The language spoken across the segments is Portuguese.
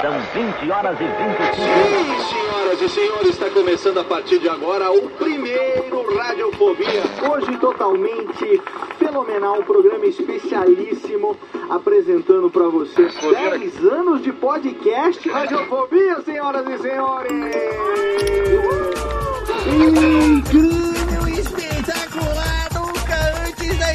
São 20 horas e 25 Sim, senhoras e senhores, está começando a partir de agora o primeiro Radiofobia. Hoje totalmente fenomenal, um programa especialíssimo apresentando para vocês 10 anos de podcast Radiofobia, senhoras e senhores. Incrível,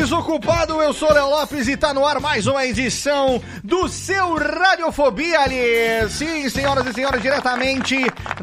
Desocupado, eu sou Léo Lopes e tá no ar mais uma edição do seu Radiofobia ali. Sim, senhoras e senhores, diretamente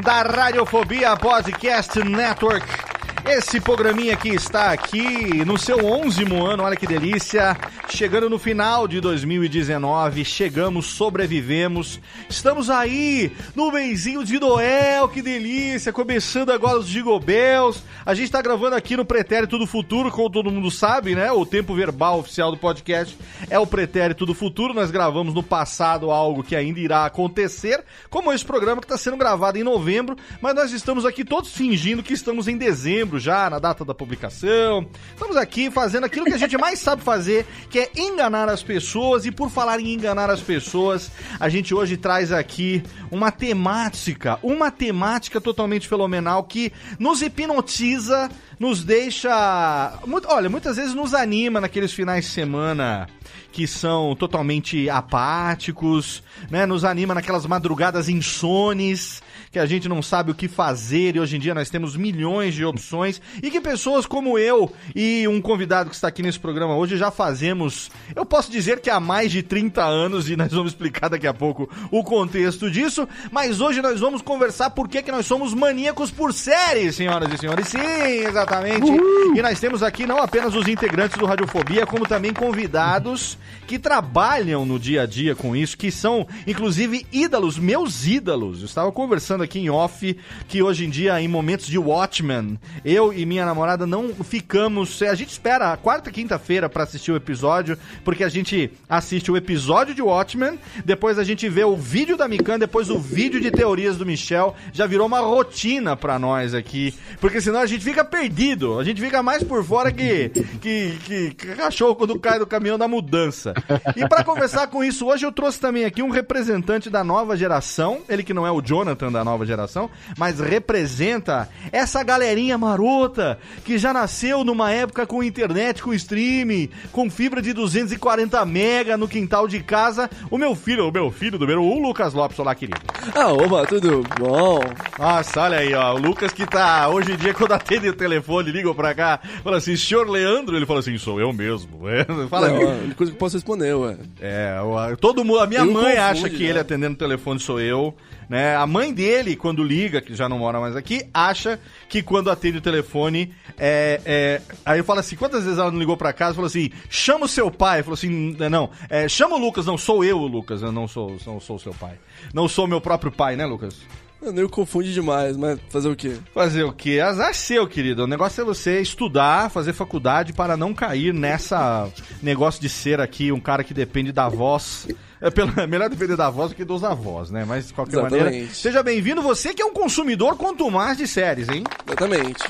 da Radiofobia Podcast Network. Esse programinha que está aqui no seu 11 ano, olha que delícia. Chegando no final de 2019, chegamos, sobrevivemos. Estamos aí no mêsinho de Noel, que delícia. Começando agora os Gigobels. A gente está gravando aqui no Pretérito do Futuro, como todo mundo sabe, né? O tempo verbal oficial do podcast é o Pretérito do Futuro. Nós gravamos no passado algo que ainda irá acontecer, como esse programa que está sendo gravado em novembro, mas nós estamos aqui todos fingindo que estamos em dezembro já, na data da publicação. Estamos aqui fazendo aquilo que a gente mais sabe fazer, que é enganar as pessoas. E por falar em enganar as pessoas, a gente hoje traz aqui uma temática, uma temática totalmente fenomenal que nos hipnotiza, nos deixa. Olha, muitas vezes nos anima naqueles finais de semana que são totalmente apáticos, né? Nos anima naquelas madrugadas insones, que a gente não sabe o que fazer e hoje em dia nós temos milhões de opções e que pessoas como eu e um convidado que está aqui nesse programa hoje já fazemos, eu posso dizer que há mais de 30 anos e nós vamos explicar daqui a pouco o contexto disso, mas hoje nós vamos conversar por que que nós somos maníacos por séries, senhoras e senhores. Sim, exatamente. E nós temos aqui não apenas os integrantes do Radiofobia, como também convidados que trabalham no dia a dia com isso, que são inclusive ídolos, meus ídolos. Eu estava conversando aqui em off que hoje em dia, em momentos de Watchmen, eu e minha namorada não ficamos. A gente espera a quarta quinta-feira para assistir o episódio, porque a gente assiste o episódio de Watchmen, depois a gente vê o vídeo da Mikan, depois o vídeo de teorias do Michel. Já virou uma rotina para nós aqui, porque senão a gente fica perdido. A gente fica mais por fora que, que, que, que cachorro quando cai do caminhão da mudança. E para conversar com isso, hoje eu trouxe também aqui um representante da nova geração, ele que não é o Jonathan da nova geração, mas representa essa galerinha marota que já nasceu numa época com internet, com streaming, com fibra de 240 mega no quintal de casa. O meu filho, o meu filho do meu, o Lucas Lopes, olá querido. Ah, oba, tudo bom? Nossa, olha aí, ó. O Lucas que tá. Hoje em dia, quando atende o telefone, ligam pra cá, fala assim, senhor Leandro, ele fala assim, sou eu mesmo. É, fala Não, coisa que eu posso responder, ué. É, todo mundo. A minha Ele mãe acha que né? ele atendendo o telefone sou eu. Né? A mãe dele, quando liga, que já não mora mais aqui, acha que quando atende o telefone. É, é... Aí eu falo assim: quantas vezes ela não ligou pra casa? Falou assim: chama o seu pai. Falou assim: não, é, chama o Lucas. Não, sou eu o Lucas. Eu não sou, não sou o seu pai. Não sou meu próprio pai, né, Lucas? Eu confunde demais, mas fazer o quê? Fazer o quê? Azar seu, querido. O negócio é você estudar, fazer faculdade para não cair nessa negócio de ser aqui um cara que depende da voz. É pelo, é melhor depender da voz do que dos avós, né? Mas de qualquer Exatamente. maneira, seja bem-vindo. Você que é um consumidor quanto mais de séries, hein? Exatamente.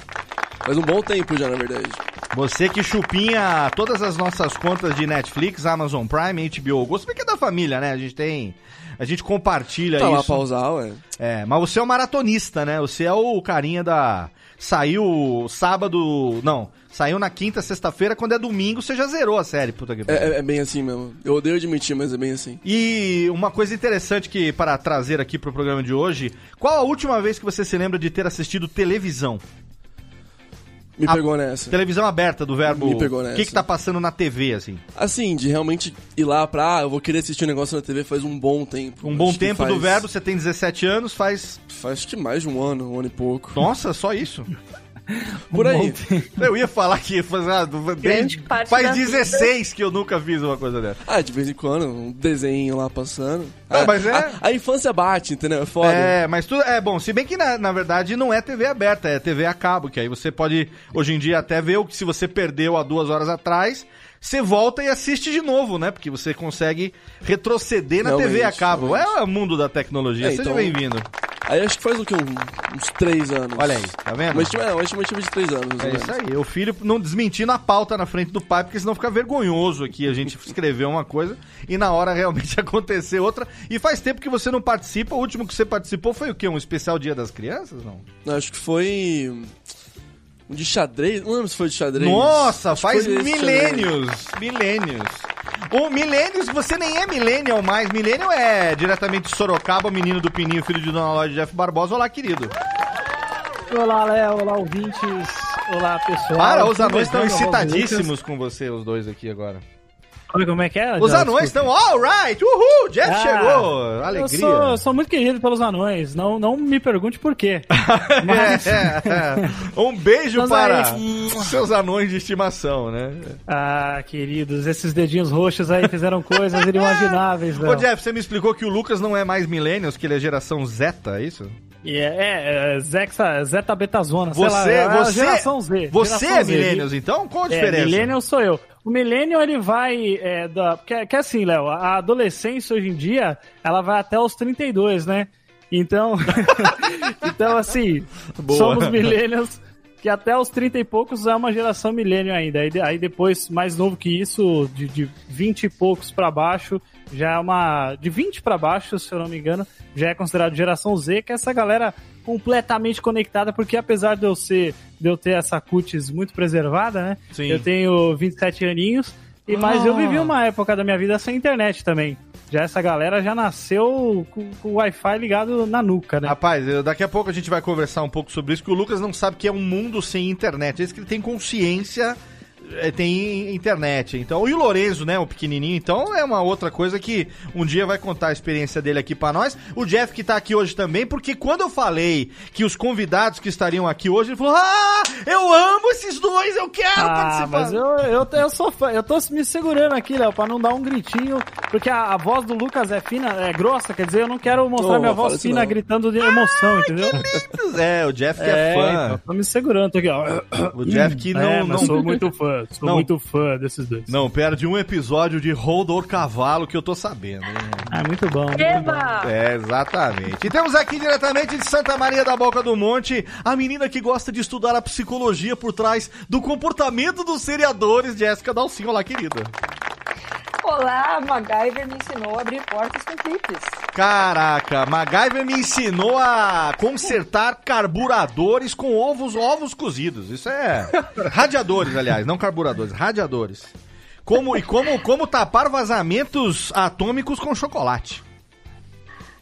Faz um bom tempo já, na verdade. Você que chupinha todas as nossas contas de Netflix, Amazon Prime, HBO Go, se bem que é da família, né? A gente tem. A gente compartilha Tá lá isso. pra usar, ué. É, mas você é o maratonista, né? Você é o carinha da. Saiu sábado. Não, saiu na quinta, sexta-feira, quando é domingo, você já zerou a série, puta que pariu. É, é- é bem assim mesmo. Eu odeio admitir, mas é bem assim. E uma coisa interessante que para trazer aqui pro programa de hoje, qual a última vez que você se lembra de ter assistido televisão? Me A- pegou nessa. Televisão aberta do verbo. Me pegou O que nessa. que tá passando na TV assim? Assim, de realmente ir lá pra, ah, eu vou querer assistir um negócio na TV faz um bom tempo. Um bom Acho tempo do faz- verbo, você tem 17 anos, faz Faz que mais de um ano, um ano e pouco. Nossa, só isso? Por aí. Eu ia falar que faz, ah, desde- faz da 16 que eu nunca fiz uma coisa dessa. Ah, de vez em quando, um desenho lá passando. Ah, Ah, mas é- A, a infância bate, entendeu? É foda. É, mas tudo é bom. Se bem que na, na verdade não é TV aberta, é TV a cabo, que aí você pode hoje em dia até ver o que se você perdeu há duas horas atrás, você volta e assiste de novo, né? Porque você consegue retroceder na TV a Realmente, cabo. realmente. É o mundo da tecnologia. É, Seja então- bem-vindo. Aí acho que faz o quê? Uns três anos. Olha aí, tá vendo? Uma estima- é, uma estimativa de três anos. É ou isso aí. O filho não desmentindo a pauta na frente do pai, porque senão fica vergonhoso aqui a gente escrever uma coisa e na hora realmente acontecer outra. E faz tempo que você não participa. O último que você participou foi o quê? Um especial Dia das Crianças? Não, Acho que foi. Um de xadrez? Não lembro se foi de xadrez. Nossa, faz milênios. Milênios. O milênios, você nem é millennial mais. Millennial é diretamente de Sorocaba, o menino do Pininho, filho de Dona Lógia Jeff Barbosa. Olá, querido. Olá, Léo. Olá, ouvintes. Olá, pessoal. Para, os anões estão excitadíssimos com você, os dois aqui agora. Como é que é? Os Já, anões estão alright, uhul, Jeff Ah, chegou, Eu alegria. sou, eu sou muito querido pelos anões. Não, não me pergunte por quê. Mas, É, é. Um beijo Mas para aí- seus anões de estimação, né? ah, queridos, esses dedinhos roxos aí fizeram coisas inimagináveis, Ô, Léo. Jeff, você me explicou que o Lucas não é mais millennials, que ele é geração Zeta, é isso? E é, é, é Zexa, Zeta Betazona, sei Você, lá, é você, geração Z. você geração é Z. millennials, então? Qual a É, diferença? millennial sou eu. O millennial, ele vai é, da... Porque, que assim, Léo, a adolescência hoje em dia, ela vai até os 32, né? Então, então assim, Boa. somos millennials que até os 30 e poucos é uma geração millennial ainda. Aí, aí depois, mais novo que isso, de, de 20 e poucos pra baixo, já é uma... De 20 pra baixo, se eu não me engano, já é considerado geração Z, que é essa galera completamente conectada, porque apesar de eu ser, de eu ter essa cutis muito preservada, né? Sim. Eu tenho 27 aninhos, e mas eu vivi uma época da minha vida sem internet também. Já essa galera já nasceu com, com o Wi-Fi ligado na nuca, né? Rapaz, daqui a pouco a gente vai conversar um pouco sobre isso, que o Lucas não sabe que é um mundo sem internet. É isso que ele tem consciência, é, tem internet. Então, e o Lorenzo, né, o pequenininho, então é uma outra coisa que um dia vai contar a experiência dele aqui pra nós. O Jeff que tá aqui hoje também, porque quando eu falei que os convidados que estariam aqui hoje, ele falou: "Ah, eu amo esses dois, eu quero Ah, participar". mas eu, eu, eu sou fã, eu tô me segurando aqui, Léo, pra não dar um gritinho, porque a, a voz do Lucas é fina, é grossa, quer dizer, eu não quero mostrar Ô, minha voz fina não. gritando de emoção, entendeu? É, o Jeff que é, É, fã. então, tô me segurando, tô aqui, ó. O Jeff que não é, não sou muito fã, sou Não. muito fã desses dois. não perde um episódio de Rodor Cavalo que eu tô sabendo. né? Ah, muito bom. muito bom. É, exatamente. E temos aqui diretamente de Santa Maria da Boca do Monte a menina que gosta de estudar a psicologia por trás do comportamento dos seriadores, Jéssica Dalcinho. Olá, querida. Olá, MacGyver me ensinou a abrir portas com clipes. Caraca, MacGyver me ensinou a consertar carburadores com ovos, ovos cozidos. Isso é radiadores, aliás, não carburadores, radiadores. Como e como como tapar vazamentos atômicos com chocolate.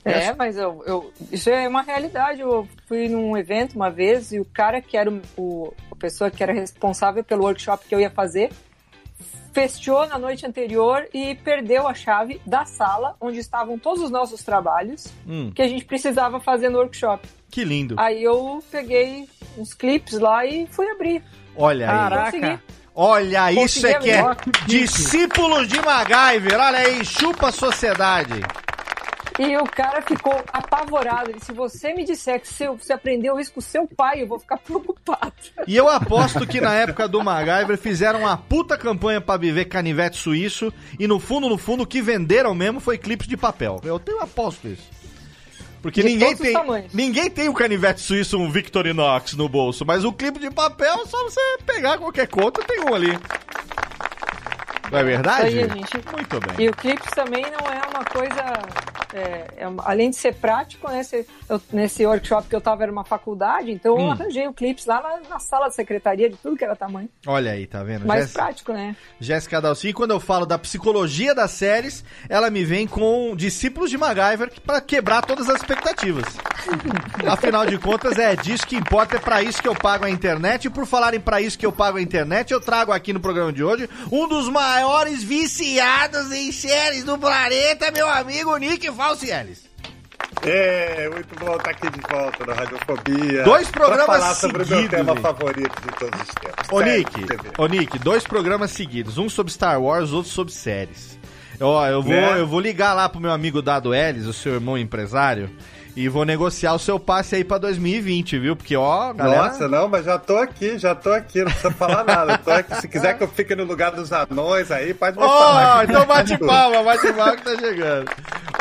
É, mas eu, eu- isso é uma realidade. Eu fui num evento uma vez e o cara que era o, o- a pessoa que era responsável pelo workshop que eu ia fazer festeou na noite anterior e perdeu a chave da sala onde estavam todos os nossos trabalhos Hum, que a gente precisava fazer no workshop. que lindo. Aí eu peguei uns clipes lá e fui abrir. Olha aí. Caraca. Consegui. Olha, isso é Consegui que é discípulos de MacGyver. Olha aí, chupa a sociedade. E o cara ficou apavorado. E se você me disser que seu, você aprendeu isso com seu pai, eu vou ficar preocupado. E eu aposto que na época do MacGyver fizeram uma puta campanha pra viver canivete suíço e no fundo, no fundo, o que venderam mesmo foi clipes de papel. Eu tenho aposto isso. Porque De ninguém tem, ninguém tem o canivete suíço, um Victorinox no bolso, mas o clipe de papel é só você pegar qualquer conta, tem um ali. Não é verdade? Isso aí, gente. Muito bem. E o clips também não é uma coisa. é, é uma- além de ser prático, né, se- eu- nesse workshop que eu tava era uma faculdade, então Hum. eu arranjei o clips lá na, na sala de secretaria de tudo que era tamanho. Olha aí, tá vendo? Mais Jéssica- prático, né? Jéssica Dalci, quando eu falo da psicologia das séries, ela me vem com discípulos de MacGyver pra quebrar todas as expectativas. Afinal de contas, é disso que importa, é pra isso que eu pago a internet. E por falarem pra isso que eu pago a internet, eu trago aqui no programa de hoje um dos maiores viciados em séries do planeta, meu amigo Nick Falcieles. É, muito bom estar aqui de volta na Radiofobia. Dois programas pra falar sobre o meu seguidos, tema gente. favorito de todos os tempos. Ô Nick, ô Nick, dois programas seguidos, um sobre Star Wars, outro sobre séries. Ó, eu vou, Né? eu vou ligar lá pro meu amigo Dado Ellis, o seu irmão empresário, e vou negociar o seu passe aí pra 2020, viu? Porque, ó, galera... Nossa, não, mas já tô aqui, já tô aqui, não precisa falar nada. Tô aqui. Se quiser que eu fique no lugar dos anões aí, pode me Ó, falar. então bate palma, bate palma que tá chegando.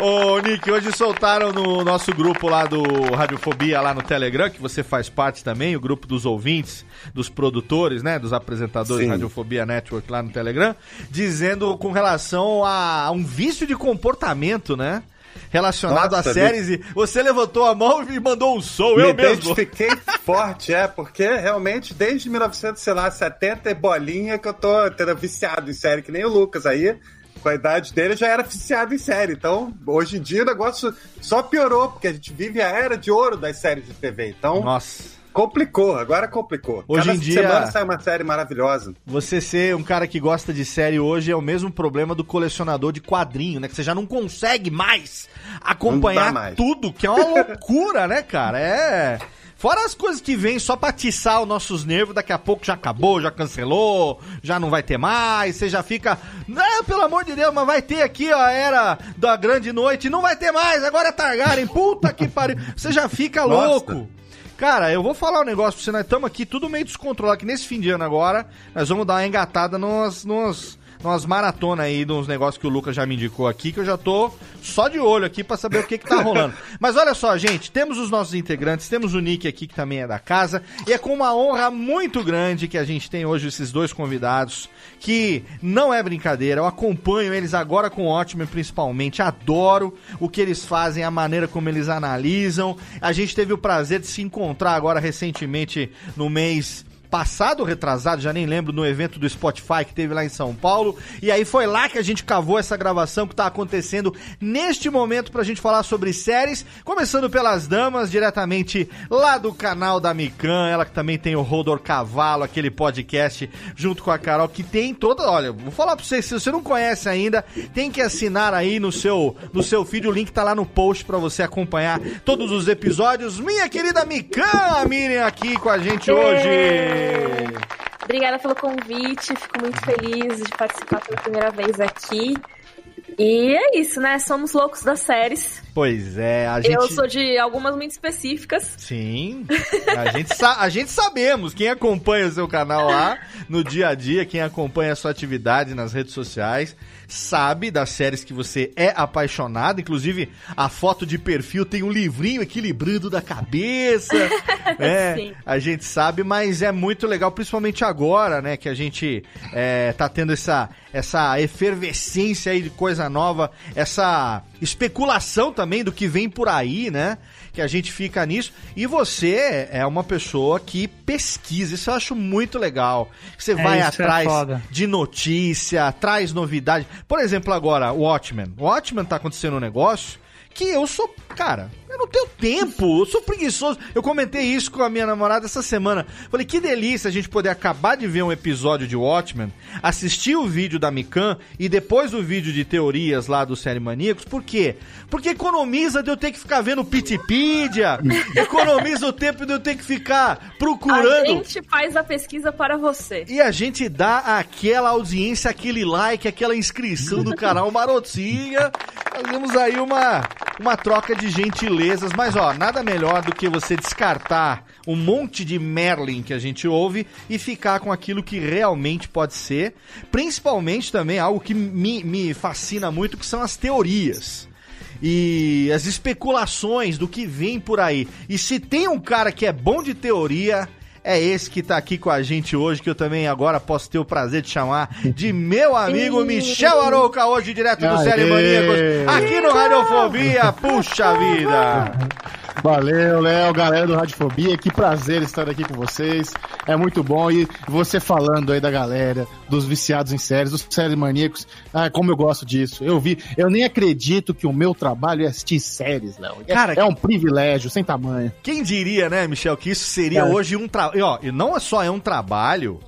Ô, Nick, hoje soltaram no nosso grupo lá do Radiofobia, lá no Telegram, que você faz parte também, o grupo dos ouvintes, dos produtores, né, dos apresentadores Sim. Radiofobia Network lá no Telegram, dizendo com relação a um vício de comportamento, né? Relacionado Nossa, a séries e você levantou a mão e mandou um som, Me eu mesmo. identifiquei forte, é, porque realmente desde 1970 e bolinha que eu tô tendo viciado em série, que nem o Lucas aí. Com a idade dele, eu já era viciado em série. Então, hoje em dia, o negócio só piorou, porque a gente vive a era de ouro das séries de TV. Então, Nossa. Complicou, agora complicou. Hoje Cada em dia- semana sai uma série maravilhosa. Você ser um cara que gosta de série hoje é o mesmo problema do colecionador de quadrinho, né? Que você já não consegue mais acompanhar mais. tudo, que é uma loucura, né, cara? É. Fora as coisas que vêm só pra atiçar os nossos nervos, daqui a pouco já acabou, já cancelou, já não vai ter mais, você já fica. Não, pelo amor de Deus, mas vai ter aqui ó, a era da grande noite, não vai ter mais, agora é Targaryen, puta que pariu. Você já fica Nossa. louco. Cara, eu vou falar um negócio pra você, nós estamos aqui tudo meio descontrolado, que nesse fim de ano agora, nós vamos dar uma engatada nos, nos, numas maratonas aí, de uns negócios que o Lucas já me indicou aqui, que eu já tô só de olho aqui pra saber o que que tá rolando. Mas olha só, gente, temos os nossos integrantes, temos o Nick aqui, que também é da casa, e é com uma honra muito grande que a gente tem hoje esses dois convidados, que não é brincadeira, eu acompanho eles agora com o Ótimo, principalmente, adoro o que eles fazem, a maneira como eles analisam. A gente teve o prazer de se encontrar agora recentemente no mês passado ou retrasado, já nem lembro, no evento do Spotify que teve lá em São Paulo. E aí foi lá que a gente cavou essa gravação que tá acontecendo neste momento pra gente falar sobre séries, começando pelas damas, diretamente lá do canal da Mikan, ela que também tem o Rodor Cavalo, aquele podcast junto com a Carol, que tem toda, olha, vou falar pra você, se você não conhece ainda, tem que assinar aí no seu, no seu feed, o link tá lá no post pra você acompanhar todos os episódios. Minha querida Mikan, a Miriam aqui com a gente hoje. Obrigada pelo convite, fico muito feliz de participar pela primeira vez aqui. E é isso, né? Somos loucos das séries. Pois é, a gente... Eu sou de algumas muito específicas. Sim, a gente, sa- a gente sabemos, quem acompanha o seu canal lá no dia a dia, quem acompanha a sua atividade nas redes sociais, sabe das séries que você é apaixonado, inclusive a foto de perfil tem um livrinho equilibrando da cabeça, né? Sim. A gente sabe, mas é muito legal, principalmente agora, né, que a gente é, tá tendo essa, essa efervescência aí de coisa nova, essa especulação também do que vem por aí, né? Que a gente fica nisso. E você é uma pessoa que pesquisa, isso eu acho muito legal. Você É, vai é atrás foda. de notícia, traz novidade. Por exemplo, agora, Watchmen. Watchmen tá acontecendo um negócio que eu sou, cara, eu não tenho tempo, eu sou preguiçoso. Eu comentei isso com a minha namorada essa semana. Falei, que delícia a gente poder acabar de ver um episódio de Watchmen, assistir o vídeo da Mikan e depois o vídeo de teorias lá do Série Maníacos. Por quê? Porque economiza de eu ter que ficar vendo Pitipídia, economiza o tempo de eu ter que ficar A procurando. gente faz a pesquisa para você. E a gente dá aquela audiência, aquele like, aquela inscrição do canal Marotinha. Fazemos aí uma, uma troca de Mas, ó, nada melhor do que você descartar um monte de Merlin que a gente ouve e ficar com aquilo que realmente pode ser. Principalmente também algo que me, me fascina muito, que são as teorias. e as especulações do que vem por aí. E se tem um cara que é bom de teoria, é esse que tá aqui com a gente hoje, que eu também agora posso ter o prazer de chamar de meu amigo Michel Arouca, hoje direto do! Série Maníacos, aqui no Radiofobia. Puxa vida! Valeu, Léo, galera do Radiofobia, que prazer estar aqui com vocês. É muito bom. E você falando aí da galera, dos viciados em séries, dos séries maníacos. Ah, como eu gosto disso. Eu vi, eu nem acredito que o meu trabalho é assistir séries, Léo. É, Cara, é um privilégio, sem tamanho. Quem diria, né, Michel, que isso seria É. hoje um trabalho. E não é só é um trabalho,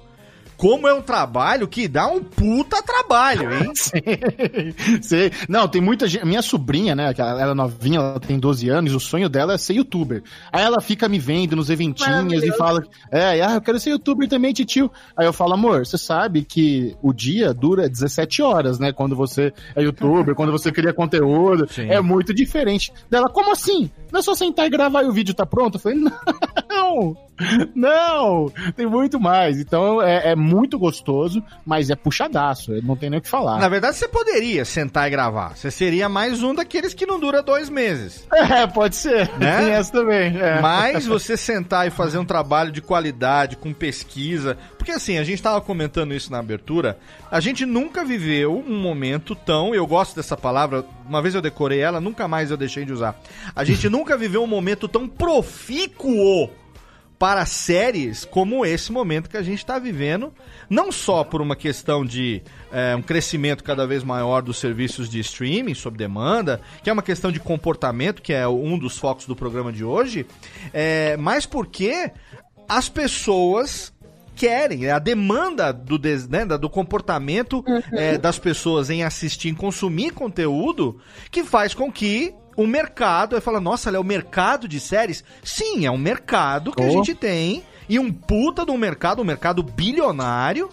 como é um trabalho que dá um puta trabalho, hein? Sei. Não, tem muita gente. Minha sobrinha, né? Ela é novinha, ela tem 12 anos, o sonho dela é ser youtuber. Aí ela fica me vendo nos eventinhos e fala: É, ah, eu quero ser youtuber também, titio. Aí eu falo, amor, você sabe que o dia dura 17 horas, né? Quando você é youtuber, quando você cria conteúdo. Sim. É muito diferente. Dela, como assim? Não é só sentar e gravar e o vídeo tá pronto? Eu falei, não! Não! Tem muito mais. Então é, é muito gostoso, mas é puxadaço. Não tem nem o que falar. Na verdade, você poderia sentar e gravar. Você seria mais um daqueles que não dura dois meses. É, pode ser. Né? Tem essa também. é. Mas você sentar e fazer um trabalho de qualidade, com pesquisa. Porque assim, a gente tava comentando isso na abertura. A gente nunca viveu um momento tão. Eu gosto dessa palavra, uma vez eu decorei ela, nunca mais eu deixei de usar. A gente nunca viveu um momento tão profícuo para séries como esse momento que a gente está vivendo, não só por uma questão de é, um crescimento cada vez maior dos serviços de streaming sob demanda, que é uma questão de comportamento, que é um dos focos do programa de hoje, é, mas porque as pessoas querem, né? a demanda do, des- né, da- do comportamento é, das pessoas em assistir, em consumir conteúdo, que faz com que o mercado, aí fala, nossa, é o mercado de séries? Sim, é um mercado que a Oh. gente tem, e um puta de um mercado, um mercado bilionário,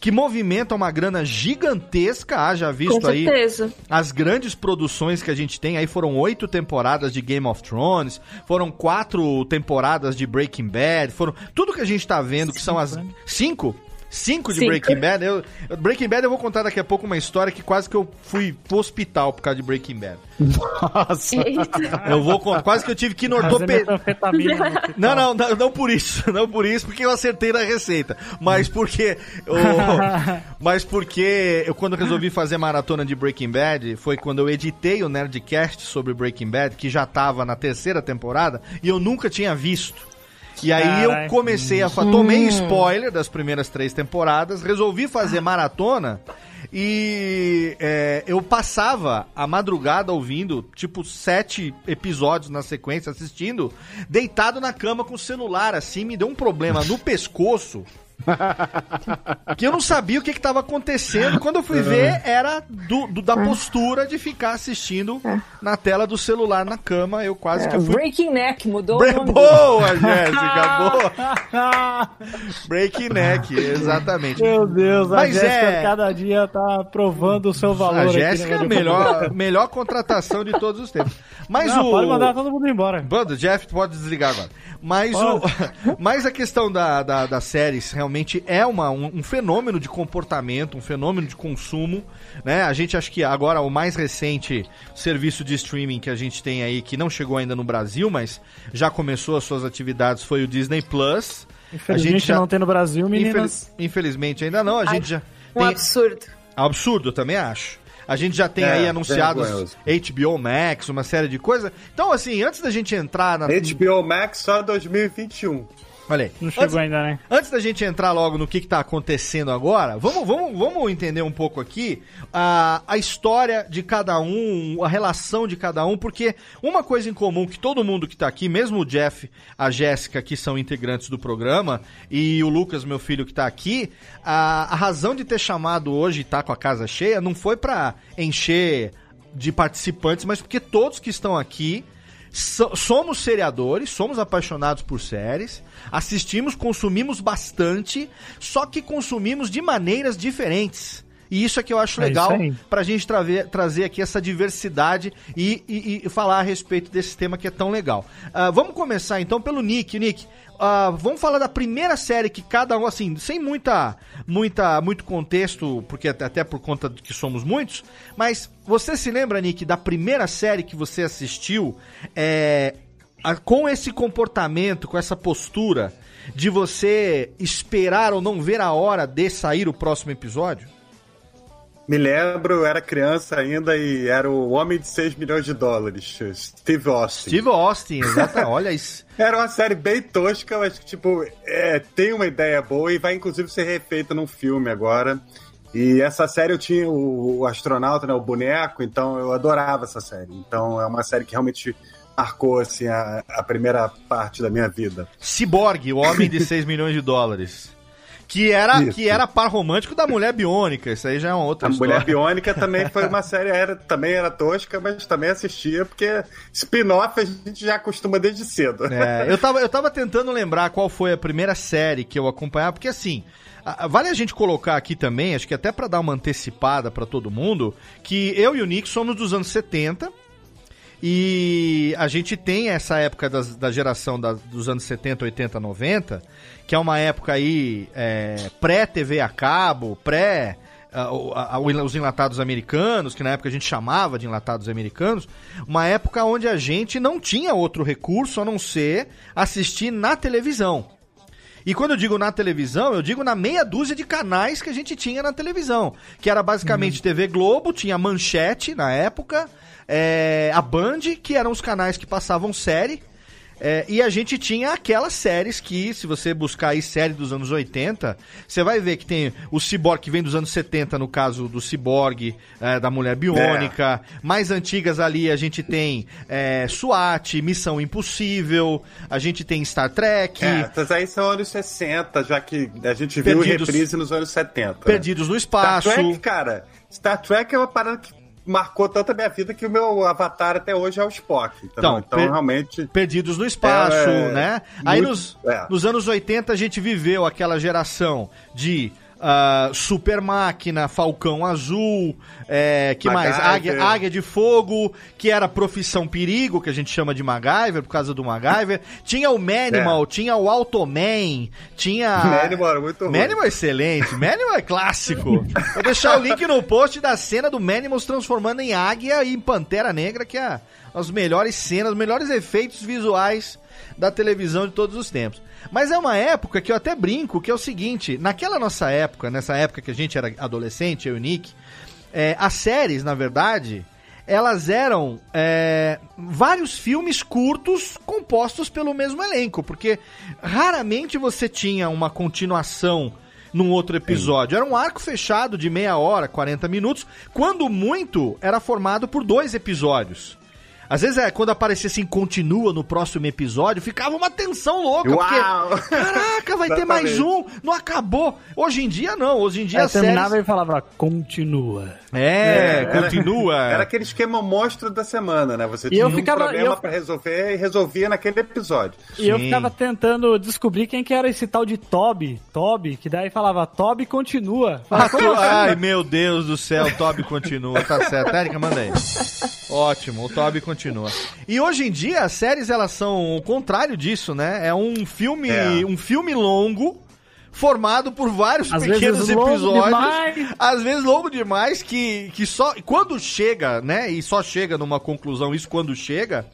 que movimenta uma grana gigantesca, haja visto Com aí certeza. as grandes produções que a gente tem, aí foram oito temporadas de Game of Thrones, foram quatro temporadas de Breaking Bad, foram tudo que a gente tá vendo, que são as cinco. Cinco de Cinco. Breaking Bad. Eu, Breaking Bad eu vou contar daqui a pouco uma história que quase que eu fui pro hospital por causa de Breaking Bad. Nossa. Eita. Eu vou quase que eu tive que ir no ortopedista. Não, não, não, não por isso, não por isso, porque eu acertei na receita, mas porque, o- mas porque eu quando resolvi fazer maratona de Breaking Bad, foi quando eu editei o Nerdcast sobre Breaking Bad, que já tava na terceira temporada, e eu nunca tinha visto. E aí eu comecei a... Tomei spoiler das primeiras três temporadas, resolvi fazer maratona... E é, eu passava a madrugada ouvindo, tipo, sete episódios na sequência, assistindo, deitado na cama com o celular, assim, me deu um problema no pescoço. Que eu não sabia o que estava acontecendo. Quando eu fui ver, era do, do- da postura de ficar assistindo na tela do celular na cama. Eu quase que É, eu fui. Breaking Neck mudou Bre- o nome. Boa, Jéssica, boa. Breaking Neck, exatamente. Meu Deus, a Mas Jéssica é- cada dia tá provando o seu valor. A aqui Jéssica é a melhor, melhor contratação de todos os tempos. Mas Não, o. pode mandar todo mundo embora. Bando, Jeff, pode desligar agora. Mas, o, mas a questão da, da, das séries realmente é uma, um, um fenômeno de comportamento, um fenômeno de consumo. Né? A gente acha que agora o mais recente serviço de streaming que a gente tem aí, que não chegou ainda no Brasil, mas já começou as suas atividades, foi o Disney Plus. Infelizmente não tem no Brasil, meninas. Infeliz- infelizmente ainda não, a Ai, gente já. Um tem- absurdo. Absurdo, eu também acho. A gente já tem É, aí anunciados. HBO Max, uma série de coisas. Então, assim, antes da gente entrar na. HBO Max só 2021. Olha aí. Não chegou Antes, ainda, né? antes da gente entrar logo no que, que tá acontecendo agora, vamos, vamos, vamos entender um pouco aqui a, a história de cada um, a relação de cada um, porque uma coisa em comum que todo mundo que tá aqui, mesmo o Jeff, a Jéssica, que são integrantes do programa, e o Lucas, meu filho, que tá aqui, a, a razão de ter chamado hoje e tá com a casa cheia não foi pra encher de participantes, mas porque todos que estão aqui So- somos seriadores, somos apaixonados por séries, assistimos, consumimos bastante, só que consumimos de maneiras diferentes. E isso é que eu acho É legal isso aí. pra gente traver- trazer aqui essa diversidade e, e- e falar a respeito desse tema que é tão legal. Ah, vamos começar então pelo Nick. Nick, ah, vamos falar da primeira série que cada um, assim, sem muita, muita, muito contexto, porque até, até por conta de que somos muitos, mas você se lembra, Nick, da primeira série que você assistiu é, a- com esse comportamento, com essa postura de você esperar ou não ver a hora de sair o próximo episódio? Me lembro, eu era criança ainda e era o Homem de 6 milhões de dólares, Steve Austin. Steve Austin, exato. Olha isso. Era uma série bem tosca, mas que, tipo, é, tem uma ideia boa e vai inclusive ser refeita num filme agora. E essa série eu tinha o, o astronauta, né, o boneco, então eu adorava essa série. Então é uma série que realmente marcou assim, a, a primeira parte da minha vida. Cyborg, o homem de 6 milhões de dólares. Que era, Isso. que era par romântico da mulher biônica. Isso aí já é uma outra A história. Mulher Biônica também foi uma série, era, também era tosca, mas também assistia, porque spin-off a gente já acostuma desde cedo. É, eu, tava, eu tava tentando lembrar qual foi a primeira série que eu acompanhava, porque assim, vale a gente colocar aqui também, acho que até pra dar uma antecipada pra todo mundo, que eu e o Nick somos dos anos 70. E a gente tem essa época das- da geração da- dos anos 70, 80, 90, que é uma época aí é, pré-TV a cabo, pré os enlatados americanos, que na época a gente chamava de enlatados americanos, uma época onde a gente não tinha outro recurso a não ser assistir na televisão. E quando eu digo na televisão, eu digo na meia dúzia de canais que a gente tinha na televisão. Que era basicamente TV Globo, tinha Manchete na época, é, a Band, que eram os canais que passavam série. É, e a gente tinha aquelas séries que, se você buscar aí série dos anos 80, você vai ver que tem o Cyborg, que vem dos anos 70, no caso do Cyborg, é, da Mulher Biônica. Mais antigas ali a gente tem é, SWAT, Missão Impossível, a gente tem Star Trek. É, essas aí são anos 60, já que a gente viu Perdidos- reprise nos anos 70. Perdidos no Espaço. Star Trek, cara, Star Trek é uma parada que marcou tanto a minha vida que o meu avatar até hoje é o Spock. Então, Então, per- realmente. Perdidos no espaço, É, né? Aí muito- nos, é. nos anos 80 a gente viveu aquela geração de ah, Super Máquina, Falcão Azul, é, que mais? MacGyver. Águia, Águia de Fogo, que era Profissão Perigo, que a gente chama de MacGyver, por causa do MacGyver. Tinha o Manimal, tinha o Automan, tinha... Manimal era muito ruim. Manimal é excelente, Manimal é clássico. Vou deixar o link no post da cena do Manimal se transformando em águia e em Pantera Negra, que é as melhores cenas, os melhores efeitos visuais da televisão de todos os tempos. Mas é uma época que eu até brinco, que é o seguinte, naquela nossa época, nessa época que a gente era adolescente, eu e o Nick, é, as séries, na verdade, elas eram é, vários filmes curtos compostos pelo mesmo elenco, porque raramente você tinha uma continuação num outro episódio. Era um arco fechado de meia hora, 40 minutos, quando muito era formado por dois episódios. Às vezes, é, quando aparecia assim, continua no próximo episódio, ficava uma tensão louca, Uau! porque, caraca, vai ter mais um, não acabou. Hoje em dia, não, hoje em dia as séries... terminava e falava, continua. É, era- continua. Era aquele esquema monstro da semana, né? Você E tinha eu um ficava- problema eu- pra resolver e resolvia naquele episódio. E eu Sim. ficava tentando descobrir quem que era esse tal de Toby. Toby, que daí falava, Toby continua. Ah, tu- "Como assim?" Ai, meu Deus do céu, o Toby continua. Tá certo. Érica, manda aí. Ótimo, o Toby continua. E hoje em dia as séries elas são o contrário disso, né? É um filme, É. um filme longo formado por vários Às pequenos episódios. Às vezes longo demais que, que só quando chega, né? E só chega numa conclusão isso quando chega.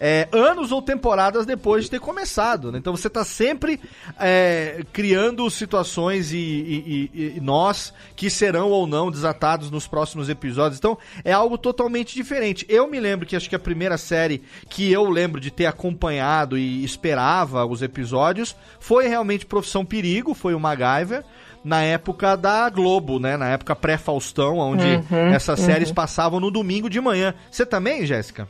É, anos ou temporadas depois de ter começado. né? Então você tá sempre é, criando situações e, e- e- e nós que serão ou não desatados nos próximos episódios. Então é algo totalmente diferente. Eu me lembro que acho que a primeira série que eu lembro de ter acompanhado e esperava os episódios foi realmente Profissão Perigo, foi o MacGyver. Na época da Globo, né? Na época pré-Faustão, onde Uhum, essas séries passavam no domingo de manhã. Você também, Jéssica?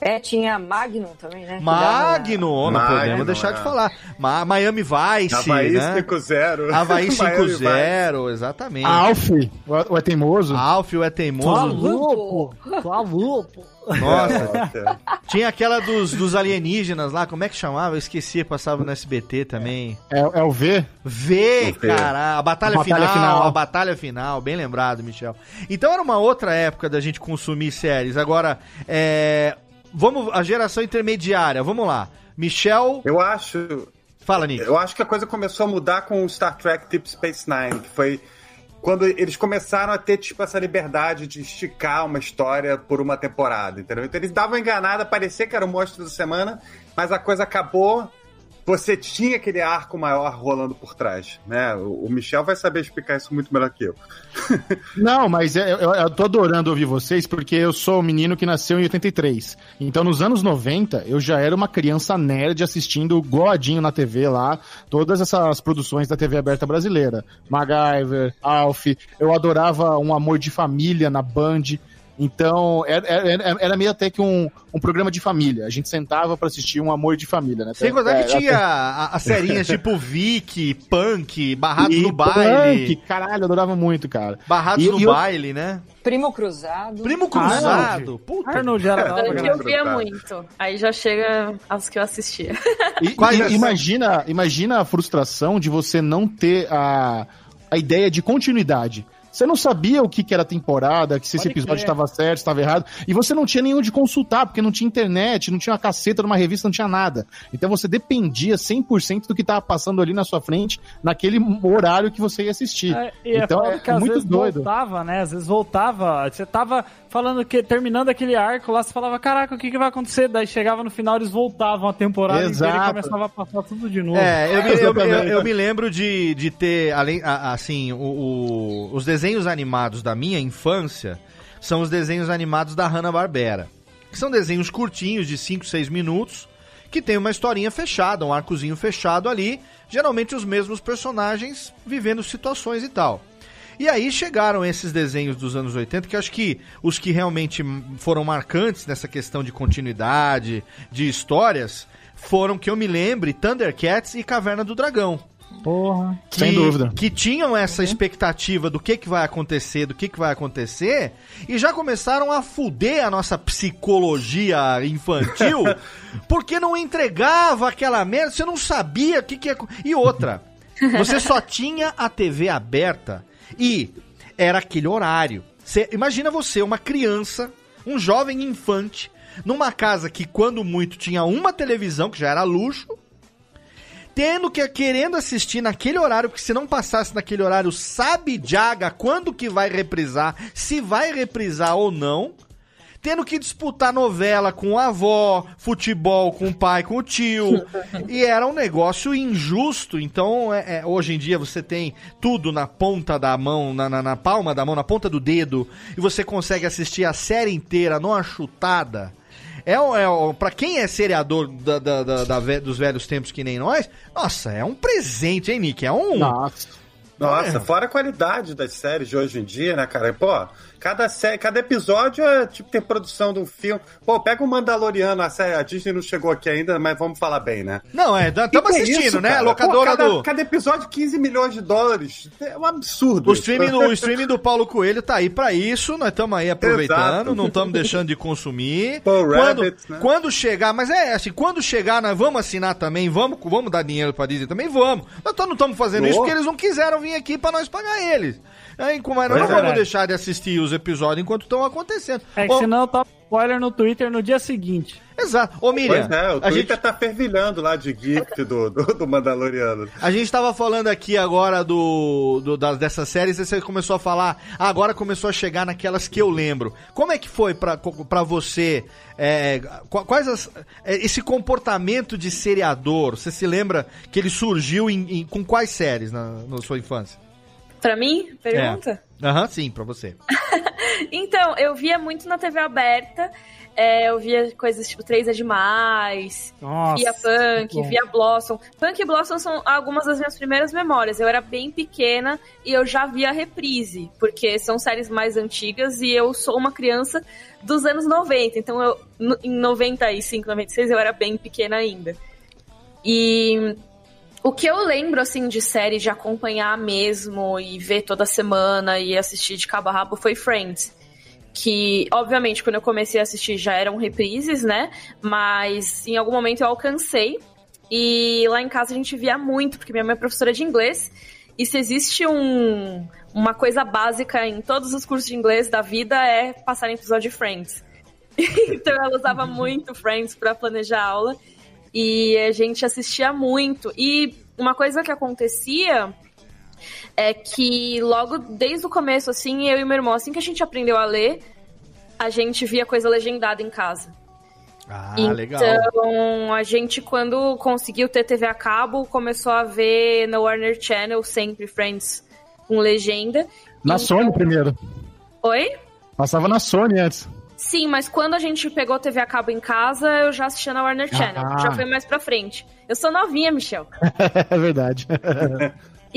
É, tinha Magnum também, né? Magno, não Magno, podemos deixar é. de falar. Ma Miami Vice, Havaí né? 5-0. Havaí Miami 5-0, exatamente. Alf, o, o é teimoso. Alf, o é teimoso. louco! Tá louco! Nossa, tinha aquela dos, dos alienígenas lá, como é que chamava? Eu esqueci, passava no SBT também. É, é o V. V, O V. cara, a batalha, A batalha final, final. a batalha final, bem lembrado, Michel. Então era uma outra época da gente consumir séries. Agora, é, vamos, a geração intermediária, vamos lá. Michel, Eu acho, fala, Nick. eu acho que a coisa começou a mudar com o Star Trek Deep Space Nine, que foi quando eles começaram a ter, tipo, essa liberdade de esticar uma história por uma temporada, entendeu? Então eles davam enganada, parecia que era o monstro da semana, mas a coisa acabou, você tinha aquele arco maior rolando por trás, né? O Michel vai saber explicar isso muito melhor que eu. Não, mas é- eu, eu tô adorando ouvir vocês porque eu sou um menino que nasceu em 83. Então, nos anos 90, eu já era uma criança nerd assistindo Godinho na TV lá, todas essas produções da TV aberta brasileira. MacGyver, Alf, eu adorava Um Amor de Família na Band. Então, era, era- era meio até que um, um programa de família. A gente sentava pra assistir Um Amor de Família, né? Sem contar É, que tinha até- as serinhas tipo Vic, Punk, Barrados E no Baile. punk, caralho, eu adorava muito, cara. Barrados E- no e eu- baile, né? Primo Cruzado. Primo Cruzado. Puta. Arnold era da hora. Eu via muito. Aí já chega aos que eu assistia. E- e- imagina, imagina a frustração de você não ter a, a ideia de continuidade. Você não sabia o que, que era temporada, que se esse episódio estava certo, estava errado, e você não tinha nenhum de consultar, porque não tinha internet, não tinha uma caceta numa revista, não tinha nada. Então você dependia 100% do que estava passando ali na sua frente, naquele horário que você ia assistir. É, e então é, às muito vezes doido. voltava, né? Às vezes voltava. Você tava falando que, terminando aquele arco lá, você falava, caraca, o que, que vai acontecer? Daí chegava no final, eles voltavam a temporada inteira Exato. e começava a passar tudo de novo. É, eu me, eu, eu- eu me lembro de, de ter, além, assim, o- o- os desenhos animados da minha infância são os desenhos animados da Hanna-Barbera. Que são desenhos curtinhos, de 5, 6 minutos, que tem uma historinha fechada, um arcozinho fechado ali, geralmente os mesmos personagens vivendo situações e tal. E aí chegaram esses desenhos dos anos 80, que acho que os que realmente foram marcantes nessa questão de continuidade, de histórias, foram, que eu me lembre, Thundercats e Caverna do Dragão. Porra. Que, Sem dúvida. Que tinham essa expectativa do que, que vai acontecer, do que, que vai acontecer, e já começaram a fuder a nossa psicologia infantil, porque não entregava aquela merda, você não sabia o que, que ia. E outra, você só tinha a TV aberta e era aquele horário. Você, imagina você, uma criança, um jovem infante, numa casa que, quando muito, tinha uma televisão, que já era luxo, tendo que querendo assistir naquele horário, porque se não passasse naquele horário, sabe Jaga quando que vai reprisar, se vai reprisar ou não. Tendo que disputar novela com a avó, futebol com o pai, com o tio. E era um negócio injusto. Então, é- é, hoje em dia você tem tudo na ponta da mão, na, na- na palma da mão, na ponta do dedo, e você consegue assistir a série inteira numa chutada. É, um- é, pra quem é seriador da, da- da- dos velhos tempos que nem nós, nossa, é um presente, hein, Nick? É um. Nossa. Nossa, É. fora a qualidade das séries de hoje em dia, né, cara? Pô, cada, sé... cada episódio é tipo tem produção de um filme. Pô, pega o Mandaloriano, a série, a Disney não chegou aqui ainda, mas vamos falar bem, né? Não, é, estamos que é assistindo, isso, né? cara? Locadora Pô, cada, do. cada episódio 15 milhões de dólares. É um absurdo. O streaming, do, o streaming do Paulo Coelho tá aí pra isso, nós estamos aí aproveitando, Exato. não estamos deixando de consumir. Paul quando, Rabbit, né? quando chegar, mas é assim, quando chegar, nós vamos assinar também, vamos, vamos dar dinheiro pra Disney também, vamos. Nós não estamos fazendo isso porque eles não quiseram vir aqui pra nós pagar eles. É, como nós não é. vamos deixar de assistir os episódios enquanto estão acontecendo. É que Ô, senão tá spoiler no Twitter no dia seguinte. Exato. Ô, Miriam, Pois é, o a Twitter gente, tá fervilhando lá de gift do, do, do Mandaloriano. A gente tava falando aqui agora do, do das, dessas séries, e você começou a falar, agora começou a chegar naquelas que eu lembro. Como é que foi pra, pra você, é, qu- quais as, é, esse comportamento de seriador, você se lembra que ele surgiu em, em- com quais séries na, na sua infância? Pra mim, pergunta? É. Aham, sim, pra você. Então, eu via muito na TV aberta. é, eu via coisas tipo Três é Demais, Nossa, via Punk, via Blossom. Punk e Blossom são algumas das minhas primeiras memórias. Eu era bem pequena e eu já via reprise, porque são séries mais antigas e eu sou uma criança dos anos 90. Então, eu, em 95, 96, eu era bem pequena ainda. E o que eu lembro, assim, de série, de acompanhar mesmo e ver toda semana e assistir de cabo a rabo foi Friends. Que, obviamente, quando eu comecei a assistir já eram reprises, né? Mas em algum momento eu alcancei. E lá em casa a gente via muito, porque minha mãe é professora de inglês. E se existe um, uma coisa básica em todos os cursos de inglês da vida é passar em episódio de Friends. então ela usava muito Friends para planejar a aula. E a gente assistia muito. E uma coisa que acontecia é que logo desde o começo, assim, eu e meu irmão, assim que a gente aprendeu a ler, a gente via coisa legendada em casa. Ah, então, legal. a gente, quando conseguiu ter TV a cabo, começou a ver no Warner Channel sempre Friends com legenda. Na Sony primeiro. Oi? Passava na Sony antes. Sim, mas quando a gente pegou TV a cabo em casa, eu já assistia na Warner Channel. Ah. Já foi mais pra frente. Eu sou novinha, Michel. é verdade.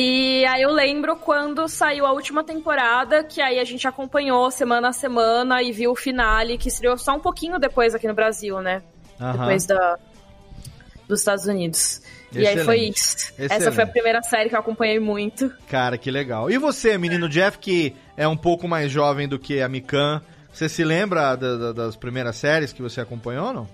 E aí eu lembro quando saiu a última temporada, que aí a gente acompanhou semana a semana e viu o finale, que estreou só um pouquinho depois aqui no Brasil, né? Depois da, dos Estados Unidos. E aí foi Excelente. isso. Excelente. Essa foi a primeira série que eu acompanhei muito. Cara, que legal. E você, menino Jeff, que é um pouco mais jovem do que a Mikan, você se lembra da- da- das primeiras séries que você acompanhou ou não?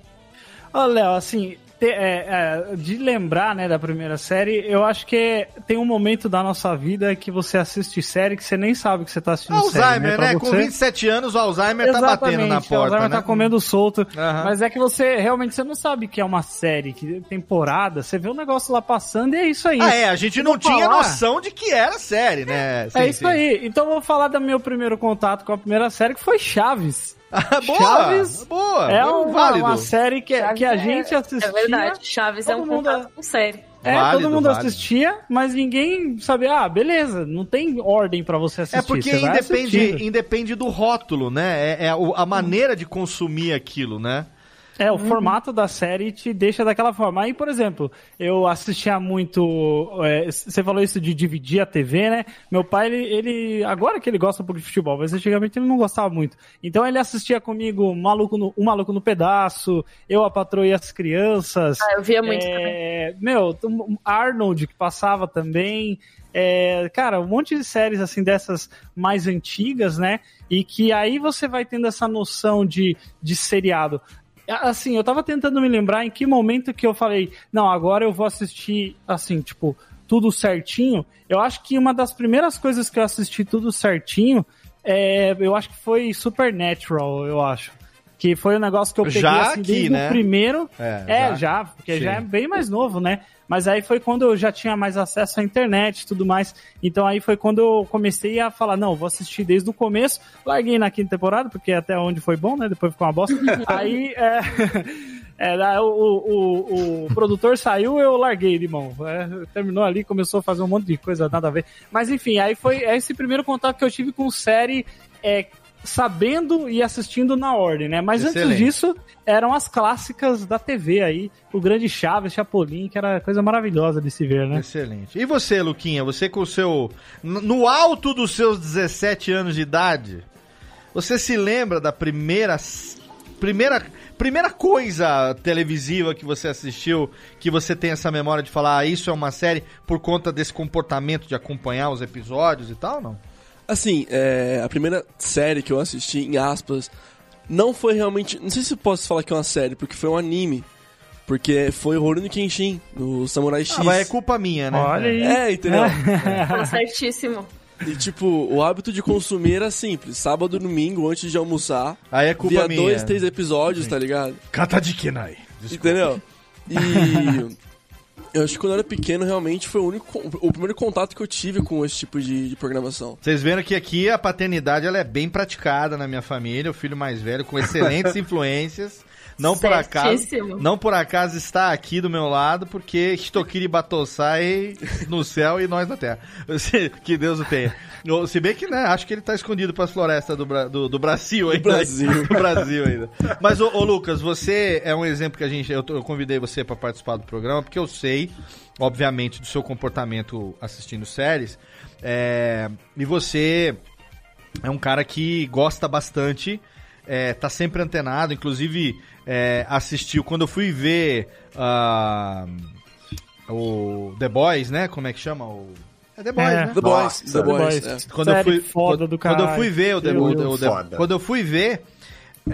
Ô, Léo, assim, te- é, é, de lembrar, né, da primeira série, eu acho que tem um momento da nossa vida que você assiste série que você nem sabe que você tá assistindo série, Alzheimer, Pra né? Com você- 27 anos, o Alzheimer tá batendo na Exatamente, o porta, Alzheimer né? tá comendo solto. Aham. Mas é que você realmente você não sabe que é uma série, que temporada, você vê o negócio lá passando e é isso aí. Ah, é, a gente não vou tinha falar- noção de que era série, né? Sim, é isso sim. aí. Então eu vou falar do meu primeiro contato com a primeira série, que foi Chaves. Boa, Chaves boa, é bom, uma, uma série que, Chaves que a é- gente assistia. É verdade, Chaves é todo um mundo- contato com série. É, Válido, todo mundo válido. assistia, mas ninguém sabia, ah, beleza, não tem ordem pra você assistir. É porque independe, independe do rótulo, né? É, é o- a maneira de consumir aquilo, né? É, o formato da série te deixa daquela forma. Aí, por exemplo, eu assistia muito. é, Você falou isso de dividir a TV, né? Meu pai, ele, ele- Agora que ele gosta um pouco de futebol, mas antigamente ele não gostava muito. Então ele assistia comigo Maluco no, Um Maluco no Pedaço, Eu, a Patroa e as Crianças. Ah, eu via muito é, Meu, um- Arnold, que passava também. É, cara, um monte de séries assim dessas mais antigas, né? E que aí você vai tendo essa noção de, de seriado. Assim, eu tava tentando me lembrar em que momento que eu falei, não, agora eu vou assistir, assim, tipo, tudo certinho. Eu acho que uma das primeiras coisas que eu assisti tudo certinho, é, eu acho que foi Supernatural, eu acho. Que foi um negócio que eu peguei Já assim, aqui, né? primeiro. É, É, já. já, porque Sim. já é bem mais novo, né? Mas aí foi quando eu já tinha mais acesso à internet e tudo mais. Então aí foi quando eu comecei a falar, não, vou assistir desde o começo. Larguei na quinta temporada, porque até onde foi bom, né? Depois ficou uma bosta. aí é, é, lá o, o, o produtor saiu, eu larguei de mão. É, terminou ali, começou a fazer um monte de coisa, nada a ver. Mas enfim, aí foi esse primeiro contato que eu tive com série. É, sabendo e assistindo na ordem, né? Mas antes Excelente. disso, eram as clássicas da TV aí, o Grande Chaves, Chapolin, que era coisa maravilhosa de se ver, né? Excelente. E você, Luquinha? Você com o seu. No alto dos seus 17 anos de idade, você se lembra da primeira. Primeira, primeira coisa televisiva que você assistiu, que você tem essa memória de falar, ah, isso é uma série por conta desse comportamento de acompanhar os episódios e tal, não? Assim, é, a primeira série que eu assisti, em aspas, não foi realmente. Não sei se eu posso falar que é uma série, porque foi um anime. Porque foi o Rurouni Kenshin, no Samurai X. Ah, mas é culpa minha, né? Olha aí. É, entendeu? Falou certíssimo. E tipo, o hábito de consumir era simples. Sábado, domingo, antes de almoçar. Aí é culpa via minha. dois, três episódios, tá ligado? Kata de Kenai. Entendeu? E. Eu acho que quando eu era pequeno, realmente foi o único. O primeiro contato que eu tive com esse tipo de, de programação. Vocês viram que aqui a paternidade ela é bem praticada na minha família, o filho mais velho com excelentes influências. Não por acaso, não por acaso está aqui do meu lado, porque Hitokiri Batosai no céu e nós na terra. Que Deus o tenha. Se bem que, né, acho que ele tá escondido pras florestas do, do, do Brasil ainda. Brasil. Do Brasil ainda. Mas, ô, ô, Lucas, você é um exemplo que a gente. Eu, eu convidei você pra participar do programa, porque eu sei, obviamente, do seu comportamento assistindo séries. É, e você é um cara que gosta bastante, é, tá sempre antenado, inclusive é, assistiu. Quando eu fui ver ah, o The Boys, né? Como é que chama? O... É The Boys, É. né? The Boys, The The Boys. Boys. é. Quando eu fui, foda quando, do quando eu caralho. fui ver o The, o- Deus. o The- quando eu fui ver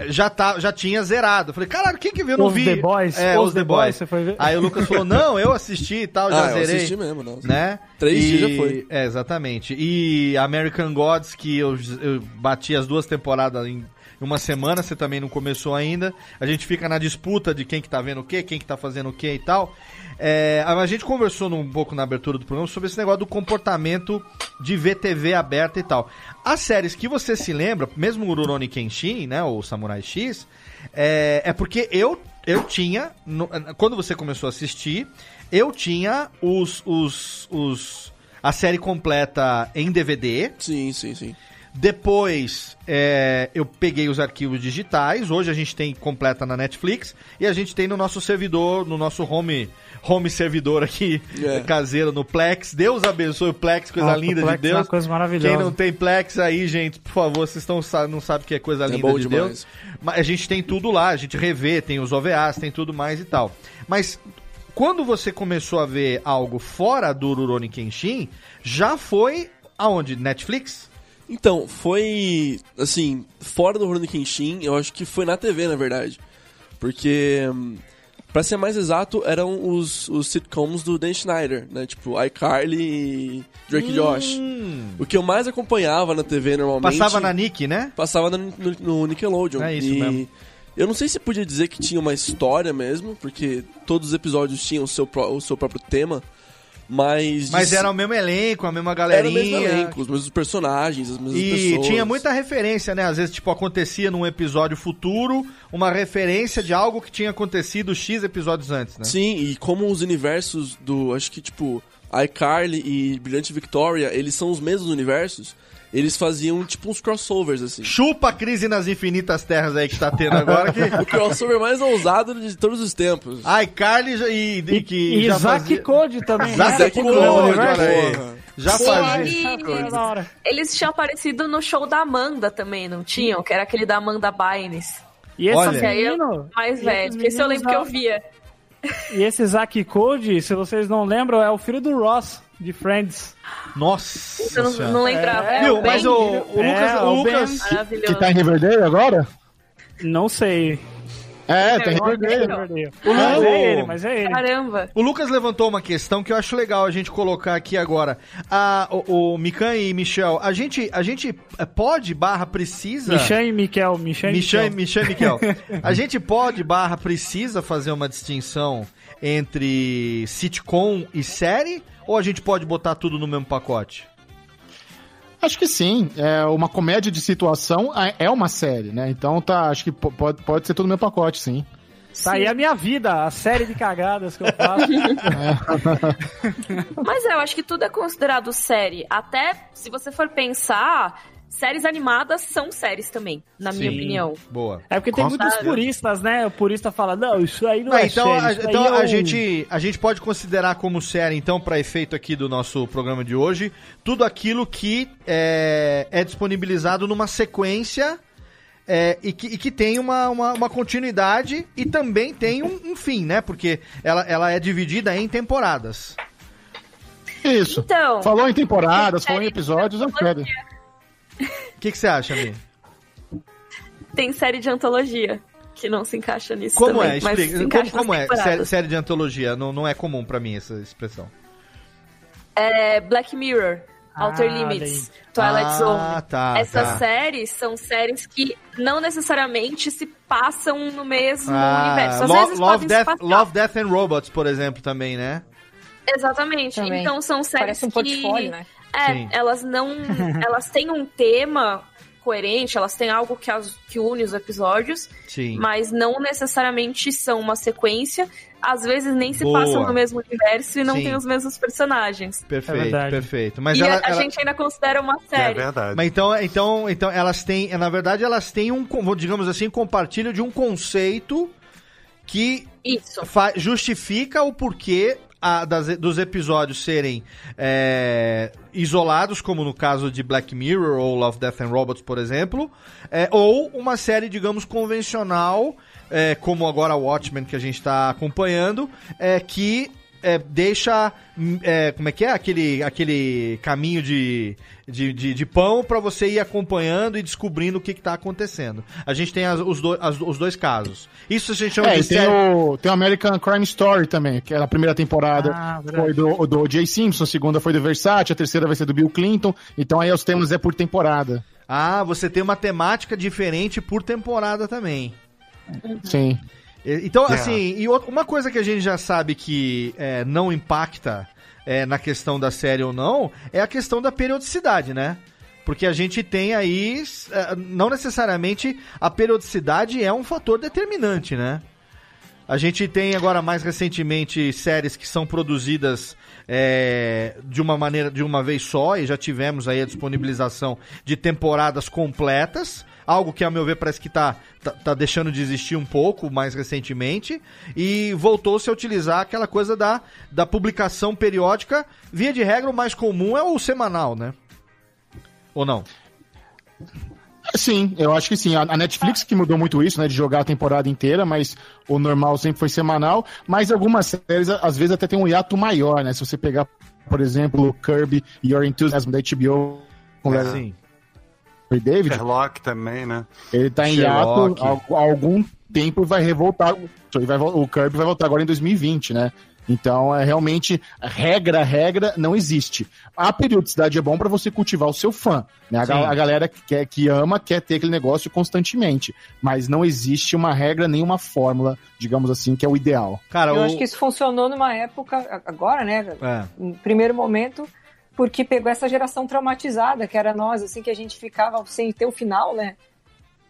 já tá já tinha zerado. Eu falei, caralho, quem que viu? Eu não Os vi. The Boys, É, os os The The Boys, Boys. você foi ver? Aí o Lucas falou: "Não, eu assisti e tal, já Ah, eu zerei". assisti mesmo, nossa. Né? Três E- dias já foi. É, exatamente. E American Gods, que eu, eu bati as duas temporadas em uma semana, você também não começou ainda. A gente fica na disputa de quem que tá vendo o quê, quem que tá fazendo o quê e tal. É, a gente conversou um pouco na abertura do programa sobre esse negócio do comportamento de ver TV aberta e tal. As séries que você se lembra, mesmo o Rurouni Kenshin, né, o Samurai X, é, é porque eu, eu tinha, no- quando você começou a assistir, eu tinha os, os, os, a série completa em DVD. Sim, sim, sim. Depois é, eu peguei os arquivos digitais. Hoje a gente tem completa na Netflix e a gente tem no nosso servidor, no nosso home home servidor aqui É. caseiro no Plex. Deus abençoe o Plex, coisa Nossa, linda o Plex de é Deus. uma coisa maravilhosa. Quem não tem Plex aí, gente, por favor, vocês estão não sabem o que é coisa É linda bom de demais. Deus. Mas a gente tem tudo lá, a gente revê, tem os OVAs, tem tudo mais e tal. Mas quando você começou a ver algo fora do Rurouni Kenshin, já foi aonde? Netflix? Então, foi. Assim, fora do Rurouni Kenshin, eu acho que foi na TV, na verdade. Porque. hum, Pra ser mais exato, eram os, os sitcoms do Dan Schneider, né? Tipo, iCarly e Drake e Josh. O que eu mais acompanhava na TV normalmente. Hum. Passava na Nick, né? Passava no, no- Nickelodeon. É isso e mesmo. Eu não sei se podia dizer que tinha uma história mesmo, porque todos os episódios tinham o seu, o seu próprio tema. Mas. Mas de- era o mesmo elenco, a mesma era o galerinha. mesmo elenco, os mesmos personagens, as mesmas E pessoas. tinha muita referência, né? Às vezes, tipo, acontecia num episódio futuro uma referência de algo que tinha acontecido X episódios antes, né? Sim, e como os universos do. Acho que tipo. iCarly e Brilhante Victoria, eles são os mesmos universos. Eles faziam tipo uns crossovers, assim. Chupa a crise nas infinitas terras aí que tá tendo agora. Que... O crossover mais ousado de todos os tempos. Ai, Carly e, e E, que e já Isaac fazia... Code também. Isaac né? Code, olha aí. Já Sim, fazia. ele- Da hora. Eles tinham aparecido no show da Amanda também, não tinham? Que era aquele da Amanda Bynes. E esse Olha. Menino, mais velho. Porque esse eu lembro que eu via. E esse Isaac Code, se vocês não lembram, é o filho do Ross, de Friends. Nossa Isso eu não, não lembrava. É, É, Viu, o mas o, o É, Lucas... o o Lucas... Que tá em Riverdale agora? Não sei. É, tá em É, Riverdale. Não. Mas o- é ele, mas é ele. Caramba. O Lucas levantou uma questão que eu acho legal a gente colocar aqui agora. Ah, o, o Mikan e Michel, a gente, a gente pode barra precisa... Michan e Miquel, Michan e Michan, Miquel. Michan e Miquel. A gente pode, barra, precisa fazer uma distinção entre sitcom e série? Ou a gente pode botar tudo no mesmo pacote? Acho que sim. É uma comédia de situação é- é uma série, né? Então tá, acho que po- pode, pode ser tudo no meu pacote, sim. Tá aí a minha vida, a série de cagadas que eu faço. Mas é, eu acho que tudo é considerado série. Até se você for pensar, séries animadas são séries também, na minha Sim. opinião. Boa. É porque tem muitos certeza. puristas, né? O purista fala, não, isso aí não Ah, é então série, a, isso aí então é a um- gente, a gente pode considerar como série, então, para efeito aqui do nosso programa de hoje, tudo aquilo que é, é disponibilizado numa sequência é, e, que, e que tem uma, uma, uma continuidade e também tem um, um fim, né? Porque ela, ela é dividida em temporadas. Isso. Então, Falou em temporadas, falou em episódios, é série. O que, que você acha, Mi? tem série de antologia que não se encaixa nisso Como também, é? mas Explica. se Como, como é? Série, série de antologia. Não, não é comum pra mim essa expressão. É Black Mirror, Ah, Outer olha Limits, Twilight ah, Zone. tá. Essas tá. séries são séries que não necessariamente se passam no mesmo Ah, universo. Às Lo- vezes Love, podem Death. Love, Death and Robots, por exemplo, também, né? Exatamente. Também. Então são séries Parece um que... portfólio, né? É, Sim. elas não... elas têm um tema coerente, elas têm algo que, as, que une os episódios, Sim. mas não necessariamente são uma sequência. Às vezes nem se Boa. passam no mesmo universo e não Sim. tem os mesmos personagens. Perfeito, É perfeito. Mas e ela, a, a ela- gente ainda considera uma É série. verdade. Mas então, então, então elas têm, na verdade, elas têm um, digamos assim, compartilho de um conceito que Isso. justifica o porquê a- das- dos episódios serem é, isolados, como no caso de Black Mirror ou Love, Death and Robots, por exemplo, é, ou uma série, digamos, convencional, é, como agora Watchmen, que a gente está acompanhando, é, que é, deixa, hum, é, como é que é, aquele, aquele caminho de, de, de, de pão para você ir acompanhando e descobrindo o que está acontecendo. A gente tem as- os, do- as- os dois casos. Isso a gente chama É, de e tem série... o, tem o American Crime Story também, que é a primeira temporada Ah, foi do, do Jay Simpson, a segunda foi do Versace, a terceira vai ser do Bill Clinton. Então aí os temas é por temporada. Ah, você tem uma temática diferente por temporada também. Sim. Então, É. assim, e uma coisa que a gente já sabe que é, não impacta é, na questão da série ou não é a questão da periodicidade, né? Porque a gente tem aí, é, não necessariamente a periodicidade é um fator determinante, né? A gente tem agora mais recentemente séries que são produzidas é, de uma maneira, de uma vez só, e já tivemos aí a disponibilização de temporadas completas, algo que, a meu ver, parece que tá, tá, tá deixando de existir um pouco mais recentemente, e voltou-se a utilizar aquela coisa da, da publicação periódica. Via de regra, o mais comum é o semanal, né? Ou não? Sim, eu acho que sim. A Netflix que mudou muito isso, né? De jogar a temporada inteira, mas o normal sempre foi semanal. Mas algumas séries, às vezes, até tem um hiato maior, né? Se você pegar, por exemplo, o Kirby Your Enthusiasm da HBO com o Larry Sim. David, Sherlock também, né? ele tá em hiato há algum tempo e vai revoltar. Vai o Kirby vai voltar agora em 2020, né? Então, é realmente, regra, regra, não existe. A periodicidade é bom para você cultivar o seu fã. Né? A, ga- a galera que, quer, que ama quer ter aquele negócio constantemente. Mas não existe uma regra, nem uma fórmula, digamos assim, que é o ideal. Cara, Eu o... acho que isso funcionou numa época, agora, né? É. Em primeiro momento, porque pegou essa geração traumatizada, que era nós, assim, que a gente ficava sem ter o final, né?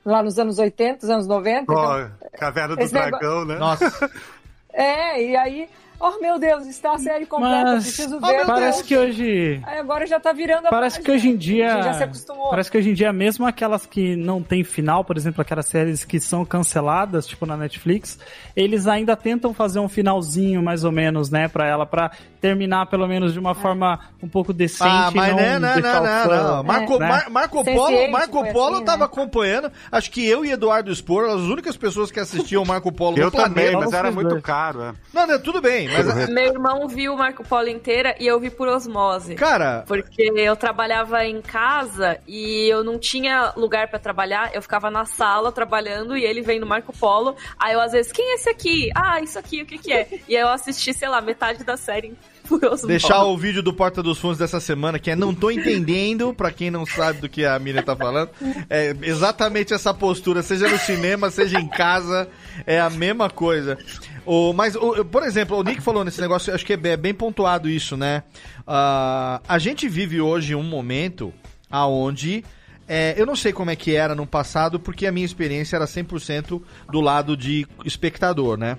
Lá nos anos 80, anos 90. então- Ó, Caverna do Dragão, né? Nossa, É, e aí, oh meu Deus, está a série completa, Mas preciso Oh, ver. meu parece Deus. que hoje. Aí agora já tá virando a Parece página. que hoje em dia. A gente já se acostumou. Parece que hoje em dia, mesmo aquelas que não tem final, por exemplo, aquelas séries que são canceladas, tipo na Netflix, eles ainda tentam fazer um finalzinho, mais ou menos, né, pra ela, pra terminar pelo menos de uma forma um pouco decente. Ah, mas não né, não, não, o não, fã, não. Marco, né? Mar- Marco Polo, Sense8 Marco Polo assim, tava né? acompanhando. Acho que eu e Eduardo Spor, as únicas pessoas que assistiam Marco Polo Eu no planeta. também, mas era muito caro. é. Não, não, tudo bem, mas Meu irmão viu o Marco Polo inteira e eu vi por osmose. cara, Porque eu trabalhava em casa e eu não tinha lugar pra trabalhar, eu ficava na sala trabalhando e ele vem no Marco Polo. Aí eu às vezes, quem é esse aqui? Ah, isso aqui, o que que é? E aí eu assisti, sei lá, metade da série por osmose. deixar o vídeo do Porta dos Fundos dessa semana, que é Não Tô Entendendo, pra quem não sabe do que a Miriam tá falando. É exatamente essa postura, seja no cinema, seja em casa, é a mesma coisa. O, mas, o, por exemplo, o Nick falou nesse negócio, acho que é bem, é bem pontuado isso, né? Ah, a gente vive hoje um momento aonde é, eu não sei como é que era no passado, porque a minha experiência era 100% do lado de espectador, né?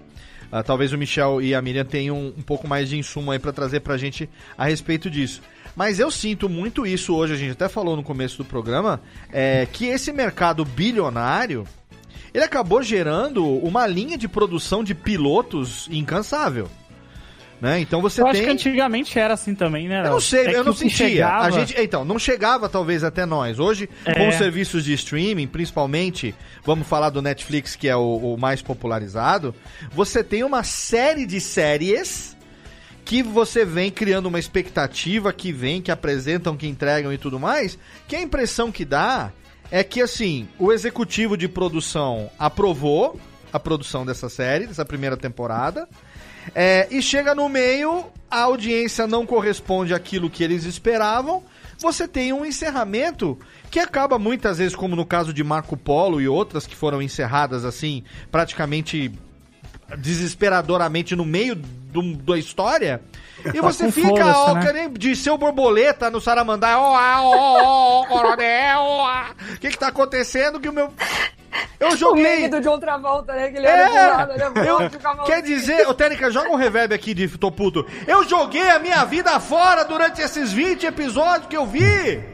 Ah, talvez o Michel e a Miriam tenham um, um pouco mais de insumo aí pra trazer pra gente a respeito disso. Mas eu sinto muito isso hoje, a gente até falou no começo do programa, é, que esse mercado bilionário, ele acabou gerando uma linha de produção de pilotos incansável. Né? Então você Eu tem... acho que antigamente era assim também, né? Eu não sei, É eu não sentia. chegava- A gente, então, não chegava talvez até nós. Hoje, É. com os serviços de streaming, principalmente, vamos falar do Netflix, que é o, o mais popularizado, você tem uma série de séries que você vem criando uma expectativa, que vem, que apresentam, que entregam e tudo mais, que a impressão que dá é que, assim, o executivo de produção aprovou a produção dessa série, dessa primeira temporada, é, e chega no meio, a audiência não corresponde àquilo que eles esperavam. Você tem um encerramento que acaba muitas vezes, como no caso de Marco Polo e outras que foram encerradas assim, praticamente desesperadoramente no meio do, da história. E você com fica, ó, né? querendo de seu borboleta no Saramandá, ó, ó, ó, ó, coronel, ó. O que que tá acontecendo que o meu... Eu O joguei... meme do John Travolta, né? Que ele É, né? eu, quer dizer, ô Tênica, joga um reverb aqui de tô puto. Eu joguei a minha vida fora durante esses 20 episódios que eu vi.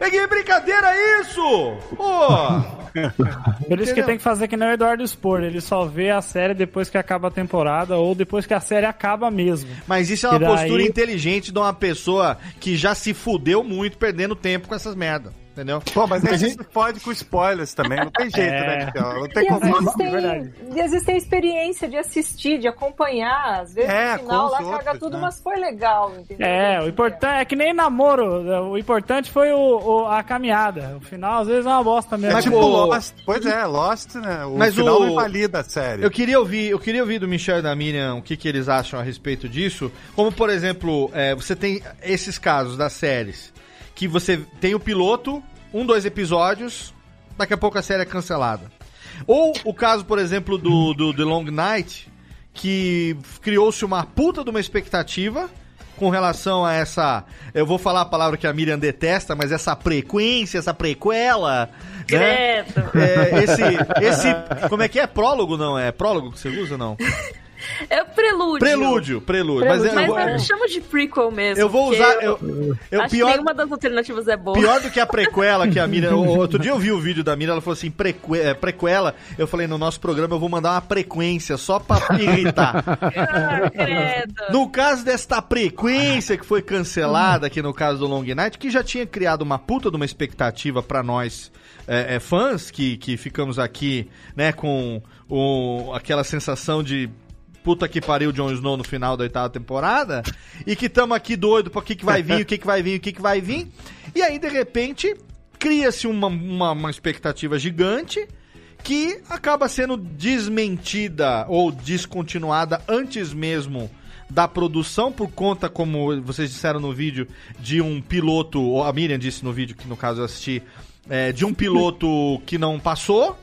É que brincadeira isso? Pô, Por isso que tem que fazer que nem o Eduardo Spor. Ele só vê a série depois que acaba a temporada ou depois que a série acaba mesmo. mas isso é uma daí- postura inteligente de uma pessoa que já se fudeu muito perdendo tempo com essas merda. Entendeu? Pô, mas a gente pode com spoilers também, não tem jeito, É. né? Não tem E como. existem, verdade. e existem a experiência de assistir, de acompanhar. Às vezes É, no final lá os caga outros, tudo, né? mas foi legal, entendeu? É, o importante é que nem namoro. O importante foi o, o- a caminhada. O final às vezes é uma bosta mesmo. É Mas tipo o- Lost. Pois é, Lost, né? O Mas final o- invalida a série. Eu queria ouvir, eu queria ouvir do Michel e da Miriam o que, que eles acham a respeito disso. Como, por exemplo, é, você tem esses casos das séries que você tem o piloto, um, dois episódios, daqui a pouco a série é cancelada. Ou o caso, por exemplo, do, do The Long Night, que criou-se uma puta de uma expectativa com relação a essa. Eu vou falar a palavra que a Miriam detesta, mas essa frequência, essa prequela. Né? É, esse, esse. Como é que é? Prólogo não? É prólogo que você usa não? É prelúdio. Prelúdio, prelúdio. Mas, eu, Mas eu, eu chamo de prequel mesmo. eu vou usar. Eu, Eu, eu, acho pior, que nenhuma das alternativas é boa. pior do que a prequela que a Miriam. o- Outro dia eu vi o vídeo da Miriam, ela falou assim: preque, é, prequela. Eu falei, no nosso programa eu vou mandar uma frequência só pra irritar. Ah, credo. No caso desta frequência que foi cancelada aqui no caso do Long Night, que já tinha criado uma puta de uma expectativa pra nós é, é, fãs que, que ficamos aqui, né, com o, aquela sensação de puta que pariu Jon Snow no final da oitava temporada e que estamos aqui doido para o que, que vai vir, o que, que vai vir, o que, que vai vir. E aí, de repente, cria-se uma, uma, uma expectativa gigante que acaba sendo desmentida ou descontinuada antes mesmo da produção por conta, como vocês disseram no vídeo, de um piloto, ou a Miriam disse no vídeo que no caso eu assisti, é, de um piloto que não passou.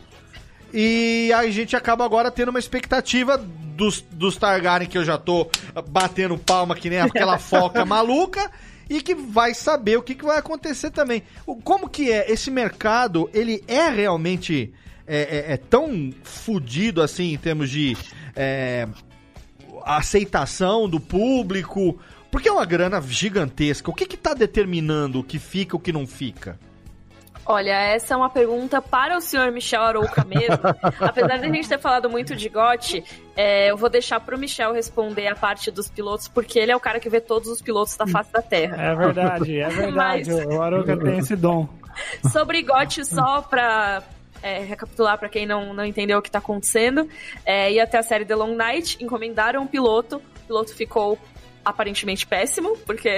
E a gente acaba agora tendo uma expectativa dos, dos Targaryen, que eu já tô batendo palma que nem aquela foca maluca, e que vai saber o que, que vai acontecer também. O- Como que é? Esse mercado, ele é realmente é, é- é tão fudido assim em termos de é, aceitação do público? Porque é uma grana gigantesca. O que que tá determinando o que fica e o que não fica? Olha, essa é uma pergunta para o senhor Michel Arouca mesmo. Apesar de a gente ter falado muito de GOT, é, eu vou deixar pro Michel responder a parte dos pilotos, porque ele é o cara que vê todos os pilotos da face da Terra. É verdade, é verdade. Mas- O Aroca tem esse dom. Sobre GOT, só pra é, recapitular pra quem não, não entendeu o que tá acontecendo, é, ia até a série The Long Night, encomendaram um piloto, o piloto ficou aparentemente péssimo, porque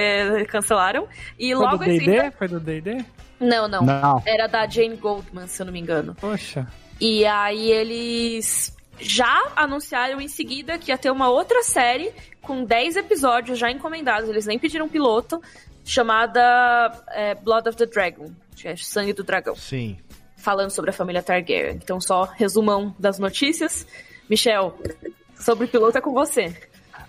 cancelaram, e Foi do logo em D&D? seguida... Foi do D&D? Não, não, Não. Era da Jane Goldman, se eu não me engano. Poxa. E aí eles já anunciaram em seguida que ia ter uma outra série com 10 episódios já encomendados. Eles nem pediram piloto, chamada é, Blood of the Dragon, que é Sangue do Dragão, Sim. falando sobre a família Targaryen. Então, só resumão das notícias. Michel, sobre piloto é com você.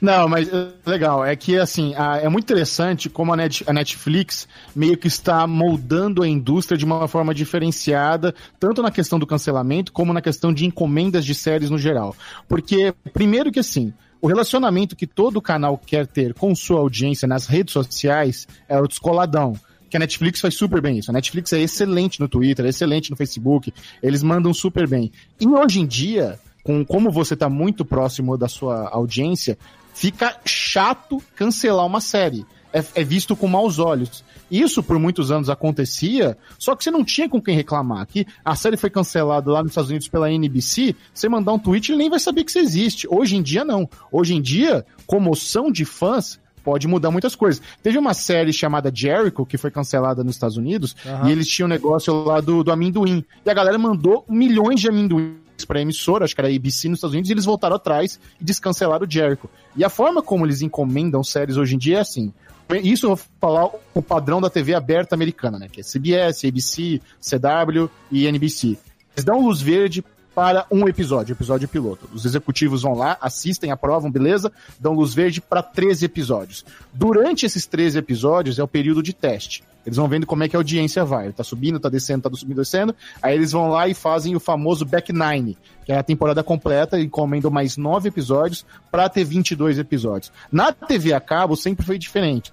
Não, mas é legal. É que, assim, a- é muito interessante como a, Net- a Netflix meio que está moldando a indústria de uma forma diferenciada, tanto na questão do cancelamento, como na questão de encomendas de séries no geral. Porque, primeiro que, assim, o relacionamento que todo canal quer ter com sua audiência nas redes sociais é o descoladão. Que a Netflix faz super bem isso. A Netflix é excelente no Twitter, é excelente no Facebook, eles mandam super bem. E hoje em dia, com como você está muito próximo da sua audiência, fica chato cancelar uma série. É, é visto com maus olhos. Isso por muitos anos acontecia, só que você não tinha com quem reclamar. Que a série foi cancelada lá nos Estados Unidos pela NBC, você mandar um tweet, ele nem vai saber que você existe. Hoje em dia, não. Hoje em dia, comoção de fãs pode mudar muitas coisas. Teve uma série chamada Jericho, que foi cancelada nos Estados Unidos, e eles tinham um negócio lá do, do amendoim. E a galera mandou milhões de amendoim pra emissora, acho que era a ABC nos Estados Unidos, e eles voltaram atrás e descancelaram o Jericho. E a forma como eles encomendam séries hoje em dia é assim. Isso eu vou falar o padrão da TV aberta americana, né? Que é CBS, ABC, CW e NBC. Eles dão luz verde para um episódio, episódio piloto. Os executivos vão lá, assistem, aprovam, beleza? Dão luz verde para 13 episódios. Durante esses 13 episódios é o período de teste. Eles vão vendo como é que a audiência vai. Tá subindo, tá descendo, tá subindo, descendo. Aí eles vão lá e fazem o famoso back nine, que é a temporada completa, e encomendam mais nove episódios para ter 22 episódios. Na TV a cabo sempre foi diferente.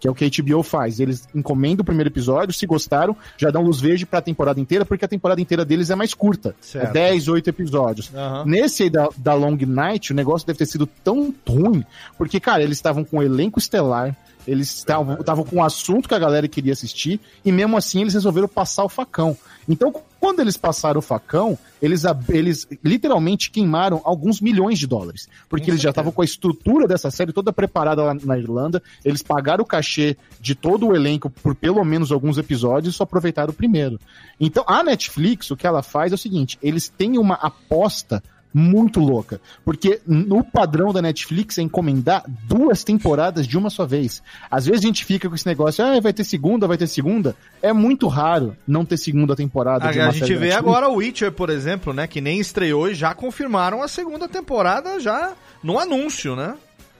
Que é o que a HBO faz. Eles encomendam o primeiro episódio, se gostaram, já dão luz verde pra temporada inteira, porque a temporada inteira deles é mais curta. Certo. É 10, 8 episódios. Aham. Nesse aí da, da Long Night, o negócio deve ter sido tão ruim, porque, cara, eles estavam com um elenco estelar, eles estavam com um assunto que a galera queria assistir, e mesmo assim eles resolveram passar o facão. Então, quando eles passaram o facão, eles, eles literalmente queimaram alguns milhões de dólares. Porque eles já estavam com a estrutura dessa série toda preparada lá na Irlanda, eles pagaram o cachê de todo o elenco por pelo menos alguns episódios e só aproveitaram o primeiro. Então, a Netflix, o que ela faz é o seguinte: eles têm uma aposta muito louca. Porque no padrão da Netflix é encomendar duas temporadas de uma só vez. Às vezes a gente fica com esse negócio, ah, vai ter segunda, vai ter segunda. É muito raro não ter segunda temporada A, de uma a gente vê agora o Witcher, por exemplo, né? Que nem estreou e já confirmaram a segunda temporada já no anúncio, né?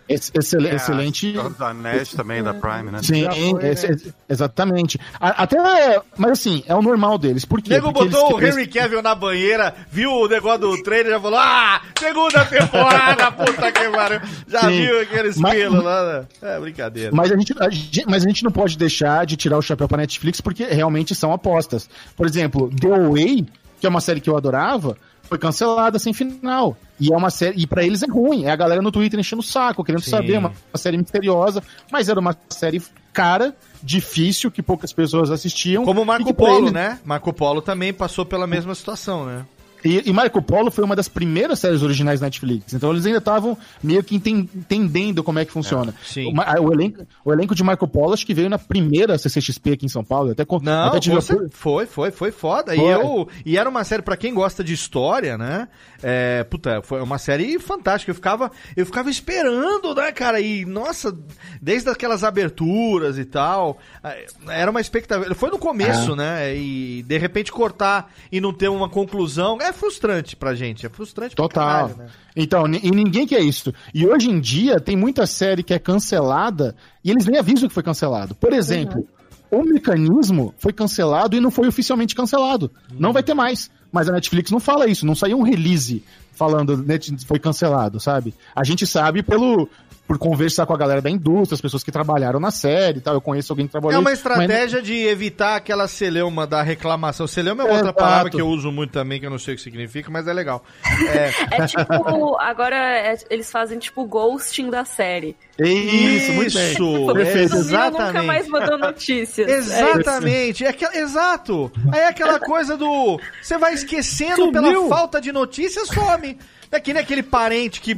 Ex- excel- É, excelente. Anéis também, da Prime, né? Sim, esse- esse- exatamente. A- Até, mas assim, é o normal deles. Por O quê? nego Porque botou o eles- Henry Cavill na banheira, viu o negócio do trailer e já falou: Ah, segunda temporada, puta que pariu. Já Sim. viu aqueles Mas- pelos lá? né? É brincadeira. Mas a, gente, a gente- mas a gente não pode deixar de tirar o chapéu pra Netflix porque realmente são apostas. Por exemplo, The Away, que é uma série que eu adorava, foi cancelada sem final. E é uma série. E pra eles é ruim. É a galera no Twitter enchendo o saco, querendo Sim. saber. Uma, uma série misteriosa. Mas era uma série cara, difícil, que poucas pessoas assistiam. Como o Marco Polo, eles- né? Marco Polo também passou pela mesma situação, né? E, e Marco Polo foi uma das primeiras séries originais da Netflix. Então eles ainda estavam meio que enten- entendendo como é que funciona. sim. O, Ma- o elenco, o elenco de Marco Polo acho que veio na primeira CCXP aqui em São Paulo. Até, Não, até você- opor- foi, foi, foi foda. E, Foi. eu, e era uma série, pra quem gosta de história, né? É, puta, foi uma série fantástica. Eu ficava, eu ficava esperando, né, cara? E, nossa, desde aquelas aberturas e tal, eh, era uma expectativa. Foi no começo, Ah. né? E de repente cortar e não ter uma conclusão é frustrante pra gente. É frustrante pra Total. caralho, né? Então, e ninguém quer isso. E hoje em dia tem muita série que é cancelada e eles nem avisam que foi cancelado. Por exemplo, o mecanismo foi cancelado e não foi oficialmente cancelado. Não vai ter mais. Mas a Netflix não fala isso, não saiu um release falando net foi cancelado, sabe? A gente sabe pelo por conversar com a galera da indústria, as pessoas que trabalharam na série e tal. Eu conheço alguém que trabalhou. É uma mas- estratégia de evitar aquela celeuma da reclamação. Celeuma é outra Exato. palavra que eu uso muito também, que eu não sei o que significa, mas é legal. É, É tipo, agora é- eles fazem tipo ghosting da série. Isso, muito bem. Isso, Perfeito. Sumiram, nunca exatamente. mais mandou notícias. É. Exatamente, é aquela- exato. Aí é aquela coisa do. Você vai esquecendo Sumiu. pela falta de notícias, some. É que nem aquele parente que.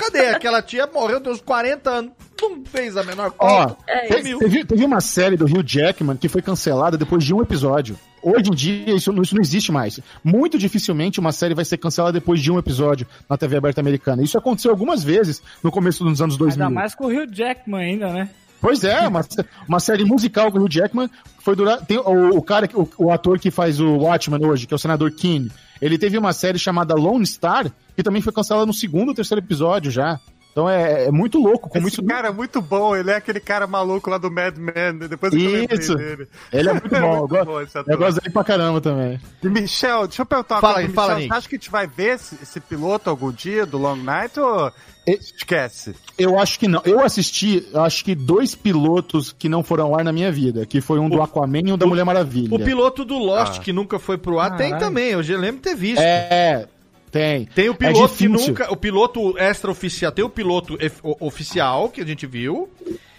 Cadê? Aquela tia morreu tem uns 40 anos. Não fez a menor Ó, conta. É teve, teve- uma série do Hugh Jackman que foi cancelada depois de um episódio. Hoje em dia, isso, não- isso não existe mais. Muito dificilmente uma série vai ser cancelada depois de um episódio na TV aberta americana. Isso aconteceu algumas vezes no começo dos anos 2000. Ainda mais com o Rio Jackman ainda, né? Pois é, uma, uma série musical com o Hugh Jackman foi durar. Tem o, o cara, o, o ator que faz o Watchman hoje, que é o senador Keane, ele teve uma série chamada Lone Star, que também foi cancelada no segundo ou terceiro episódio já. Então é, é muito louco como Esse isso. cara é muito bom, ele é aquele cara maluco lá do Mad Men, depois eu Isso. dele. Ele é muito bom. eu, muito gosto- bom esse ator. eu gosto dele pra caramba também. E Michel, deixa eu perguntar uma Fala coisa, aí, fala, Michel, você acha que a gente vai ver esse, esse piloto algum dia do Long Night ou esquece? Eu acho que não. Eu assisti, eu acho que dois pilotos que não foram ao ar na minha vida, que foi um do Aquaman e um da Mulher Maravilha. O piloto do Lost, Ah. que nunca foi pro ar, tem Caralho. também. Eu já lembro de ter visto. É, tem. Tem o É piloto que difícil. nunca. O piloto extra-oficial. Tem o piloto oficial, que a gente viu.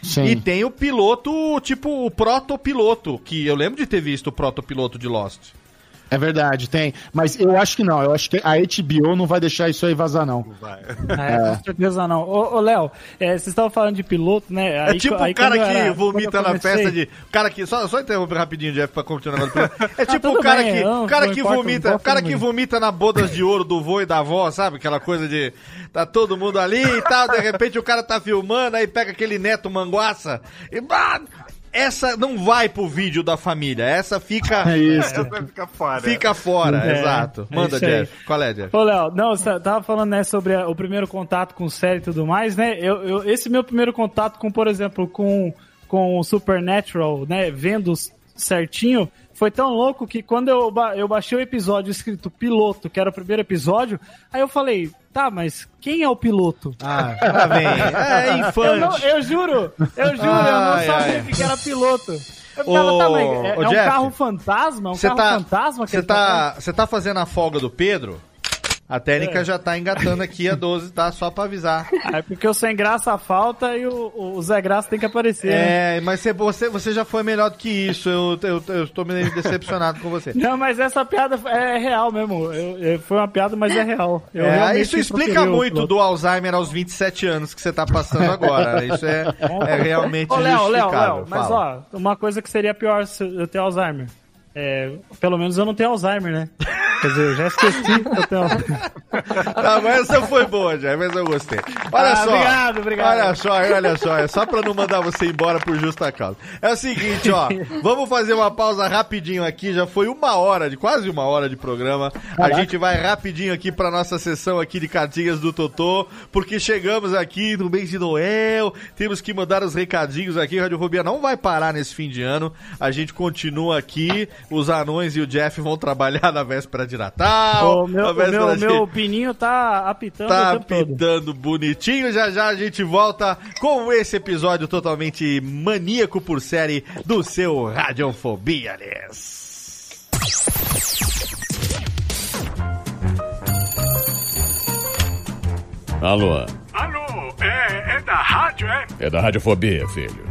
Sim. E tem o piloto, tipo, o protopiloto, que eu lembro de ter visto o protopiloto de Lost. É verdade, tem. Mas eu acho que não. Eu acho que a HBO não vai deixar isso aí vazar, não. Vai. É, com certeza não. Ô, ô, Léo, é, vocês estavam falando de piloto, né? É Aí tipo co- aí o cara que era- vomita na festa de. O cara que. Só, só interromper rapidinho, Jeff, pra continuar no piloto. É tipo tudo o cara bem, que. não, O cara não que importa, vomita. não O cara que vomita na bodas de ouro do vô e da avó, sabe? Aquela coisa de. Tá todo mundo ali e tal, de repente o cara tá filmando, aí pega aquele neto manguaça e. bah, essa não vai pro vídeo da família, essa fica. É isso. Essa fica fora. Fica fora, É, exato. é Manda, aí. Jeff. Qual é, Jeff? Ô, Léo, não, você tava falando, né, sobre a- o primeiro contato com série e tudo mais, né? Eu, eu- esse meu primeiro contato com, por exemplo, com, com o Supernatural, né, vendo certinho, foi tão louco que quando eu, ba- eu baixei o episódio escrito piloto, que era o primeiro episódio, aí eu falei, tá, mas quem é o piloto? Ah, lá vem. É Eu, não, infante. eu juro, eu juro, eu Ai, não sabia que era piloto. Eu ficava, Ô, tá, mas é, é um Jeff, carro fantasma? É um Você carro tá, fantasma que você ele tá, você tá fazendo a folga do Pedro? A técnica já tá engatando aqui a 12, tá? Só pra avisar. É porque o sem graça falta e o, o Zé Graça tem que aparecer. né? É, mas você, você, já foi melhor do que isso. Eu, eu, eu tô me decepcionado com você. Não, mas essa piada é real mesmo. Eu- eu- foi uma piada, mas é real. É, isso explica muito do Alzheimer aos 27 anos que você tá passando agora. Isso é, é realmente Ô, Léo, Léo. Léo, mas ó, uma coisa que seria pior se eu ter Alzheimer. É, pelo menos eu não tenho Alzheimer, né? Quer dizer, eu já esqueci Alzheimer. Tá, mas essa foi boa, já, mas eu gostei. Olha Ah, só. obrigado, obrigado. Olha só, olha só, é só pra não mandar você embora por justa causa. É o seguinte, ó, vamos fazer uma pausa rapidinho aqui, já foi uma hora, de quase uma hora de programa. A gente vai rapidinho aqui pra nossa sessão aqui de cartinhas do Totô, porque chegamos aqui no mês de Noel, temos que mandar os recadinhos aqui, a Radiofobia não vai parar nesse fim de ano, a gente continua aqui, os anões e o Jeff vão trabalhar na véspera de Natal, o meu, o meu, de... meu pininho tá apitando Tá o tempo todo. pitando bonitinho. Já já a gente volta com esse episódio totalmente maníaco por série do seu Radiofobia. Alô, Alô, é, é da rádio, é? é da Radiofobia, filho.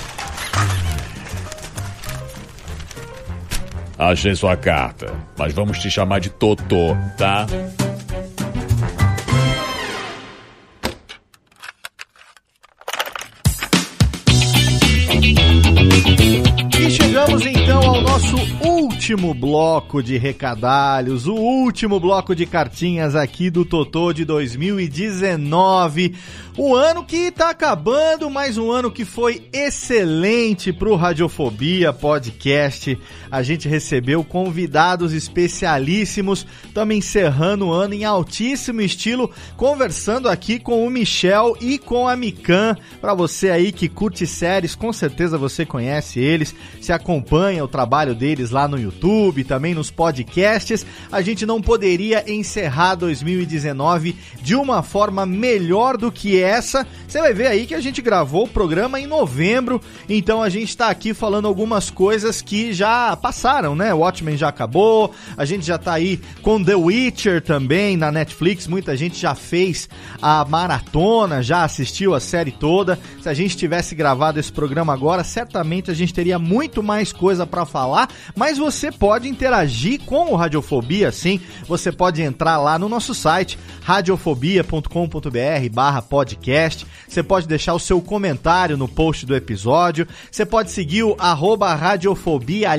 Achei sua carta, mas vamos te chamar de Totô, tá? E chegamos então ao nosso último bloco de recadalhos, o último bloco de cartinhas aqui do Totô de 2019. Um ano que tá acabando, mas um ano que foi excelente pro Radiofobia Podcast. A gente recebeu convidados especialíssimos, estamos encerrando o ano em altíssimo estilo, conversando aqui com o Michel e com a Mikan. Para você aí que curte séries, com certeza você conhece eles, se acompanha o trabalho deles lá no YouTube, também nos podcasts. A gente não poderia encerrar 2019 de uma forma melhor do que essa. Você vai ver aí que a gente gravou o programa em novembro, então a gente está aqui falando algumas coisas que já passaram, né? Watchmen já acabou, a gente já tá aí com The Witcher também na Netflix, muita gente já fez a maratona, já assistiu a série toda. Se a gente tivesse gravado esse programa agora, certamente a gente teria muito mais coisa para falar, mas você pode interagir com o Radiofobia, sim. Você pode entrar lá no nosso site radiofobia.com.br/podcast. Você pode deixar o seu comentário no post do episódio. Você pode seguir o arroba Radiofobia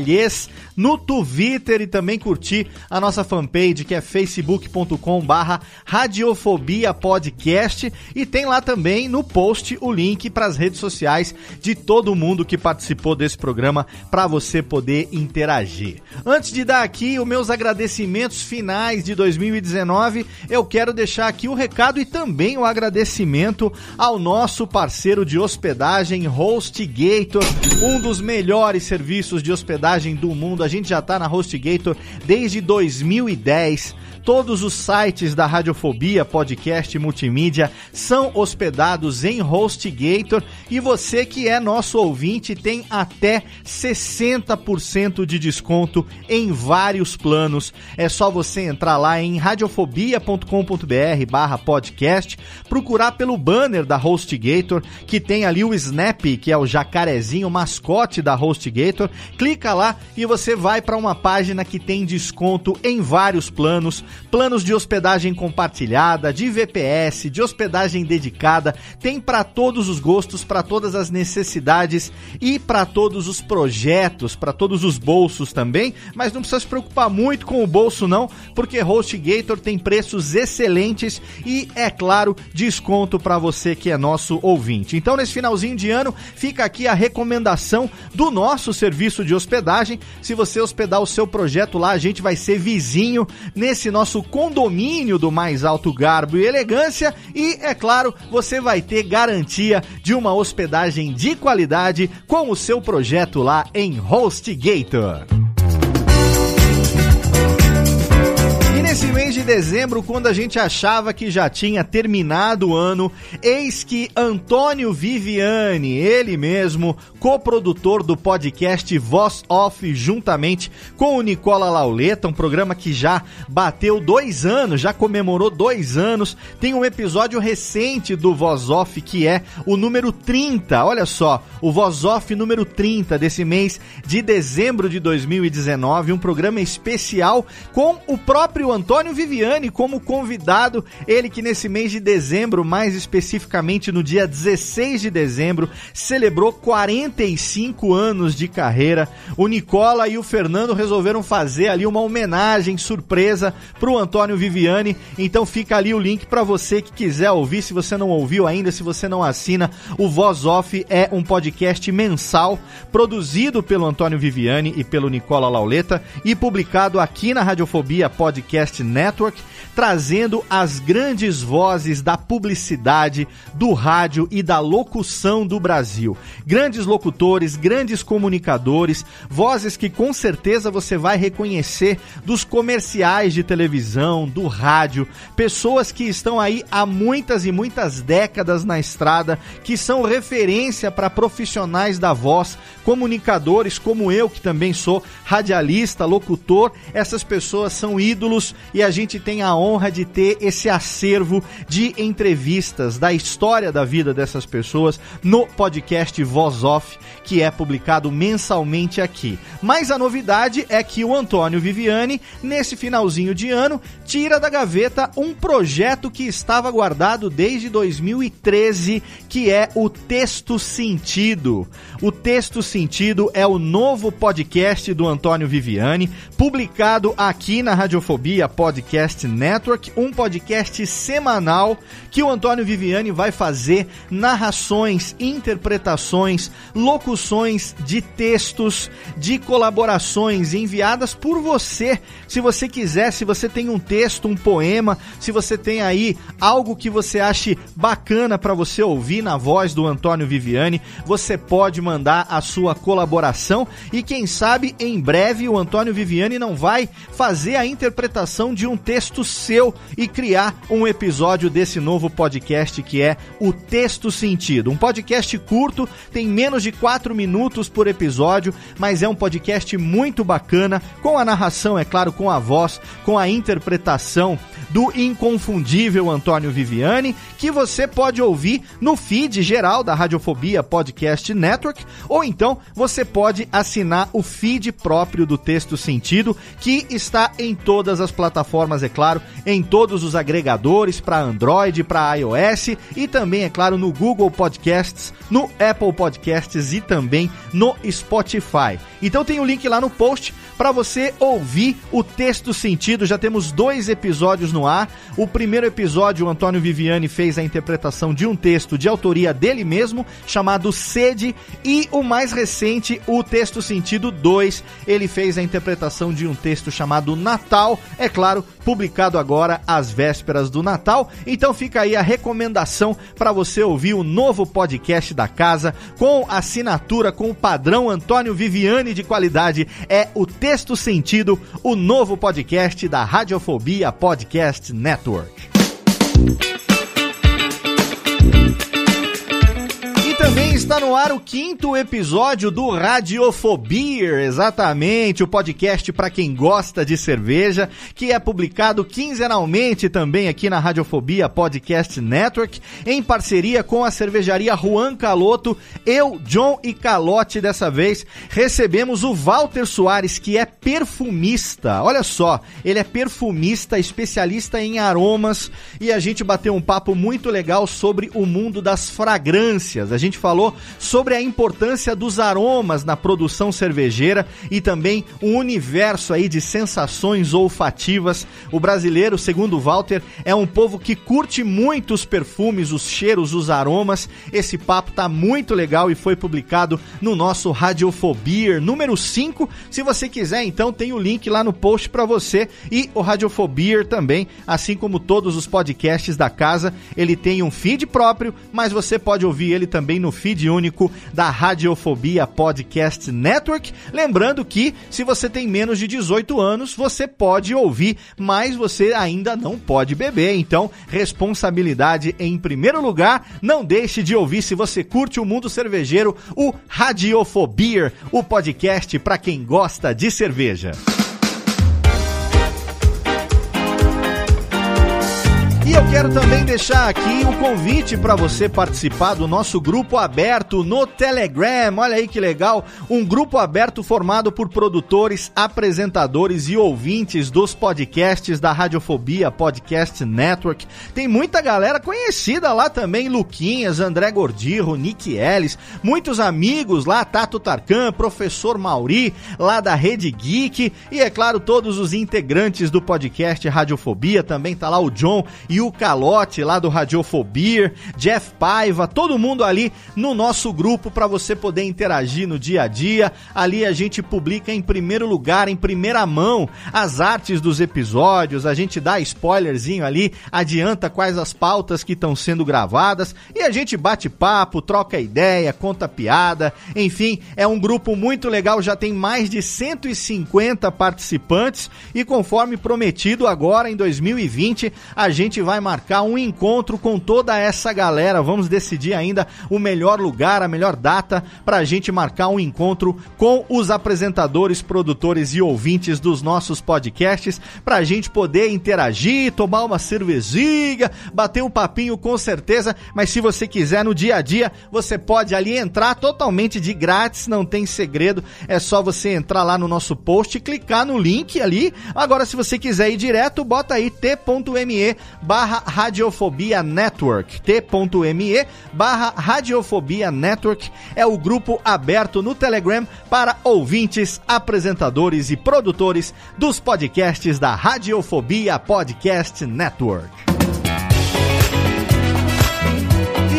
no Twitter e também curtir a nossa fanpage que é facebook.com barra Radiofobia Podcast e tem lá também no post o link para as redes sociais de todo mundo que participou desse programa para você poder interagir. Antes de dar aqui os meus agradecimentos finais de 2019, eu quero deixar aqui o recado e também o agradecimento ao nosso parceiro de hospedagem HostGator, um dos melhores serviços de hospedagem do mundo. A gente já está na HostGator desde 2010 Todos os sites da Radiofobia, podcast multimídia, são hospedados em HostGator e você que é nosso ouvinte tem até 60% de desconto em vários planos. É só você entrar lá em radiofobia.com.br barra podcast, procurar pelo banner da HostGator, que tem ali o Snap, que é o jacarezinho mascote da HostGator. Clica lá e você vai para uma página que tem desconto em vários planos, planos de hospedagem compartilhada, de VPS, de hospedagem dedicada, tem para todos os gostos, para todas as necessidades e para todos os projetos, para todos os bolsos também, mas não precisa se preocupar muito com o bolso não, porque HostGator tem preços excelentes e é claro, desconto para você que é nosso ouvinte. Então nesse finalzinho de ano, fica aqui a recomendação do nosso serviço de hospedagem. Se você hospedar o seu projeto lá, a gente vai ser vizinho nesse nosso condomínio do mais alto garbo e elegância e é claro, você vai ter garantia de uma hospedagem de qualidade com o seu projeto lá em HostGator. Nesse mês de dezembro, quando a gente achava que já tinha terminado o ano, eis que Antônio Viviani, ele mesmo, coprodutor do podcast Voz Off, juntamente com o Nicola Lauleta, um programa que já bateu dois anos, já comemorou dois anos. Tem um episódio recente do Voz Off que é o número 30. Olha só, o Voz Off número 30 desse mês de dezembro de 2019, um programa especial com o próprio Antônio Viviani como convidado. Ele que nesse mês de dezembro, mais especificamente no dia 16 de dezembro, celebrou 45 anos de carreira. O Nicola e o Fernando resolveram fazer ali uma homenagem surpresa pro Antônio Viviani. Então fica ali o link para você que quiser ouvir, se você não ouviu ainda, se você não assina, o Voz Off é um podcast mensal produzido pelo Antônio Viviani e pelo Nicola Lauleta e publicado aqui na Radiofobia Podcast Network, trazendo as grandes vozes da publicidade, do rádio e da locução do Brasil. Grandes locutores, grandes comunicadores, vozes que com certeza você vai reconhecer dos comerciais de televisão, do rádio, pessoas que estão aí há muitas e muitas décadas na estrada, que são referência para profissionais da voz, comunicadores como eu, que também sou radialista, locutor. Essas pessoas são ídolos e a gente tem a honra de ter esse acervo de entrevistas da história da vida dessas pessoas no podcast Voz Off, que é publicado mensalmente aqui. Mas a novidade é que o Antônio Viviani, nesse finalzinho de ano, tira da gaveta um projeto que estava guardado desde 2013, que é o Texto Sentido. O Texto Sentido é o novo podcast do Antônio Viviani, publicado aqui na Radiofobia Podcast Network, um podcast semanal que o Antônio Viviani vai fazer narrações, interpretações, locuções de textos, de colaborações enviadas por você. Se você quiser, se você tem um texto, um poema, se você tem aí algo que você ache bacana para você ouvir na voz do Antônio Viviani, você pode mandar a sua colaboração e quem sabe em breve o Antônio Viviani não vai fazer a interpretação de um texto seu e criar um episódio desse novo podcast que é o Texto Sentido. Um podcast curto, tem menos de 4 minutos por episódio, mas é um podcast muito bacana, com a narração, é claro, com a voz, com a interpretação do inconfundível Antônio Viviani, que você pode ouvir no feed geral da Radiofobia Podcast Network, ou então você pode assinar o feed próprio do Texto Sentido, que está em todas as plataformas, é claro, em todos os agregadores para Android, para iOS e também, é claro, no Google Podcasts, no Apple Podcasts e também no Spotify. Então tem o um link lá no post para você ouvir o texto sentido. Já temos dois episódios no ar. O primeiro episódio, o Antônio Viviani fez a interpretação de um texto de autoria dele mesmo, chamado Sede, e o mais recente, o texto sentido 2, ele fez a interpretação de um texto chamado Natal, é claro, publicado agora às vésperas do Natal. Então fica aí a recomendação para você ouvir o novo podcast da casa com assinatura com o padrão Antônio Viviani de qualidade. É o texto Sentido, o novo podcast da Radiofobia Podcast Network. Está no ar o quinto episódio do Radiofobia, exatamente, o podcast para quem gosta de cerveja, que é publicado quinzenalmente também aqui na Radiofobia Podcast Network, em parceria com a cervejaria Juan Caloto. Eu, John e Calote, dessa vez, recebemos o Walter Soares, que é perfumista. Olha só, ele é perfumista, especialista em aromas, e a gente bateu um papo muito legal sobre o mundo das fragrâncias. A gente falou sobre a importância dos aromas na produção cervejeira e também o universo aí de sensações olfativas. O brasileiro, segundo Walter, é um povo que curte muito os perfumes, os cheiros, os aromas. Esse papo tá muito legal e foi publicado no nosso Radiofobia número 5. Se você quiser, então tem o link lá no post para você e o Radiofobia também, assim como todos os podcasts da casa, ele tem um feed próprio, mas você pode ouvir ele também no feed único da Radiofobia Podcast Network. Lembrando que se você tem menos de 18 anos, você pode ouvir, mas você ainda não pode beber. Então, responsabilidade em primeiro lugar. Não deixe de ouvir se você curte o mundo cervejeiro, o Radiofobia, o podcast para quem gosta de cerveja. E eu quero também deixar aqui o convite para você participar do nosso grupo aberto no Telegram. Olha aí que legal, um grupo aberto formado por produtores, apresentadores e ouvintes dos podcasts da Radiofobia Podcast Network. Tem muita galera conhecida lá também, Luquinhas, André Gordirro, Nick Ellis, muitos amigos lá, Tato Tarkan, Professor Mauri, lá da Rede Geek. E é claro, todos os integrantes do podcast Radiofobia, também tá lá o John e o Calote lá do Radiofobia, Jeff Paiva, todo mundo ali no nosso grupo para você poder interagir no dia a dia. Ali a gente publica em primeiro lugar, em primeira mão, as artes dos episódios, a gente dá spoilerzinho ali, adianta quais as pautas que estão sendo gravadas. E a gente bate papo, troca ideia, conta piada, enfim, é um grupo muito legal, já tem mais de 150 participantes. E conforme prometido agora em 2020, a gente vai marcar um encontro com toda essa galera. Vamos decidir ainda o melhor lugar, a melhor data para a gente marcar um encontro com os apresentadores, produtores e ouvintes dos nossos podcasts, para a gente poder interagir, tomar uma cervejinha, bater um papinho com certeza. Mas se você quiser no dia a dia, você pode ali entrar totalmente de grátis, não tem segredo. É só você entrar lá no nosso post, clicar no link ali. Agora, se você quiser ir direto, bota aí t.me barra Radiofobia Network. T.me barra Radiofobia Network é o grupo aberto no Telegram para ouvintes, apresentadores e produtores dos podcasts da Radiofobia Podcast Network.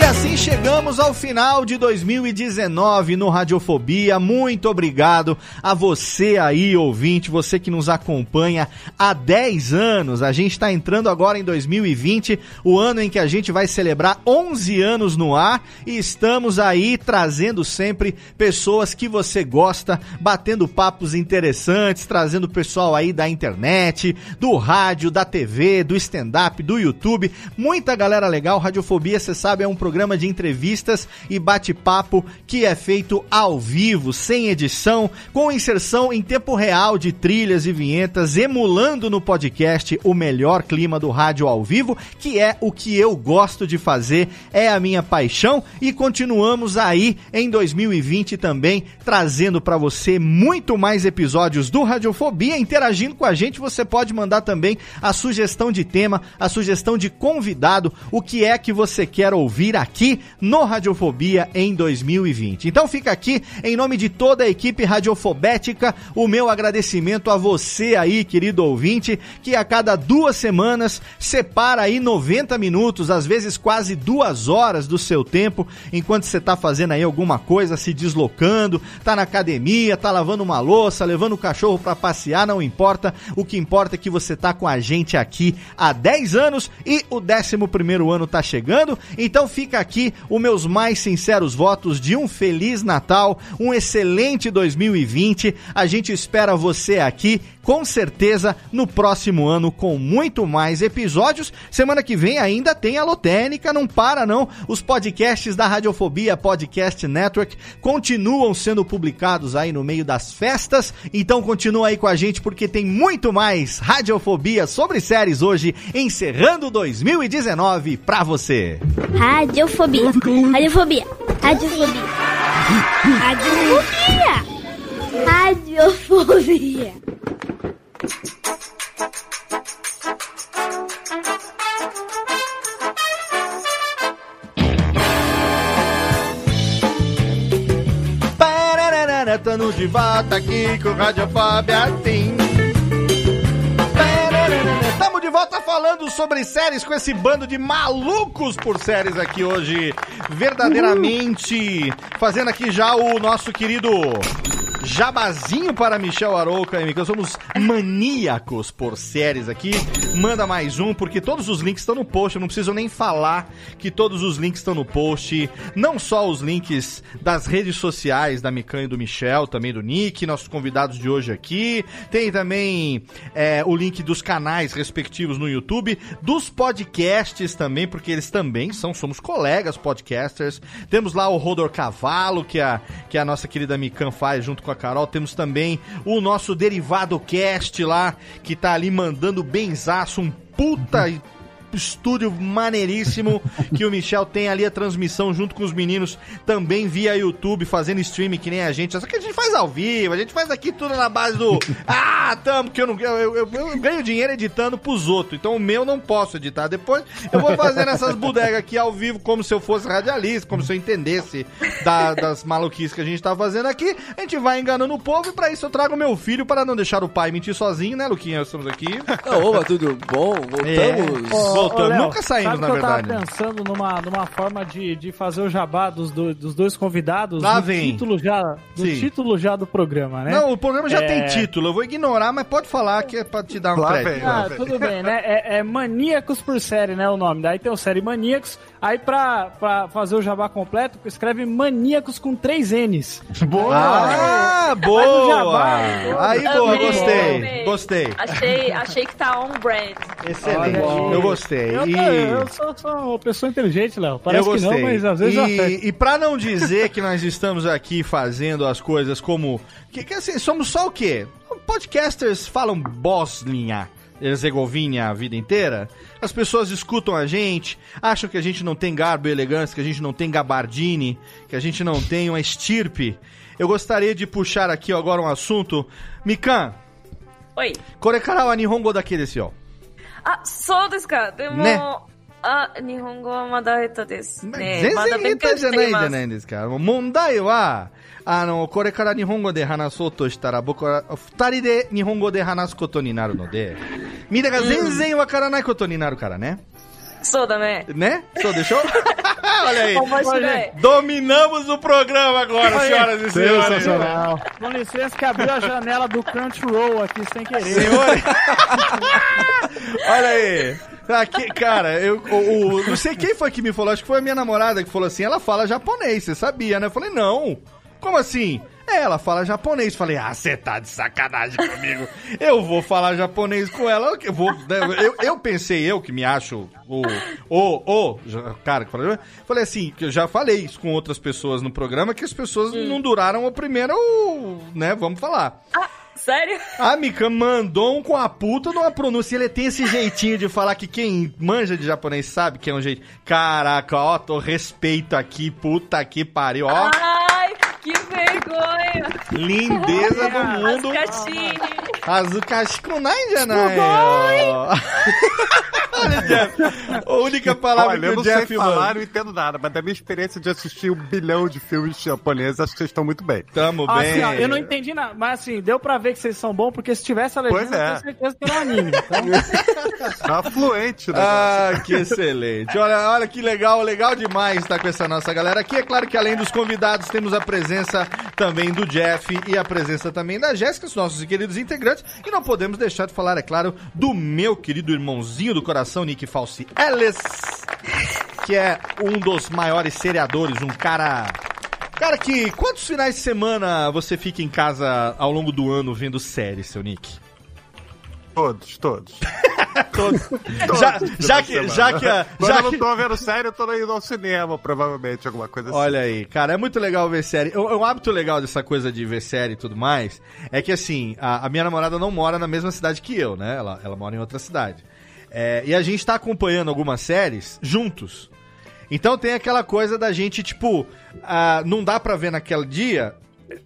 E assim chegamos ao final de 2019 no Radiofobia. Muito obrigado a você aí, ouvinte, você que nos acompanha há 10 anos. A gente está entrando agora em 2020, o ano em que a gente vai celebrar 11 anos no ar e estamos aí trazendo sempre pessoas que você gosta, batendo papos interessantes, trazendo pessoal aí da internet, do rádio, da TV, do stand-up, do YouTube. Muita galera legal. Radiofobia, você sabe, é um programa de entrevistas e bate-papo que é feito ao vivo, sem edição, com inserção em tempo real de trilhas e vinhetas, emulando no podcast o melhor clima do rádio ao vivo, que é o que eu gosto de fazer, é a minha paixão e continuamos aí em 2020 também trazendo para você muito mais episódios do Radiofobia, interagindo com a gente, você pode mandar também a sugestão de tema, a sugestão de convidado, o que é que você quer ouvir aqui no Radiofobia em 2020. Então fica aqui, em nome de toda a equipe radiofobética, o meu agradecimento a você aí, querido ouvinte, que a cada duas semanas separa aí 90 minutos, às vezes quase duas horas do seu tempo, enquanto você tá fazendo aí alguma coisa, se deslocando, tá na academia, tá lavando uma louça, levando o cachorro para passear, não importa. O que importa é que você tá com a gente aqui há 10 anos e o 11 primeiro ano tá chegando. Então fica fica aqui os meus mais sinceros votos de um feliz Natal, um excelente 2020. A gente espera você aqui com certeza no próximo ano com muito mais episódios. Semana que vem ainda tem a Lotênica, não para não. Os podcasts da Radiofobia Podcast Network continuam sendo publicados aí no meio das festas. Então continua aí com a gente porque tem muito mais Radiofobia sobre séries hoje, encerrando 2019 pra você. Radiofobia. Radiofobia. Radiofobia. Radiofobia. Radiofobia. Tamo de volta aqui com Radiofobia Team. Tamo de volta falando sobre séries com esse bando de malucos por séries aqui hoje. Verdadeiramente fazendo aqui já o nosso querido jabazinho para Michel Arouca e. Somos maníacos por séries aqui. Manda mais um, porque todos os links estão no post. Eu não preciso nem falar que todos os links estão no post. Não só os links das redes sociais da Mican e do Michel, também do Nick, nossos convidados de hoje aqui. Tem também é, o link dos canais respectivos no YouTube, dos podcasts também, porque eles também são, somos colegas podcasters. Temos lá o Rodor Cavalo, que a, que a nossa querida Mican faz junto com a Carol. Temos também o nosso Derivado Cast lá, que tá ali mandando benzaço, um puta estúdio maneiríssimo que o Michel tem ali a transmissão junto com os meninos também via YouTube, fazendo streaming que nem a gente. Só que a gente faz ao vivo, a gente faz aqui tudo na base do ah, tamo, que eu não eu, eu, eu ganho dinheiro editando pros outros, então o meu não posso editar. Depois eu vou fazendo essas bodegas aqui ao vivo como se eu fosse radialista, como se eu entendesse da- das maluquices que a gente tá fazendo aqui. A gente vai enganando o povo e pra isso eu trago meu filho para não deixar o pai mentir sozinho, né, Luquinha? Estamos aqui. Opa, tudo bom? Voltamos. É. Voltamos. Léo, Nunca saímos, sabe na que verdade. Eu tava pensando numa, numa forma de, de fazer o jabá dos, do- dos dois convidados Lá no vem. título já do Sim. título já do programa, né? Não, o programa já É, tem título. Eu vou ignorar, mas pode falar que é pra te dar um Lá crédito. vem, Ah, tudo bem, né? É, é Maníacos por série, né? O nome. Daí tem o série Maníacos. Aí pra, pra fazer o jabá completo, escreve Maníacos com três N's. Boa! Ah, o jabá, boa! Aí, boa, Amei, gostei. amei. Gostei. Achei, achei que tá on brand. Excelente. Olha. Eu gostei. Eu, E... eu sou, sou uma pessoa inteligente, Léo. Parece eu que não, mas às vezes eu acerto. e, e pra não dizer que nós estamos aqui fazendo as coisas como. Que, que assim, somos só o quê? Podcasters falam Bósnia. Herzegovinha a vida inteira, as pessoas escutam a gente, acham que a gente não tem garbo e elegância, que a gente não tem gabardine, que a gente não tem uma estirpe. Eu gostaria de puxar aqui agora um assunto. Mikan. Oi. Korekara wa daqui desse, ó. Ah, sou desse cara. Demo... Né? あ、日本語はまだ下手ですね。全まだ然下手じゃないじゃいないですか。問題は、あの、これから日本語で話そうとしたら、僕は二人で日本語で話すことになるので、みんなが全然わからないことになるからね。そうだね。ねそうでしょ Olha aí. 面白い。 Dominamos o programa agora, Olha, senhoras e senhores. Sensacional. Com licença que abriu a janela do Crunchyroll aqui sem querer. Senhores. Olha aí. Aqui, cara, eu, o, o- não sei quem foi que me falou, acho que foi a minha namorada que falou assim, ela fala japonês, você sabia, né? Eu falei, não. Como assim? É, ela fala japonês. Falei, ah, você tá de sacanagem comigo. Eu vou falar japonês com ela. Eu, vou, né, eu, eu pensei, eu que me acho o, o, o cara que falou. Falei assim, que eu já falei isso com outras pessoas no programa, que as pessoas não duraram o primeiro, né? Vamos falar. Sério? A Mika mandou um com a puta numa pronúncia. Ele tem esse jeitinho de falar que quem manja de japonês sabe que é um jeito. Caraca, ó, tô respeito aqui, puta que pariu, ó. Ai, que vergonha. Lindeza do mundo. Kunai janai. Olha, Jeff. A única palavra Olha, que eu o Jeff falar, manda. não entendo nada, mas da minha experiência de assistir um bilhão de filmes japoneses, acho que vocês estão muito bem. Tamo Ah, bem. assim, ó, eu não entendi nada, mas assim, deu pra ver que vocês são bons, porque se tivesse a legenda, Pois é. eu tenho certeza que era um anime. Então, Tá fluente, né? Ah, que excelente. Olha, olha que legal, legal demais estar com essa nossa galera aqui. É claro que além dos convidados, temos a presença também do Jeff e a presença também da Jéssica, os nossos queridos integrantes. E não podemos deixar de falar, é claro, do meu querido irmãozinho do coração, Nick Falsi Ellis. que é um dos maiores seriadores, um cara. Cara, que quantos finais de semana você fica em casa ao longo do ano vendo séries, seu Nick? Todos, todos. todos. Já, já que, já que, a- Quando já eu não que- tô vendo série, eu tô indo ao cinema, provavelmente, alguma coisa assim. Olha aí, cara, é muito legal ver série. Um, um hábito legal dessa coisa de ver série e tudo mais é que, assim, a, a minha namorada não mora na mesma cidade que eu, né? Ela, ela mora em outra cidade. É, e a gente tá acompanhando algumas séries juntos. Então tem aquela coisa da gente, tipo, ah, não dá pra ver naquele dia,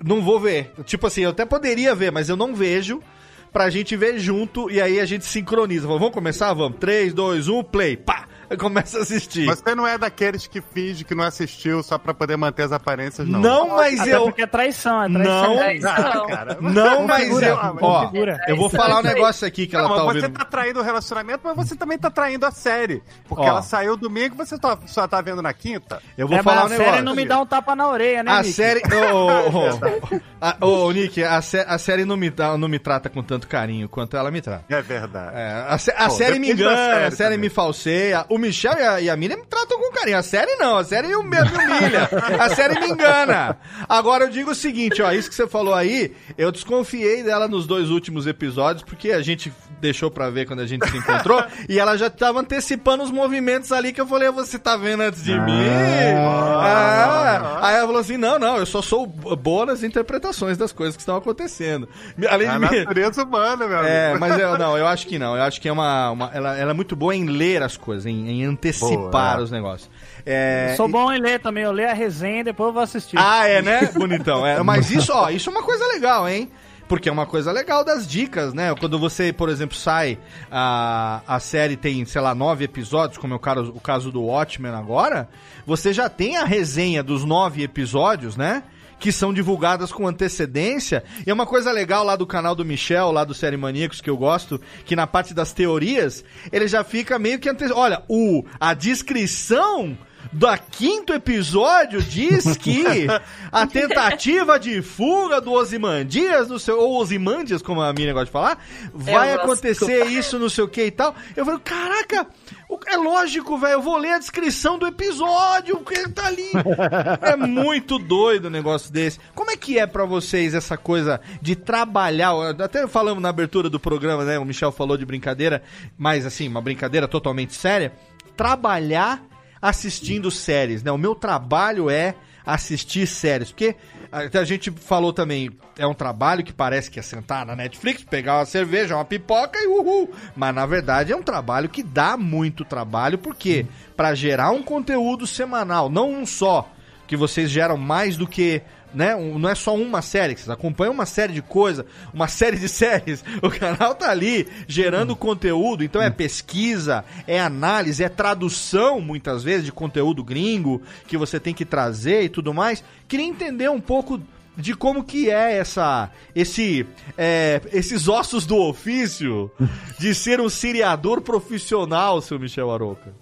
não vou ver. Tipo assim, eu até poderia ver, mas eu não vejo pra gente ver junto e aí a gente sincroniza. Vamos começar? Vamos. 3, 2, 1, play. Pá! Começa a assistir. Mas você não é daqueles que finge que não assistiu só pra poder manter as aparências, não. Não, mas Até eu. porque é traição, é traição. Não, Traição. não, mas Configura, eu. Ó, eu vou falar um negócio aqui que ela Não, tá mas ouvindo. Você tá traindo o relacionamento, mas você também tá traindo a série. Porque Ó. ela saiu domingo e você tá- só tá vendo na quinta. Eu vou É, falar um mas a série negócio. não me dá um tapa na orelha, né, A Nick? série. Ô, ô, a- ô, Nick, a, sé- a série não me, dá- não me trata com tanto carinho quanto ela me trata. É verdade. É, a, sé- a Pô, série me engana, série a série também. me falseia. O Michel e a, e a Miriam me tratam com carinho. A série não, a série me me humilha. A série me engana. Agora eu digo o seguinte, ó, isso que você falou aí, eu desconfiei dela nos dois últimos episódios, porque a gente deixou pra ver quando a gente se encontrou, e ela já tava antecipando os movimentos ali que eu falei, você tá vendo antes de mim? Ah, aí ela falou assim, não, não, eu só sou boa nas interpretações das coisas que estão acontecendo. Além É de a me... natureza humana, meu amigo. É, mas eu, não, eu acho que não. Eu acho que é uma. uma- ela, ela é muito boa em ler as coisas, em, em antecipar Boa, os negócios. É, Sou bom em ler também, eu leio a resenha e depois eu vou assistir. Ah, é, né? Bonitão. É, mas isso, ó, isso é uma coisa legal, hein? Porque é uma coisa legal das dicas, né? Quando você, por exemplo, sai, a, a série tem, sei lá, nove episódios, como é o caso, o caso do Watchmen agora, você já tem a resenha dos nove episódios, né? Que são divulgadas com antecedência. E é uma coisa legal lá do canal do Michel, lá do Série Maníacos, que eu gosto, que na parte das teorias, ele já fica meio que ante... Olha, o, a descrição do quinto episódio diz que a tentativa de fuga do Osimandias, no seu, ou Osimandias, como a Miriam gosta de falar, vai acontecer isso, não sei o que e tal. Eu falei, caraca, é lógico, velho, eu vou ler a descrição do episódio, que tá ali. É muito doido o negócio desse. Como é que é pra vocês essa coisa de trabalhar? Até falamos na abertura do programa, né? O Michel falou de brincadeira, mas assim, uma brincadeira totalmente séria. Trabalhar assistindo séries, né? O meu trabalho é assistir séries, porque a a gente falou também, é um trabalho que parece que é sentar na Netflix, pegar uma cerveja, uma pipoca e uhul. Mas na verdade é um trabalho que dá muito trabalho, porque para gerar um conteúdo semanal, não um só, que vocês geram mais do que né? um- não é só uma série, que vocês acompanham uma série de coisas, uma série de séries. O canal tá ali gerando conteúdo, então é pesquisa, é análise, é tradução muitas vezes de conteúdo gringo que você tem que trazer e tudo mais. Queria entender um pouco de como que é essa esse é, esses ossos do ofício de ser um seriador profissional, seu Michel Aroca.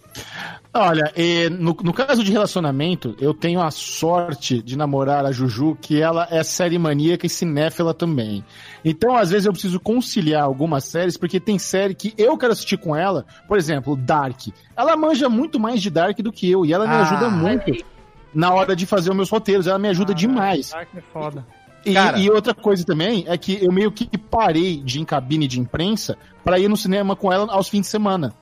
Olha, no, no caso de relacionamento, eu tenho a sorte de namorar a Juju, que ela é série maníaca e cinéfila também. Então, às vezes, eu preciso conciliar algumas séries, porque tem série que eu quero assistir com ela, por exemplo, Dark. Ela manja muito mais de Dark do que eu, e ela me Ah, ajuda muito na hora de fazer os meus roteiros, ela me ajuda demais. Dark é foda. E, e outra coisa também é que eu meio que parei de ir em cabine de imprensa pra ir no cinema com ela aos fins de semana.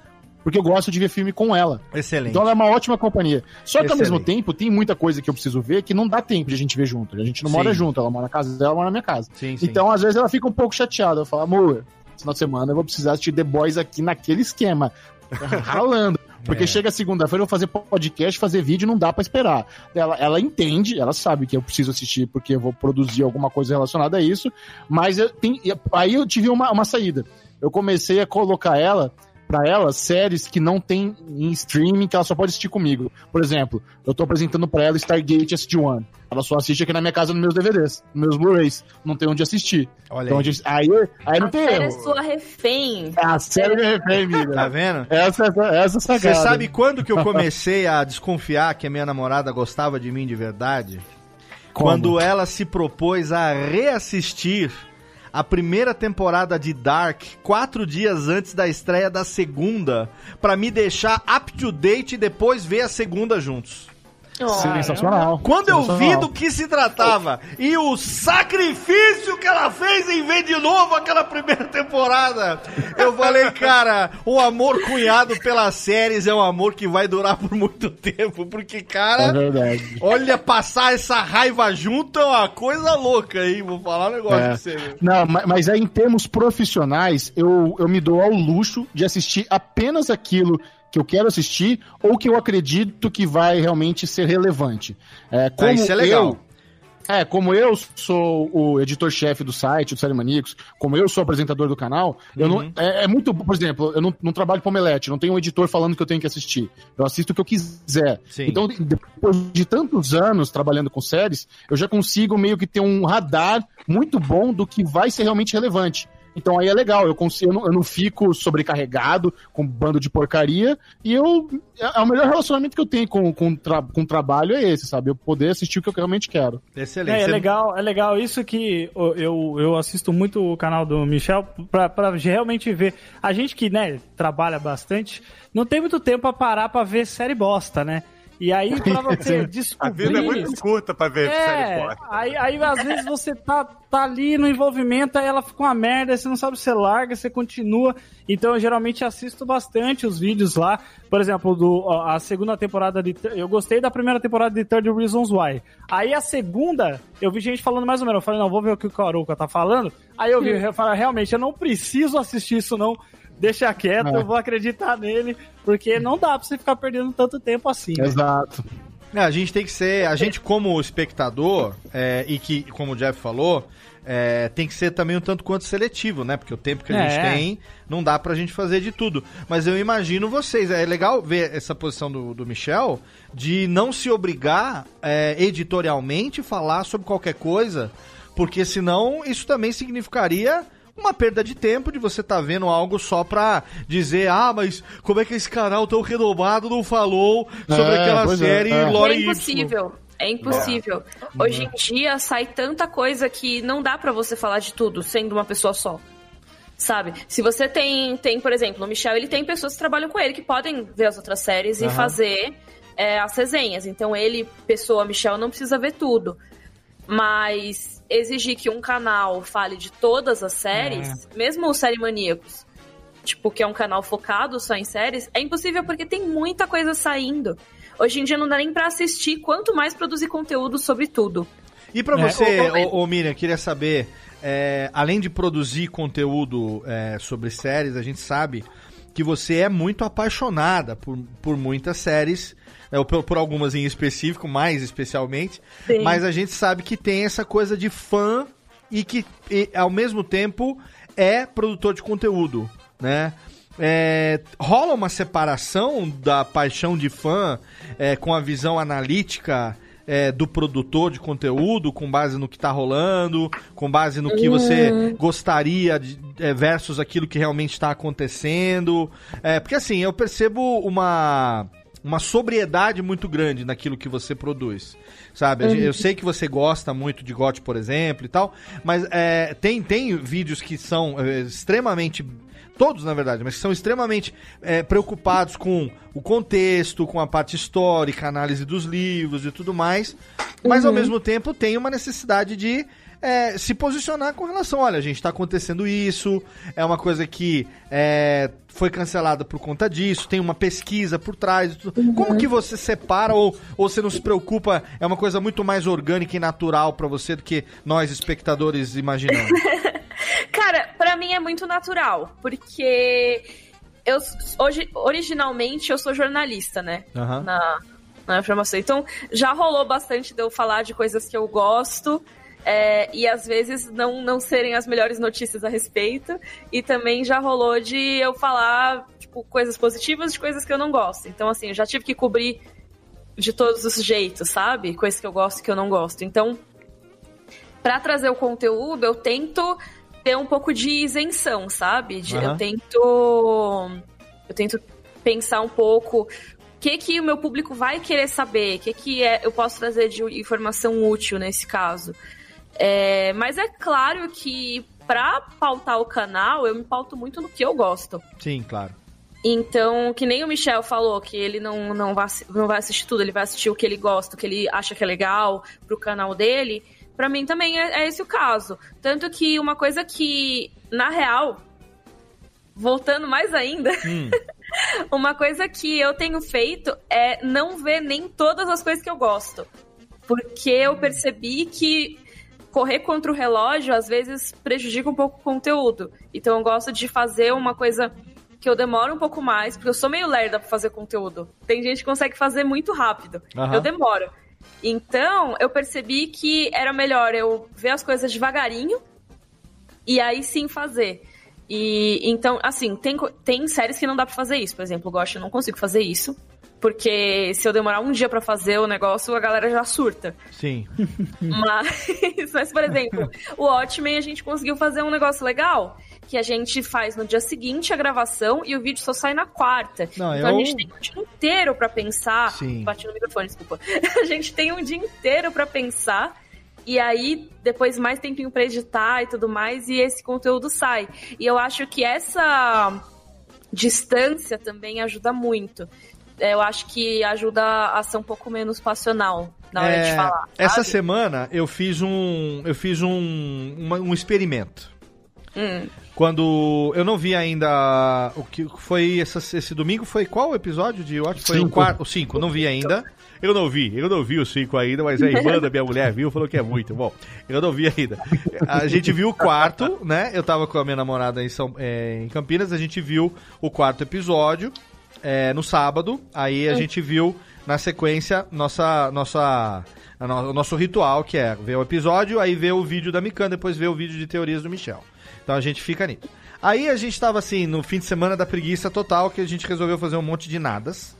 Porque eu gosto de ver filme com ela. Excelente. Então ela é uma ótima companhia. Só que ao mesmo Excelente. tempo, tem muita coisa que eu preciso ver que não dá tempo de a gente ver junto. A gente não Sim. mora junto, ela mora na casa dela, ela mora na minha casa. Sim, sim. Então, às vezes, ela fica um pouco chateada. Eu falo, amor, esse final de semana eu vou precisar assistir The Boys aqui naquele esquema. Ralando. Porque É. chega segunda-feira, eu vou fazer podcast, fazer vídeo, não dá pra esperar. Ela, ela entende, ela sabe que eu preciso assistir porque eu vou produzir alguma coisa relacionada a isso, mas eu tenho, aí eu tive uma, uma saída. Eu comecei a colocar ela pra ela séries que não tem em streaming, que ela só pode assistir comigo. Por exemplo, eu tô apresentando pra ela Stargate SG-1. Ela só assiste aqui na minha casa nos meus DVDs, nos meus Blu-rays. Não tem onde assistir. Olha Então, aí. onde- aí, aí não A tem série é sua refém. A série me refém, amiga. Tá vendo? Essa, essa Você sagada. sabe quando que eu comecei a desconfiar que a minha namorada gostava de mim de verdade? Como? Quando ela se propôs a reassistir a primeira temporada de Dark quatro dias antes da estreia da segunda, pra me deixar up to date e depois ver a segunda juntos. Sensacional. Quando eu vi do que se tratava e o sacrifício que ela fez em ver de novo aquela primeira temporada, eu falei, cara, o amor cunhado pelas séries é um amor que vai durar por muito tempo, porque, cara, É verdade. olha, passar essa raiva junto é uma coisa louca, hein? Vou falar um negócio É. pra você. viu? Não, ma- mas aí em termos profissionais, eu, eu me dou ao luxo de assistir apenas aquilo que eu quero assistir ou que eu acredito que vai realmente ser relevante. É, como isso é legal. Eu, é, como eu sou o editor-chefe do site, do Série Maníacos, como eu sou apresentador do canal, eu Uhum. não, é, é muito, por exemplo, eu não, não trabalho com omelete, não tenho um editor falando que eu tenho que assistir. Eu assisto o que eu quiser. Sim. Então, depois de tantos anos trabalhando com séries, eu já consigo meio que ter um radar muito bom do que vai ser realmente relevante. Então aí é legal, eu, consigo, eu, não, eu não fico sobrecarregado com um bando de porcaria e eu. É, é o melhor relacionamento que eu tenho com, com, tra, com o trabalho é esse, sabe? Eu poder assistir o que eu realmente quero. Excelente. É, é legal, é legal isso que eu, eu assisto muito o canal do Michel pra, pra realmente ver. A gente que, né, trabalha bastante, não tem muito tempo pra parar pra ver série bosta, né? E aí, pra você A descobrir... vida é muito curta pra ver série É, bosta. aí, aí às vezes você tá, tá ali no envolvimento, aí ela fica uma merda, você não sabe se você larga, você continua. Então eu geralmente assisto bastante os vídeos lá. Por exemplo, do, a segunda temporada de. Eu gostei da primeira temporada de 30 Reasons Why. Aí a segunda, eu vi gente falando mais ou menos. Eu falei, não, vou ver o que o Caruca tá falando. Aí eu vi, eu falei, realmente, eu não preciso assistir isso, não. Deixa quieto, É. eu vou acreditar nele, porque não dá pra você ficar perdendo tanto tempo assim. né? Exato. É, a gente tem que ser, a gente como espectador, é, e que, como o Jeff falou, é, tem que ser também um tanto quanto seletivo, né? Porque o tempo que a gente É. tem, não dá pra gente fazer de tudo. Mas eu imagino vocês, é legal ver essa posição do, do Michel, de não se obrigar é, editorialmente falar sobre qualquer coisa, porque senão isso também significaria uma perda de tempo de você estar vendo algo só pra dizer, ah, mas como é que esse canal tão renomado não falou sobre É, aquela é, série é. Lore é Y? impossível. É impossível. Hoje em dia sai tanta coisa que não dá pra você falar de tudo sendo uma pessoa só. Sabe? Se você tem, tem, por exemplo, o Michel, ele tem pessoas que trabalham com ele que podem ver as outras séries e Aham. fazer é, as resenhas. Então ele, pessoa, Michel, não precisa ver tudo. Mas exigir que um canal fale de todas as séries, mesmo o Série Maníacos, tipo, que é um canal focado só em séries, é impossível porque tem muita coisa saindo. Hoje em dia não dá nem pra assistir, quanto mais produzir conteúdo sobre tudo. E pra É, você, o- ô, ô, Miriam, queria saber, é, além de produzir conteúdo é, sobre séries, a gente sabe que você é muito apaixonada por, por muitas séries, ou por, por algumas em específico, mais especialmente, Sim. mas a gente sabe que tem essa coisa de fã e que, e, ao mesmo tempo, é produtor de conteúdo, né? É, rola uma separação da paixão de fã é, com a visão analítica é, do produtor de conteúdo, com base no que tá rolando, com base no que você gostaria de, é, versus aquilo que realmente está acontecendo. É, porque assim, eu percebo uma uma sobriedade muito grande naquilo que você produz, sabe? Gente- Eu sei que você gosta muito de GOT, por exemplo, e tal, mas é, tem, tem vídeos que são é, extremamente todos na verdade, mas que são extremamente é, preocupados com o contexto, com a parte histórica, análise dos livros e tudo mais, mas ao mesmo tempo tem uma necessidade de é, se posicionar com relação, olha, gente, está acontecendo isso, é uma coisa que é, foi cancelada por conta disso, tem uma pesquisa por trás. tudo. Como que você separa ou, ou você não se preocupa? É uma coisa muito mais orgânica e natural para você do que nós espectadores imaginamos. Cara, pra mim é muito natural, porque eu hoje originalmente eu sou jornalista, né? Aham. Na, na formação. Então já rolou bastante de eu falar de coisas que eu gosto. É, e às vezes não, não serem as melhores notícias a respeito. E também já rolou de eu falar, tipo, coisas positivas de coisas que eu não gosto. Então, assim, eu já tive que cobrir de todos os jeitos, sabe? Coisas que eu gosto e que eu não gosto. Então, pra trazer o conteúdo, eu tento ter um pouco de isenção, sabe? De- Aham. Eu tento. Eu tento pensar um pouco o que, que o meu público vai querer saber, o que, que é, eu posso trazer de informação útil nesse caso. É, mas é claro que pra pautar o canal, eu me pauto muito no que eu gosto. Sim, claro. Então, que nem o Michel falou, que ele não, não, vai, não vai assistir tudo, ele vai assistir o que ele gosta, o que ele acha que é legal pro canal dele. Pra mim também é, é esse o caso. Tanto que uma coisa que, na real, voltando mais ainda, uma coisa que eu tenho feito é não ver nem todas as coisas que eu gosto. Porque eu percebi que correr contra o relógio às vezes prejudica um pouco o conteúdo. Então eu gosto de fazer uma coisa que eu demoro um pouco mais, porque eu sou meio lerda pra fazer conteúdo. Tem gente que consegue fazer muito rápido. Aham. Eu demoro. Então, eu percebi que era melhor eu ver as coisas devagarinho e aí sim fazer. E então, assim, tem, tem séries que não dá pra fazer isso. Por exemplo, o Ghost eu não consigo fazer isso. Porque se eu demorar um dia pra fazer o negócio, a galera já surta. Sim. Mas, mas, por exemplo, o Watchmen a gente conseguiu fazer um negócio legal. Que a gente faz no dia seguinte a gravação e o vídeo só sai na quarta. Não, então eu- a gente tem um dia inteiro pra pensar. Sim. Bati no microfone, desculpa. A gente tem um dia inteiro pra pensar. E aí, depois mais tempinho pra editar e tudo mais, e esse conteúdo sai. E eu acho que essa distância também ajuda muito. Eu acho que ajuda a ser um pouco menos passional na hora de É, falar. Essa sabe? semana eu fiz um. Eu fiz um, uma- um experimento. Hum. Quando eu não vi ainda o que foi essa- esse domingo foi qual o episódio de Watch? Foi o Cinco. quarto, o 5, não vi ainda. Eu não vi, eu não vi o 5 ainda, mas a irmã da minha mulher viu, falou que é muito bom. Eu não vi ainda. A gente viu o quarto, né? Eu tava com a minha namorada em, São, é, em Campinas, a gente viu o quarto episódio é, no sábado. Aí a Hum. gente viu na sequência nossa nossa no- o nosso ritual, que é ver o episódio, aí ver o vídeo da Mikan, depois ver o vídeo de teorias do Michel. Então a gente fica nisso. Aí a gente tava assim, no fim de semana da preguiça total, que a gente resolveu fazer um monte de nadas.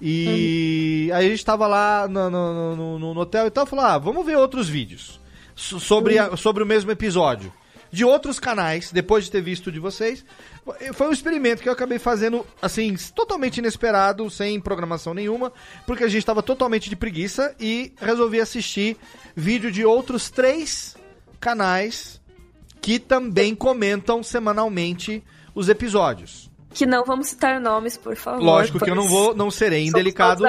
E aí a gente tava lá no, no, no- no- hotel e tal, falou: ah, vamos ver outros vídeos so- sobre, a- sobre o mesmo episódio. De outros canais, depois de ter visto de vocês. Foi um experimento que eu acabei fazendo, assim, totalmente inesperado, sem programação nenhuma, porque a gente tava totalmente de preguiça e resolvi assistir vídeo de outros três canais que também comentam semanalmente os episódios. Que não vamos citar nomes, por favor. Lógico que eu não vou, não serei indelicado.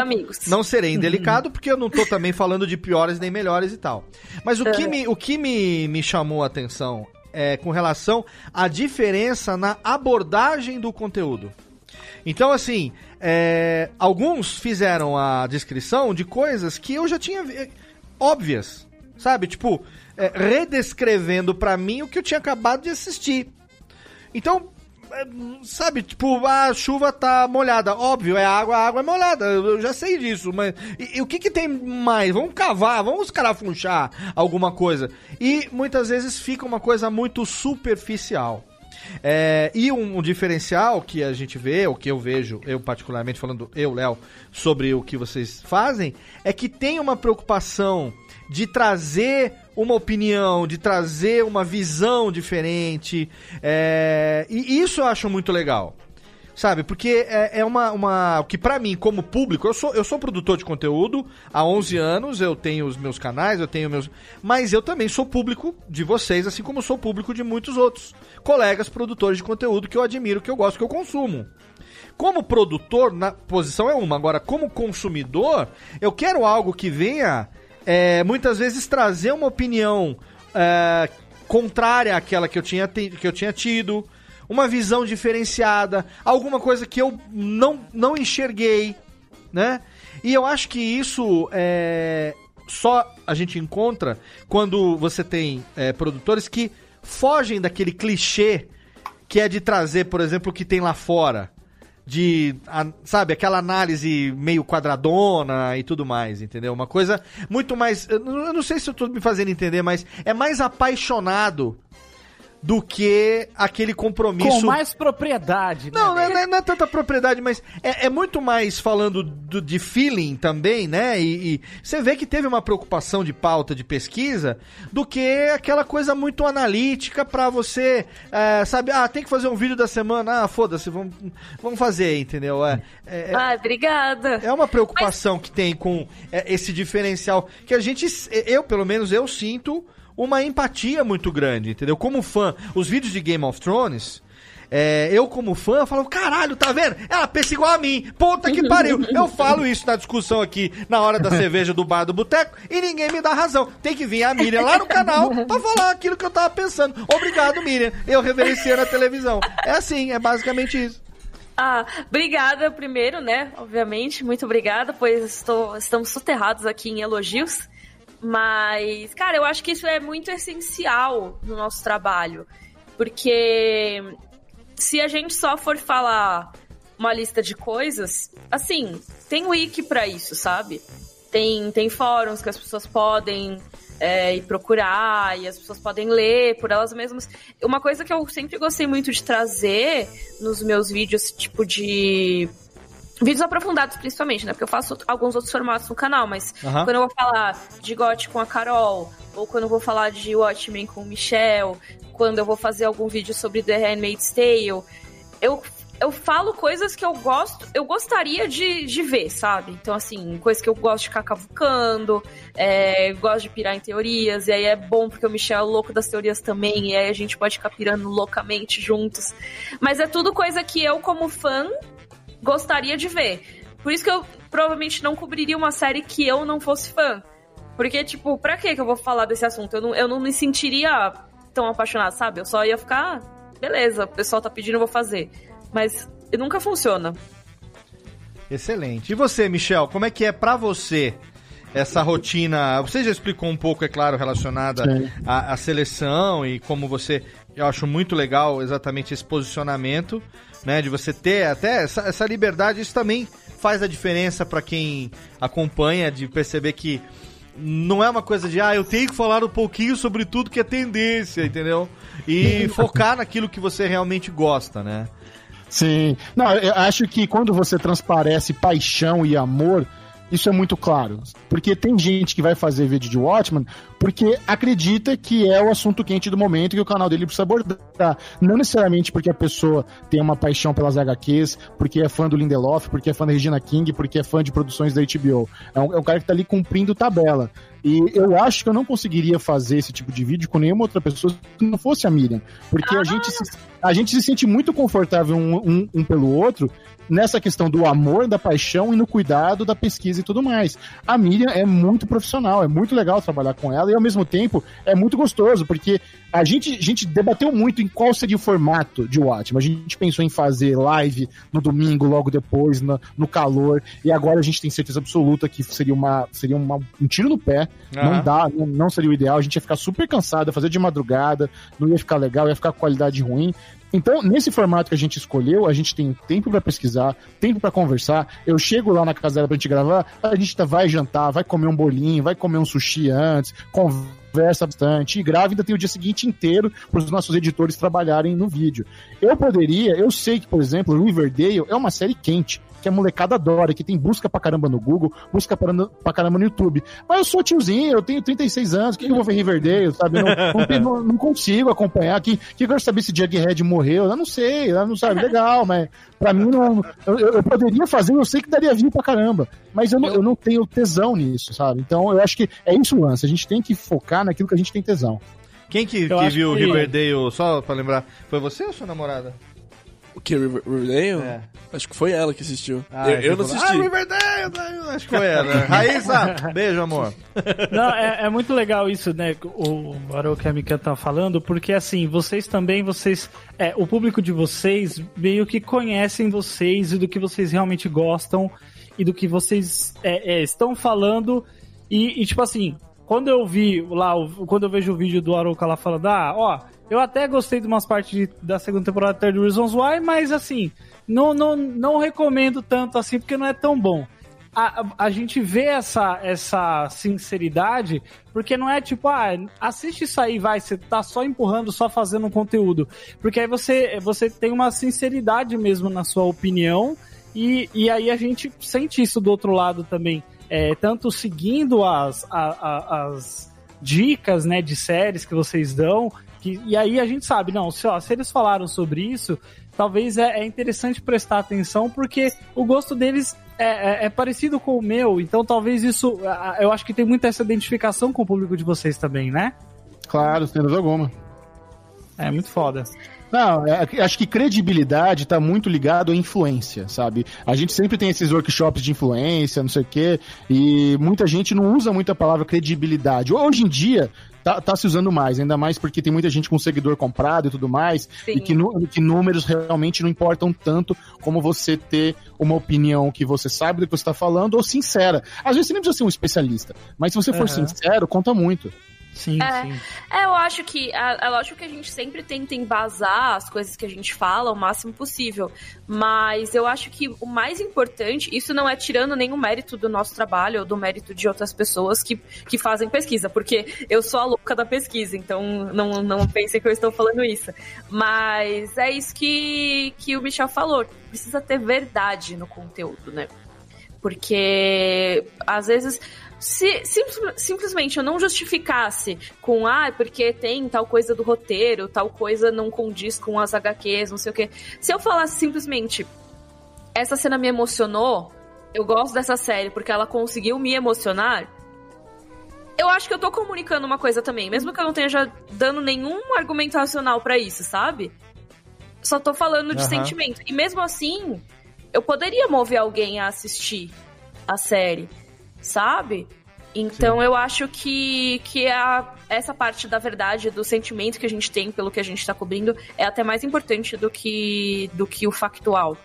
Não serei indelicado porque eu não tô também falando de piores nem melhores e tal. Mas o que É. me, o que me, me chamou a atenção é com relação à diferença na abordagem do conteúdo. Então, assim, é, alguns fizeram a descrição de coisas que eu já tinha vi- óbvias, sabe? Tipo, é, redescrevendo pra mim o que eu tinha acabado de assistir. Então, é, sabe, tipo, a chuva tá molhada. Óbvio, é água, a água é molhada. Eu eu já sei disso, mas. E, e o que que tem mais? Vamos cavar, vamos carafunchar alguma coisa. E muitas vezes fica uma coisa muito superficial. É, e um, um diferencial que a gente vê, o que eu vejo, eu particularmente falando, eu, Léo, sobre o que vocês fazem, é que tem uma preocupação de trazer uma opinião, de trazer uma visão diferente. é, e isso eu acho muito legal. Sabe, porque é, é uma, uma. Que pra mim, como público, eu sou, eu sou produtor de conteúdo há 11 anos, eu tenho os meus canais, eu tenho meus. Mas eu também sou público de vocês, assim como sou público de muitos outros colegas produtores de conteúdo que eu admiro, que eu gosto, que eu consumo. Como produtor, na posição é uma. Agora, como consumidor, eu quero algo que venha, é, muitas vezes, trazer uma opinião é, contrária àquela que eu, tinha que eu tinha tido, uma visão diferenciada, alguma coisa que eu não, não enxerguei, né? E eu acho que isso é, só a gente encontra quando você tem é, produtores que fogem daquele clichê que é de trazer, por exemplo, o que tem lá fora. De, a- sabe, aquela análise meio quadradona e tudo mais, entendeu? Uma coisa muito mais. Eu não sei se eu tô me fazendo entender, mas é mais apaixonado do que aquele compromisso. Com mais propriedade. Não, não é, não é- não é tanta propriedade, mas é, é muito mais falando do- de feeling também, né? E, e você vê que teve uma preocupação de pauta, de pesquisa, do que aquela coisa muito analítica pra você, é, sabe? Ah, tem que fazer um vídeo da semana. Ah, foda-se, vamos, vamos fazer, entendeu? É, é, Ah, obrigada. é uma preocupação que tem com é, esse diferencial que a gente, eu pelo menos eu sinto uma empatia muito grande, entendeu? Como fã, os vídeos de Game of Thrones, é, eu como fã, falo, caralho, tá vendo? Ela pensa igual a mim, puta que pariu. Eu falo isso na discussão aqui, na hora da cerveja do bar do boteco, e ninguém me dá razão. Tem que vir a Miriam lá no canal pra falar aquilo que eu tava pensando. Obrigado, Miriam. Eu reverenciei na televisão. É assim, é basicamente isso. Ah, obrigada primeiro, né? Obviamente, muito obrigada, pois estou, estamos soterrados aqui em elogios. Mas, cara, eu acho que isso é muito essencial no nosso trabalho. Porque se a gente só for falar uma lista de coisas, assim, tem wiki para isso, sabe? Tem, tem fóruns que as pessoas podem é, ir procurar e as pessoas podem ler por elas mesmas. Uma coisa que eu sempre gostei muito de trazer nos meus vídeos, tipo de Vídeos aprofundados, principalmente, né? Porque eu faço alguns outros formatos no canal, mas quando eu vou falar de GOT com a Carol, ou quando eu vou falar de Watchmen com o Michel, quando eu vou fazer algum vídeo sobre The Handmaid's Tale, eu, eu falo coisas que eu gosto, eu gostaria de, de ver, sabe? Então, assim, coisas que eu gosto de ficar cavucando, é, gosto de pirar em teorias, e aí é bom porque o Michel é louco das teorias também, e aí a gente pode ficar pirando loucamente juntos. Mas é tudo coisa que eu, como fã, gostaria de ver. Por isso que eu provavelmente não cobriria uma série que eu não fosse fã. Porque, tipo, pra que que eu vou falar desse assunto? Eu não, eu não me sentiria tão apaixonada, sabe? Eu só ia ficar, "Ah, beleza, o pessoal tá pedindo, eu vou fazer. Mas nunca funciona. Excelente. E você, Michel, como é que é pra você essa rotina? Você já explicou um pouco, é claro, relacionada à, à seleção e como você. Eu acho muito legal exatamente esse posicionamento, né? De você ter até essa, essa liberdade. Isso também faz a diferença pra quem acompanha, de perceber que não é uma coisa de, ah, eu tenho que falar um pouquinho sobre tudo que é tendência, entendeu? E focar naquilo que você realmente gosta, né? Sim. Não, eu acho que quando você transparece paixão e amor, isso é muito claro. Porque tem gente que vai fazer vídeo de Watchman porque acredita que é o assunto quente do momento que o canal dele precisa abordar. Não necessariamente porque a pessoa tem uma paixão pelas HQs, porque é fã do Lindelof, porque é fã da Regina King, porque é fã de produções da HBO. É um, é um cara que tá ali cumprindo tabela. E eu acho que eu não conseguiria fazer esse tipo de vídeo com nenhuma outra pessoa que não fosse a Miriam. Porque a, gente se, a gente se sente muito confortável um, um- um pelo outro nessa questão do amor, da paixão e no cuidado da pesquisa e tudo mais. A Miriam é muito profissional, é muito legal trabalhar com ela e ao mesmo tempo é muito gostoso, porque a gente, a gente debateu muito em qual seria o formato de Watchmen. A gente pensou em fazer live no domingo, logo depois, na- no calor, e agora a gente tem certeza absoluta que seria, uma, seria uma- um tiro no pé. Aham. Não dá, não, não seria o ideal. A gente ia ficar super cansado, ia fazer de madrugada, não ia ficar legal, ia ficar com qualidade ruim. Então, nesse formato que a gente escolheu, a gente tem tempo pra pesquisar, tempo pra conversar. Eu chego lá na casa dela pra gente gravar, a gente tá- vai jantar, vai comer um bolinho, vai comer um sushi antes, conversa bastante e grava, ainda tem o dia seguinte inteiro para os nossos editores trabalharem no vídeo. Eu poderia, eu sei que, por exemplo, Riverdale é uma série quente. Que a molecada adora, que tem busca pra caramba no Google, busca pra, pra caramba no YouTube. Mas eu sou tiozinho, eu tenho 36 anos, o que, que eu vou ver Riverdale, sabe? Não, não, tem- não- não consigo acompanhar. Que, que eu quero saber se Jughead morreu? Eu não sei, eu não sabe, legal, mas pra mim não. Eu, eu- poderia fazer, eu sei que daria view pra caramba. Mas eu não, eu não tenho tesão nisso, sabe? Então eu acho que é isso o lance. A gente tem que focar naquilo que a gente tem tesão. Quem que, que viu que- Riverdale, só pra lembrar, foi você ou sua namorada? O que, River- Riverdale? Acho que foi ela que assistiu. Ah, eu, eu não assisti. Ah, Riverdale, acho que foi ela. Raíssa, beijo, amor. Não, é, é muito legal isso, né? O Barão que a Mika tá falando, porque assim, vocês também, vocês. É, o público de vocês meio que conhecem vocês e do que vocês realmente gostam e do que vocês é, é, estão falando. E, e, tipo assim, quando eu vi lá, o- quando eu vejo o vídeo do Aroca lá falando, ah, ó, eu até gostei de umas partes de- da segunda temporada de 30 Reasons Why, mas assim, não, não, não recomendo tanto assim, porque não é tão bom a, a- a gente vê essa, essa sinceridade, porque não é tipo, ah, assiste isso aí, vai, você tá só empurrando, só fazendo um conteúdo. Porque aí você, você tem uma sinceridade mesmo na sua opinião, e, e aí a gente sente isso do outro lado também. É, tanto seguindo as, a- as dicas né, de séries que vocês dão, que, e aí a gente sabe, não, se, ó, se eles falaram sobre isso, talvez é, é interessante prestar atenção, porque o gosto deles é, é- é parecido com o meu, então talvez isso. Eu acho que tem muita essa identificação com o público de vocês também, né? Claro, sem dúvida alguma. É muito foda. Não, é, acho que credibilidade está muito ligado à influência, sabe? A gente sempre tem esses workshops de influência, não sei o quê, e muita gente não usa muito a palavra credibilidade. Hoje em dia, tá, tá se usando mais, ainda mais porque tem muita gente com seguidor comprado e tudo mais, Sim. e que, que números realmente não importam tanto como você ter uma opinião que você sabe do que você está falando ou sincera. Às vezes você nem precisa ser um especialista, mas se você for sincero, conta muito. Sim, É, é, eu acho que é, é lógico que a gente sempre tenta embasar as coisas que a gente fala o máximo possível. Mas eu acho que o mais importante, isso não é tirando nenhum mérito do nosso trabalho ou do mérito de outras pessoas que, que fazem pesquisa, porque eu sou a louca da pesquisa, então não, não pensem que eu estou falando isso. Mas é isso que, que o Michel falou. Precisa ter verdade no conteúdo, né? Porque às vezes. Se sim- simplesmente eu não justificasse com, ah, porque tem tal coisa do roteiro, tal coisa não condiz com as HQs, não sei o quê. Se eu falasse simplesmente, essa cena me emocionou, eu gosto dessa série porque ela conseguiu me emocionar, eu acho que eu tô comunicando uma coisa também, mesmo que eu não esteja dando nenhum argumento racional pra isso, sabe? Só tô falando de Aham. sentimento. E mesmo assim, eu poderia mover alguém a assistir a série, sabe? Então eu acho que, que a, essa parte da verdade, do sentimento que a gente tem pelo que a gente tá cobrindo, é até mais importante do que, do que o factual.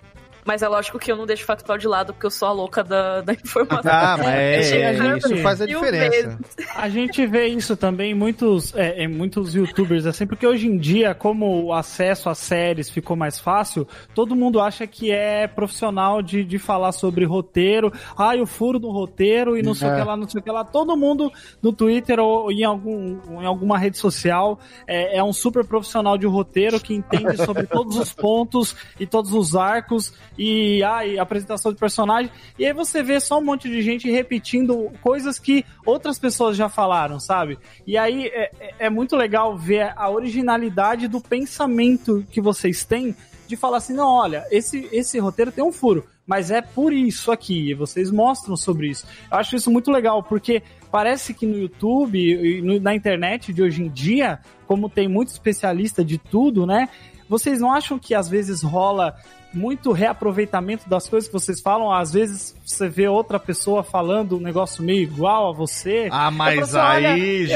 Mas é lógico que eu não deixo o factual de lado, porque eu sou a louca da, da informação. Ah, mas é- chego é- isso faz a diferença. A gente vê isso também em muitos, é, em muitos youtubers, assim, porque hoje em dia, como o acesso às séries ficou mais fácil, todo mundo acha que é profissional de, de falar sobre roteiro, ai, o furo do roteiro e não sei o É. que lá, não sei o que lá. Todo mundo no Twitter ou em, algum, em alguma rede social é, é um super profissional de roteiro que entende sobre todos os pontos e todos os arcos e ai, apresentação de personagem. E aí você vê só um monte de gente repetindo coisas que outras pessoas já falaram, sabe? E aí é, é- é muito legal ver a originalidade do pensamento que vocês têm de falar assim, não, olha, esse, esse roteiro tem um furo, mas é por isso aqui, e vocês mostram sobre isso. Eu acho isso muito legal, porque parece que no YouTube e na internet de hoje em dia, como tem muito especialista de tudo, né? Vocês não acham que às vezes rola muito reaproveitamento das coisas que vocês falam? Às vezes você vê outra pessoa falando um negócio meio igual a você. Ah, Eu mas olha, aí, acho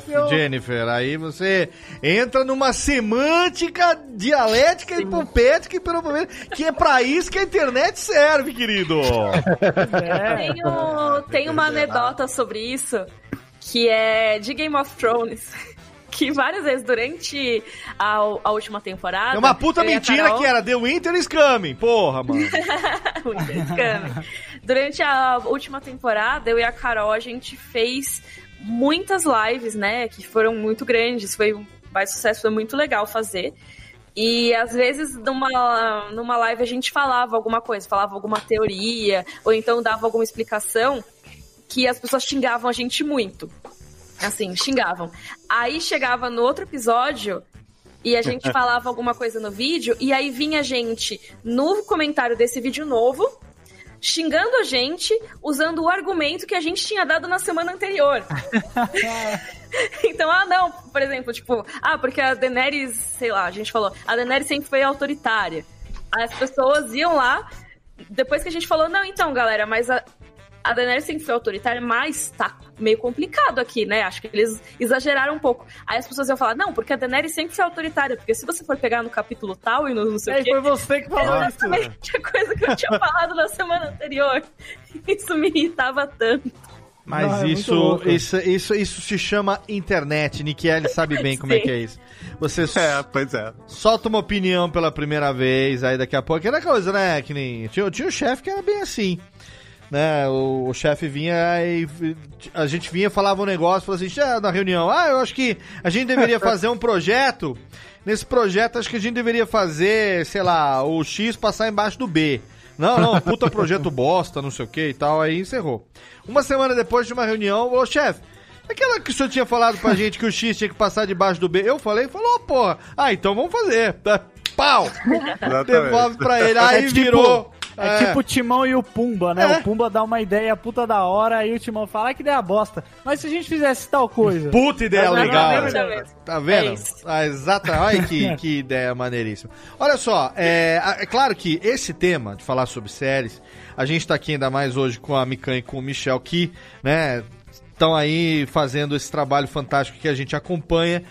Jeff, eu- Jennifer, aí você entra numa semântica dialética e hipopética e pelo menos que é pra isso que a internet serve, querido. Tenho, tem uma anedota sobre isso, que é de Game of Thrones. Que várias vezes durante a, a última temporada. É uma puta mentira Carol- que era The Winter is Coming, porra, mano. Winter Coming. Durante a última temporada, eu e a Carol, a gente fez muitas lives, né? Que foram muito grandes. Foi um mais sucesso, foi muito legal fazer. E às vezes numa, numa live a gente falava alguma coisa, falava alguma teoria, ou então dava alguma explicação que as pessoas xingavam a gente muito. Assim, xingavam. Aí chegava no outro episódio e a gente falava alguma coisa no vídeo, e aí vinha gente no comentário desse vídeo novo xingando a gente usando o argumento que a gente tinha dado na semana anterior. então, ah, não, por exemplo, tipo, ah, porque a Daenerys, sei lá, a gente falou, a Daenerys sempre foi autoritária. As pessoas iam lá, depois que a gente falou, não, então, galera, mas a, a Daenerys sempre foi autoritária, mas tá meio complicado aqui, né? Acho que eles exageraram um pouco. Aí as pessoas iam falar, não, porque a Daenerys sempre foi autoritária, porque se você for pegar no capítulo tal e no não sei É, o quê... foi você que falou isso. Exatamente a coisa que eu tinha falado na semana anterior. Isso me irritava tanto. Mas Não, é isso, isso, isso, isso se chama internet. Nikiele sabe bem como é que é isso. Você É, pois é. solta uma opinião pela primeira vez, aí daqui a pouco. Era coisa, né? Que nem. Tinha, tinha um chefe que era bem assim. Né, o, o chefe vinha e a gente vinha falava um negócio, falava assim, "Ah, na reunião, ah, eu acho que a gente deveria fazer um projeto. Nesse projeto, acho que a gente deveria fazer, sei lá, o X passar embaixo do B. Não, não, puta projeto bosta, não sei o que e tal, aí encerrou. Uma semana depois de uma reunião, ô chefe, aquela que o senhor tinha falado pra gente que o X tinha que passar debaixo do B, eu falei, falou, porra, ah, então vamos fazer. Pau! Exatamente. Devolve pra ele, aí É tipo- virou. É, É. tipo o Timão e o Pumba, né? É. O Pumba dá uma ideia puta da hora, aí o Timão fala, ah, que ideia bosta. Mas se a gente fizesse tal coisa... Puta ideia É legal. exatamente. Tá vendo? É. Ah, exato. Olha que, que ideia maneiríssima. Olha só, é, é claro que esse tema de falar sobre séries, a gente tá aqui ainda mais hoje com a Mikan e com o Michel, que, né, estão aí fazendo esse trabalho fantástico que a gente acompanha.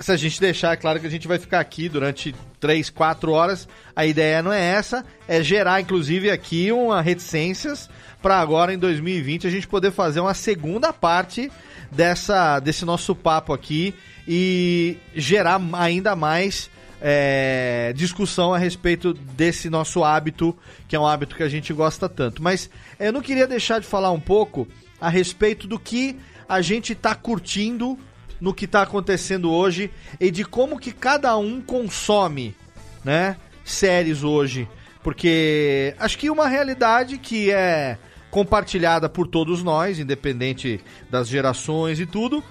Se a gente deixar, é claro que a gente vai ficar aqui durante 3, 4 horas. A ideia não é essa, é gerar, inclusive, aqui uma reticências para agora, em 2020, a gente poder fazer uma segunda parte dessa, desse nosso papo aqui e gerar ainda mais é, discussão a respeito desse nosso hábito, que é um hábito que a gente gosta tanto. Mas eu não queria deixar de falar um pouco a respeito do que a gente está curtindo no que está acontecendo hoje e de como que cada um consome, né, séries hoje, porque acho que uma realidade que é compartilhada por todos nós, independente das gerações e tudo,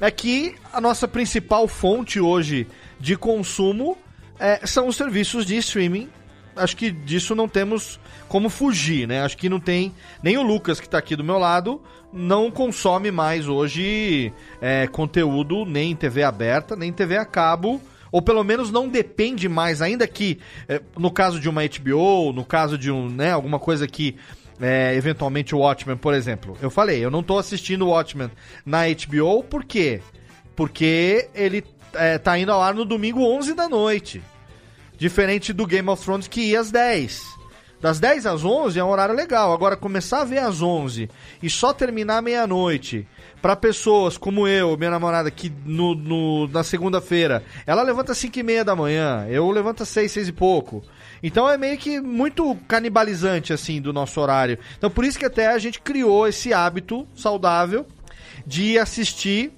é que a nossa principal fonte hoje de consumo é, são os serviços de streaming. Acho que disso não temos como fugir, né? Acho que não tem. Nem o Lucas, que tá aqui do meu lado, não consome mais hoje é, conteúdo nem em TV aberta, nem em TV a cabo. Ou pelo menos não depende mais, ainda que é, no caso de uma HBO, no caso de um, né, alguma coisa que é, eventualmente o Watchmen, por exemplo. Eu falei, eu não tô assistindo o Watchmen na HBO, por quê? Porque ele é, tá indo ao ar no domingo 11 da noite. Diferente do Game of Thrones que ia às 10. Das 10 às 11 é um horário legal. Agora, começar a ver às 11 e só terminar meia-noite, para pessoas como eu, minha namorada, que no, no- na segunda-feira, ela levanta às 5 e meia da manhã, eu levanto às 6, 6 e pouco. Então é meio que muito canibalizante, assim, do nosso horário. Então por isso que até a gente criou esse hábito saudável de assistir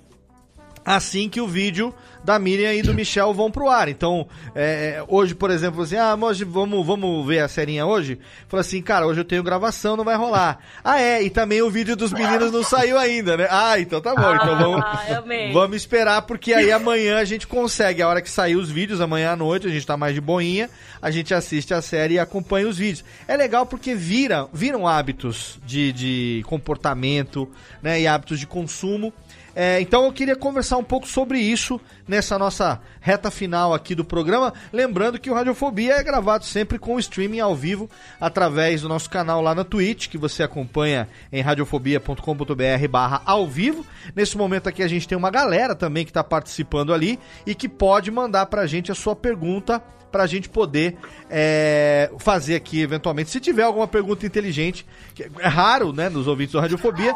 assim que o vídeo da Miriam e do Michel vão pro ar. Então, é, é, hoje, por exemplo, assim, ah, hoje vamos, vamos ver a serinha hoje? Fala assim, cara, hoje eu tenho gravação, não vai rolar. Ah, é, e também o vídeo dos meninos não saiu ainda, né? Ah, então tá bom, então vamos, Ah, amei. vamos esperar, porque aí amanhã a gente consegue, a hora que sair os vídeos, amanhã à noite, a gente tá mais de boinha, a gente assiste a série e acompanha os vídeos. É legal porque vira, viram hábitos de, de comportamento, né, e hábitos de consumo. É, então eu queria conversar um pouco sobre isso nessa nossa reta final aqui do programa. Lembrando que o Radiofobia é gravado sempre com streaming ao vivo através do nosso canal lá na Twitch, que você acompanha em radiofobia.com.br barra ao vivo. Nesse momento aqui a gente tem uma galera também que está participando ali e que pode mandar pra gente a sua pergunta pra gente poder é, fazer aqui eventualmente. Se tiver alguma pergunta inteligente, que é raro, né, nos ouvintes do Radiofobia,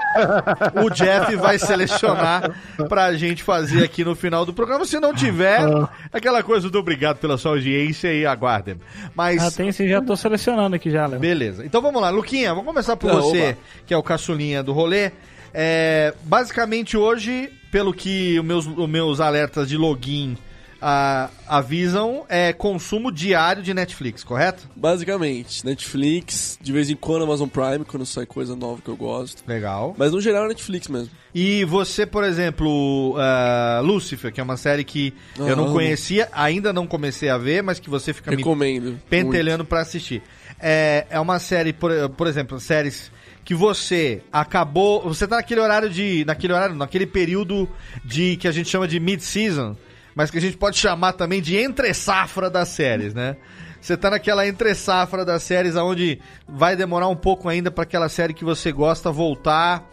o Jeff vai selecionar pra gente fazer aqui no final do programa. Se não tiver, aquela coisa do obrigado pela sua audiência e aguardem. Mas Ah, tem sim, já tô selecionando aqui já, Léo. Beleza. Então vamos lá, Luquinha, vamos começar por Ah, você, oba. que é o caçulinha do rolê. É, basicamente hoje, pelo que os meus, os meus alertas de login ah, avisam, é consumo diário de Netflix, correto? Basicamente, Netflix, de vez em quando Amazon Prime, quando sai coisa nova que eu gosto. Legal. Mas no geral é Netflix mesmo. E você, por exemplo, ah, Lucifer, que é uma série que eu não Ah. conhecia, ainda não comecei a ver, mas que você fica Recomendo, me pentelhando pra assistir. É, é uma série, por, por exemplo, séries que você acabou, você tá naquele horário de, naquele horário, naquele período de que a gente chama de mid-season, mas que a gente pode chamar também de entre-safra das séries, né? Você tá naquela entre-safra das séries onde vai demorar um pouco ainda pra aquela série que você gosta voltar.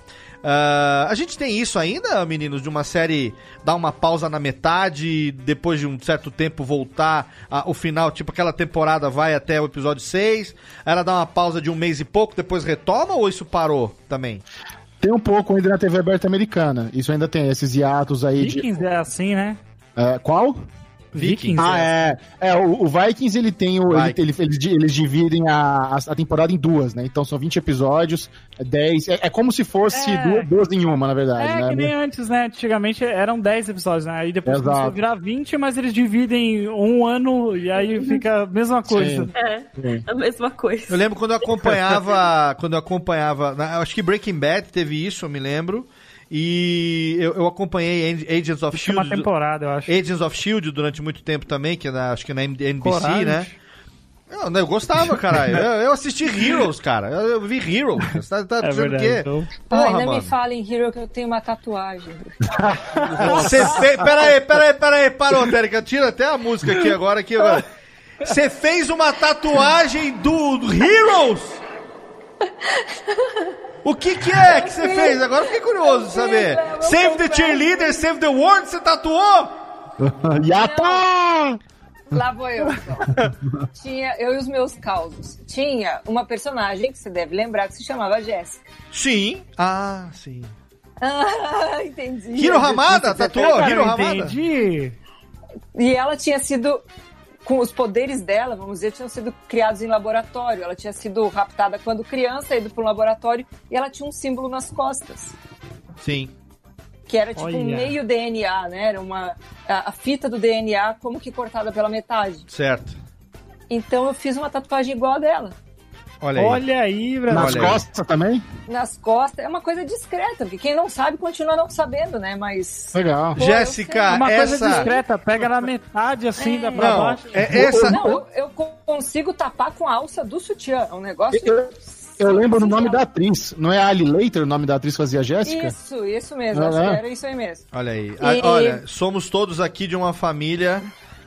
Ah, a gente tem isso ainda, meninos, de uma série dar uma pausa na metade, depois de um certo tempo voltar a- o final, tipo aquela temporada vai até o episódio 6, ela dá uma pausa de um mês e pouco, depois retoma ou isso parou também? Tem um pouco ainda na TV aberta americana. Isso ainda tem esses hiatos aí de. Vikings é assim, né? É, qual? Vikings. Ah, é. É, o, o Vikings ele tem o. Ele, ele- eles, di- eles dividem a, a, temporada em duas, né? Então são 20 episódios, 10. É, é como se fosse É. duas, duas em uma, na verdade, É, né? que nem antes, né? Antigamente eram 10 episódios, né? Aí depois Exato. começou a virar 20, mas eles dividem um ano e aí fica a mesma coisa. É, a mesma coisa. Eu lembro quando eu acompanhava, quando eu acompanhava, acho que Breaking Bad teve isso, eu me lembro. E eu, eu acompanhei Ag- Agents of uma Shield. temporada, eu acho. Agents of Shield durante muito tempo também, que é na- acho que na NBC, Coragem. né? Eu, eu gostava, caralho. Eu, eu assisti Heroes, cara. Eu, eu vi Heroes. Você tá, tá É dizendo verdade, o quê? então. Porra, ainda mano. me fala em Hero que eu tenho uma tatuagem. Você fez. Peraí, peraí, peraí, parou, Térica. Tira até a música aqui agora. Aqui, agora. Você fez uma tatuagem do do Heroes? O que que é que você fez? Agora eu fiquei curioso de saber. Save the cheerleader, save the world, você tatuou? Yata! Lá vou eu, então. Tinha, eu e os meus causos. Tinha uma personagem que você deve lembrar que se chamava Jéssica. Sim. Ah, sim. Ah, entendi. Hiro Hamada, tatuou? Hiro Hamada? Entendi. E ela tinha sido, com os poderes dela, vamos dizer, tinham sido criados em laboratório. Ela tinha sido raptada quando criança, ido para um laboratório, e ela tinha um símbolo nas costas. Sim. Que era tipo um Olha. meio DNA, né? Era uma, a, a fita do DNA como que cortada pela metade. Certo. Então eu fiz uma tatuagem igual a dela. Olha aí. Olha aí, Brasil. Nas costas também? Nas costas. É uma coisa discreta, porque quem não sabe continua não sabendo, né? Mas. Legal. Pô, eu Jéssica, Uma coisa essa. discreta, pega na metade assim, dá pra Não, baixo. é essa. Não, eu, eu consigo tapar com a alça do sutiã. É um negócio. Eu, eu lembro o nome da atriz. Não é a Ali Later o nome da atriz que fazia Jéssica? Isso, isso mesmo. Ah, acho que é? era isso aí mesmo. Olha aí. E- Ah, Olha, somos todos aqui de uma família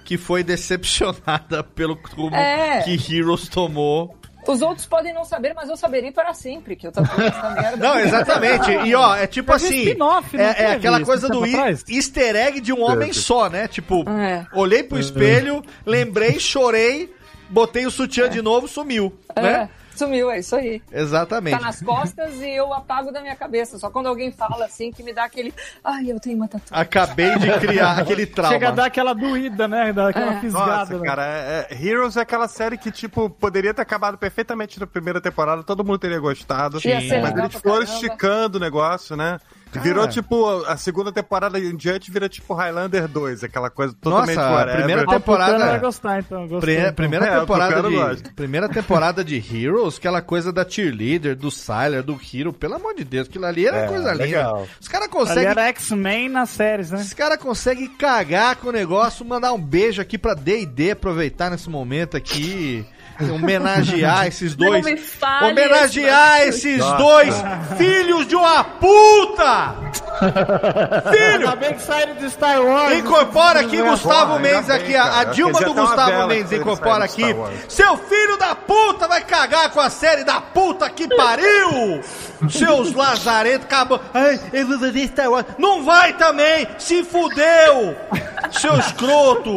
que foi decepcionada pelo rumo É. que Heroes tomou. Os outros podem não saber, mas eu saberei para sempre que eu tatuei essa merda. Não, exatamente. E ó, é tipo assim. É, é aquela isso, coisa do easter egg de um homem só, né? Tipo, É. olhei pro espelho, lembrei, chorei, botei o sutiã de novo, sumiu. É, Né? Sumiu, é isso aí. Exatamente. Tá nas costas e eu apago da minha cabeça. Só quando alguém fala assim que me dá aquele. Ai, eu tenho uma tatuagem. Acabei de criar aquele trauma. Chega a dar aquela doída, né? Daquela É. fisgada. Nossa, né? cara, é, é- Heroes é aquela série que, tipo, poderia ter acabado perfeitamente na primeira temporada, todo mundo teria gostado. Ser Mas eles foram esticando o negócio, né? Virou, tipo, a segunda temporada em diante vira, tipo, Highlander 2, aquela coisa totalmente Nossa, a whatever. primeira Ah, temporada- vai gostar, então. Gostou, Primeira, então. primeira É, temporada de gosta. primeira temporada de Heroes, aquela coisa da cheerleader, do Sylar, do Hero, pelo amor de Deus, aquilo ali era É, coisa legal. linda. Os caras conseguem, era X-Men nas séries, né? os cara conseguem cagar com o negócio, mandar um beijo aqui pra D&D aproveitar nesse momento aqui, homenagear esses dois, Não me fale homenagear esse esses Nossa. dois filhos de uma puta. Ainda bem que saíram de Star Wars. Incorpora aqui Porra, Gustavo ainda Mendes bem, aqui, a, a. Dilma do Gustavo Mendes incorpora aqui. Seu filho da puta vai cagar com a série da puta que pariu! Seus lazaretos, acabou. Ai, eu vou fazer Star Wars. Não vai também! Se fudeu! Seu escroto!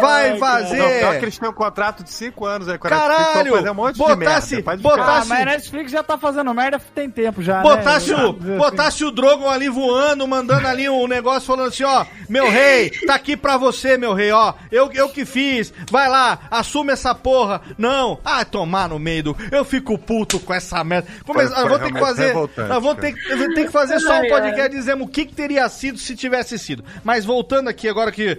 Vai Não, pior fazer! que eles têm um contrato de 5 anos aí com a Netflix, Caralho! fazer um monte Botasse- de merda. Botasse- Ah, mas a Netflix já tá fazendo merda tem tempo já, Botasse né? o, botasse o Drogon ali voando, mandando ali um negócio falando assim, ó, meu rei, tá aqui pra você, meu rei, ó, eu, eu que fiz, vai lá, assume essa porra. Não, ah, tomar no meio do, eu fico puto com essa merda. Come- Foi- foi eu vou ter que fazer, eu vou ter, ter que fazer só um podcast dizendo o que que teria sido se tivesse sido. Mas voltando aqui agora que...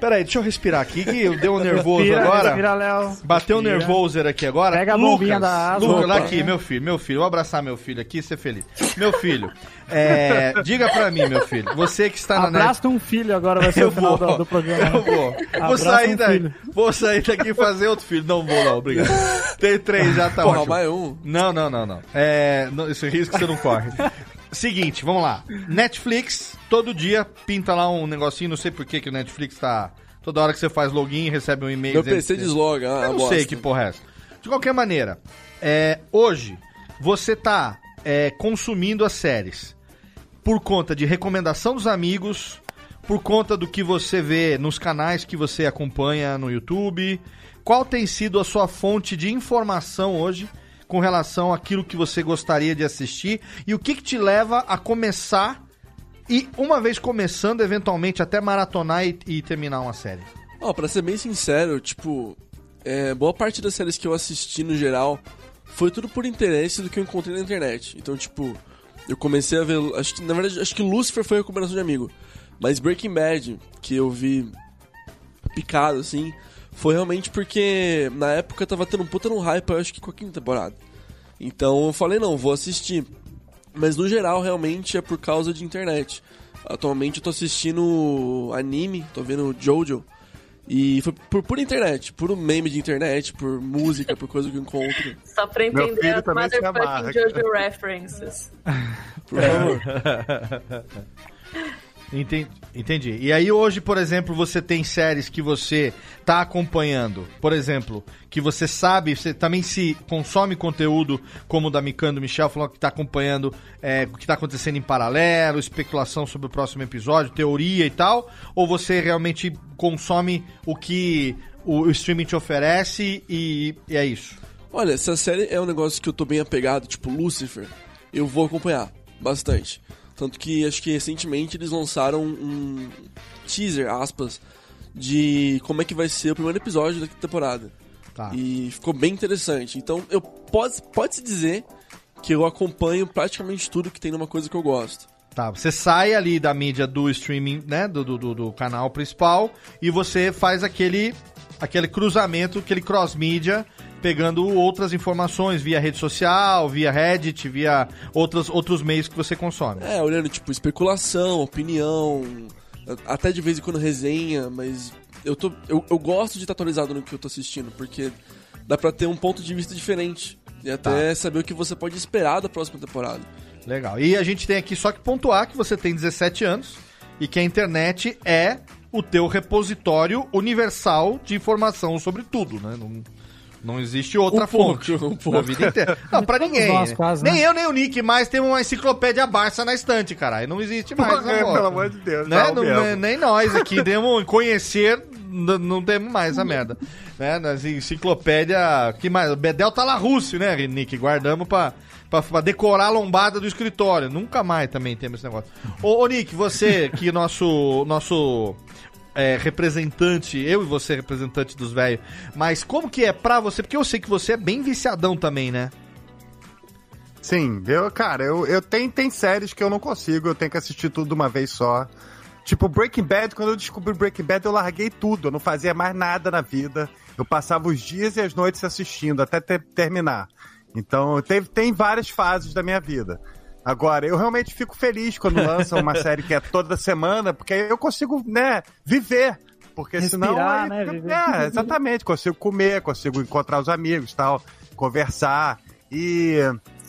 Peraí, deixa eu respirar aqui, que eu dei um nervoso Respira, agora. respira, Léo. Bateu um nervoso aqui agora. Pega a Lucas, da asa. Lucas, lá aqui, meu filho, meu filho. Vou abraçar meu filho aqui e ser feliz. Meu filho, é, diga pra mim, meu filho. Você que está na net. Abraça um filho agora, vai ser Eu o final vou, do, do programa. eu vou. Vou Abraça sair, um daí, filho. vou sair daqui e fazer outro filho. Não vou, não, obrigado. Tem três, já tá Porra, ótimo. mais um. Não, não, não, não. É, não, esse risco você não corre. Seguinte, vamos lá. Netflix, todo dia pinta lá um negocinho, não sei por que que o Netflix tá... Toda hora que você faz login, recebe um e-mail... Meu dizendo PC desloga, ah, Eu não bosta. sei que porra é essa. De qualquer maneira, é, hoje você tá é, consumindo as séries por conta de recomendação dos amigos, por conta do que você vê nos canais que você acompanha no YouTube. Qual tem sido a sua fonte de informação hoje com relação àquilo que você gostaria de assistir e o que, que te leva a começar e, uma vez começando, eventualmente até maratonar e, e terminar uma série? Ó, pra ser bem sincero, tipo, é, boa parte das séries que eu assisti no geral foi tudo por interesse do que eu encontrei na internet. Então, tipo, eu comecei a ver. Acho que, na verdade, acho que Lucifer foi recomendação de amigo. Mas Breaking Bad, que eu vi picado, assim, foi realmente porque na época tava tendo um puta no hype, eu acho que com a quinta temporada. Então eu falei, não, vou assistir. Mas no geral, realmente é por causa de internet. Atualmente eu tô assistindo anime, tô vendo Jojo. E foi por, por internet, por um meme de internet, por música, por coisa que eu encontro. Só pra entender as motherfucking Jojo references. Por favor. Entendi. E aí hoje, por exemplo, você tem séries que você tá acompanhando, por exemplo, que você sabe, você também se consome conteúdo como o da Mikando Michel falou que tá acompanhando é, o que tá acontecendo em paralelo, especulação sobre o próximo episódio, teoria e tal, ou você realmente consome o que o, o streaming te oferece e, e é isso? Olha, essa série é um negócio que eu tô bem apegado, tipo Lucifer. Eu vou acompanhar bastante. Tanto que acho que recentemente eles lançaram um teaser, aspas, de como é que vai ser o primeiro episódio da temporada. Tá. E ficou bem interessante. Então, eu pode, pode se dizer que eu acompanho praticamente tudo que tem numa coisa que eu gosto. Tá, você sai ali da mídia do streaming, né, do, do, do- do canal principal e você faz aquele, aquele cruzamento, aquele cross-mídia, pegando outras informações via rede social, via Reddit, via outros, outros meios que você consome. É, olhando tipo especulação, opinião, até de vez em quando resenha, mas eu, tô, eu, eu gosto de estar atualizado no que eu tô assistindo, porque dá pra ter um ponto de vista diferente. E até saber o que você pode esperar da próxima temporada. Legal. E a gente tem aqui só que pontuar que você tem 17 anos e que a internet é o teu repositório universal de informação sobre tudo, né? Não, não existe outra Um pouco, fonte um na pouco. vida inteira. Não, pra ninguém. nós, né? quase, né? Nem eu, nem o Nick mais tem uma enciclopédia Barça na estante, caralho. Não existe mais. Porra, essa pelo amor de Deus, Né? não Não- mesmo. nem nós aqui temos conhecer, não temos mais essa merda. Né? Nas enciclopédia. Que mais? O Bedel tá lá russo, né, Nick? Guardamos pra, pra, pra decorar a lombada do escritório. Nunca mais também temos esse negócio. Ô, ô Nick, você, que nosso. nosso é, representante, eu e você representante dos velhos, mas como que é pra você? Porque eu sei que você é bem viciadão também, né? Sim, eu, cara, eu, eu tenho, tem séries que eu não consigo, eu tenho que assistir tudo de uma vez só. Tipo, Breaking Bad, quando eu descobri Breaking Bad, eu larguei tudo, eu não fazia mais nada na vida. Eu passava os dias e as noites assistindo, até ter- terminar. Então, teve, tem várias fases da minha vida. Agora, eu realmente fico feliz quando lançam uma série que é toda semana, porque aí eu consigo, né, viver. Porque senão. Respirar, aí né, viver. É, exatamente. Consigo comer, consigo encontrar os amigos tal, conversar. E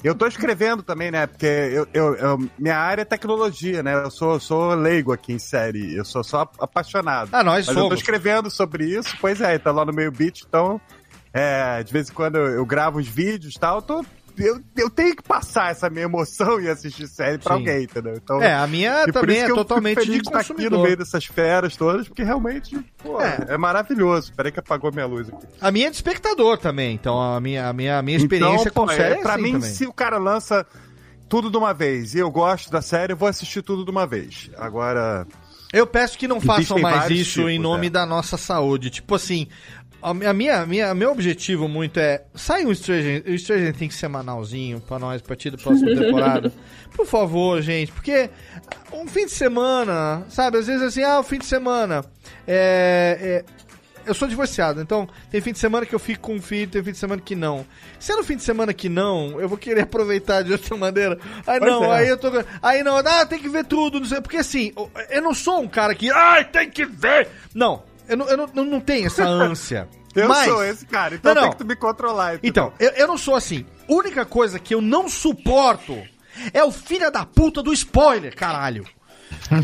eu tô escrevendo também, né? Porque eu, eu- eu- minha área é tecnologia, né? Eu sou, sou leigo aqui em série. Eu sou só apaixonado. Ah, nós Mas eu tô somos. escrevendo sobre isso. Pois é, tá lá no meio beat, então. É, de vez em quando eu, eu gravo os vídeos e tal, eu tô. Eu, eu tenho que passar essa minha emoção e assistir série pra Sim. alguém, entendeu? Então, É, a minha também é totalmente de estar aqui consumidor. no meio dessas feras todas, porque realmente, pô, É. é, maravilhoso. Peraí que apagou minha luz aqui. A minha é de espectador também, então a minha, a minha, a minha experiência então, com pô, série é, é pra assim mim, também. se o cara lança tudo de uma vez e eu gosto da série, eu vou assistir tudo de uma vez. Agora, Eu peço que não façam mais isso em tipos, nome é. da nossa saúde. Tipo assim, a minha, minha, meu objetivo muito é sai um Stranger, o Stranger Things semanalzinho pra nós, a partir da próxima temporada. Por favor, gente, porque um fim de semana, sabe? Às vezes assim, ah, o fim de semana é, é- eu sou divorciado, então tem fim de semana que eu fico com um filho, tem fim de semana que não. Se é no fim de semana que não, eu vou querer aproveitar de outra maneira. Aí Pois não, é. aí eu tô. Aí não, ah, tem que ver tudo, não sei. Porque assim, eu não sou um cara que. Ai, tem que ver! Não, eu não, eu não, eu não tenho essa ânsia. eu Mas- sou esse cara, então Não, tem não. que me controlar. entendeu? Então, eu, eu não sou assim. Única coisa que eu não suporto é o filho da puta do spoiler, caralho.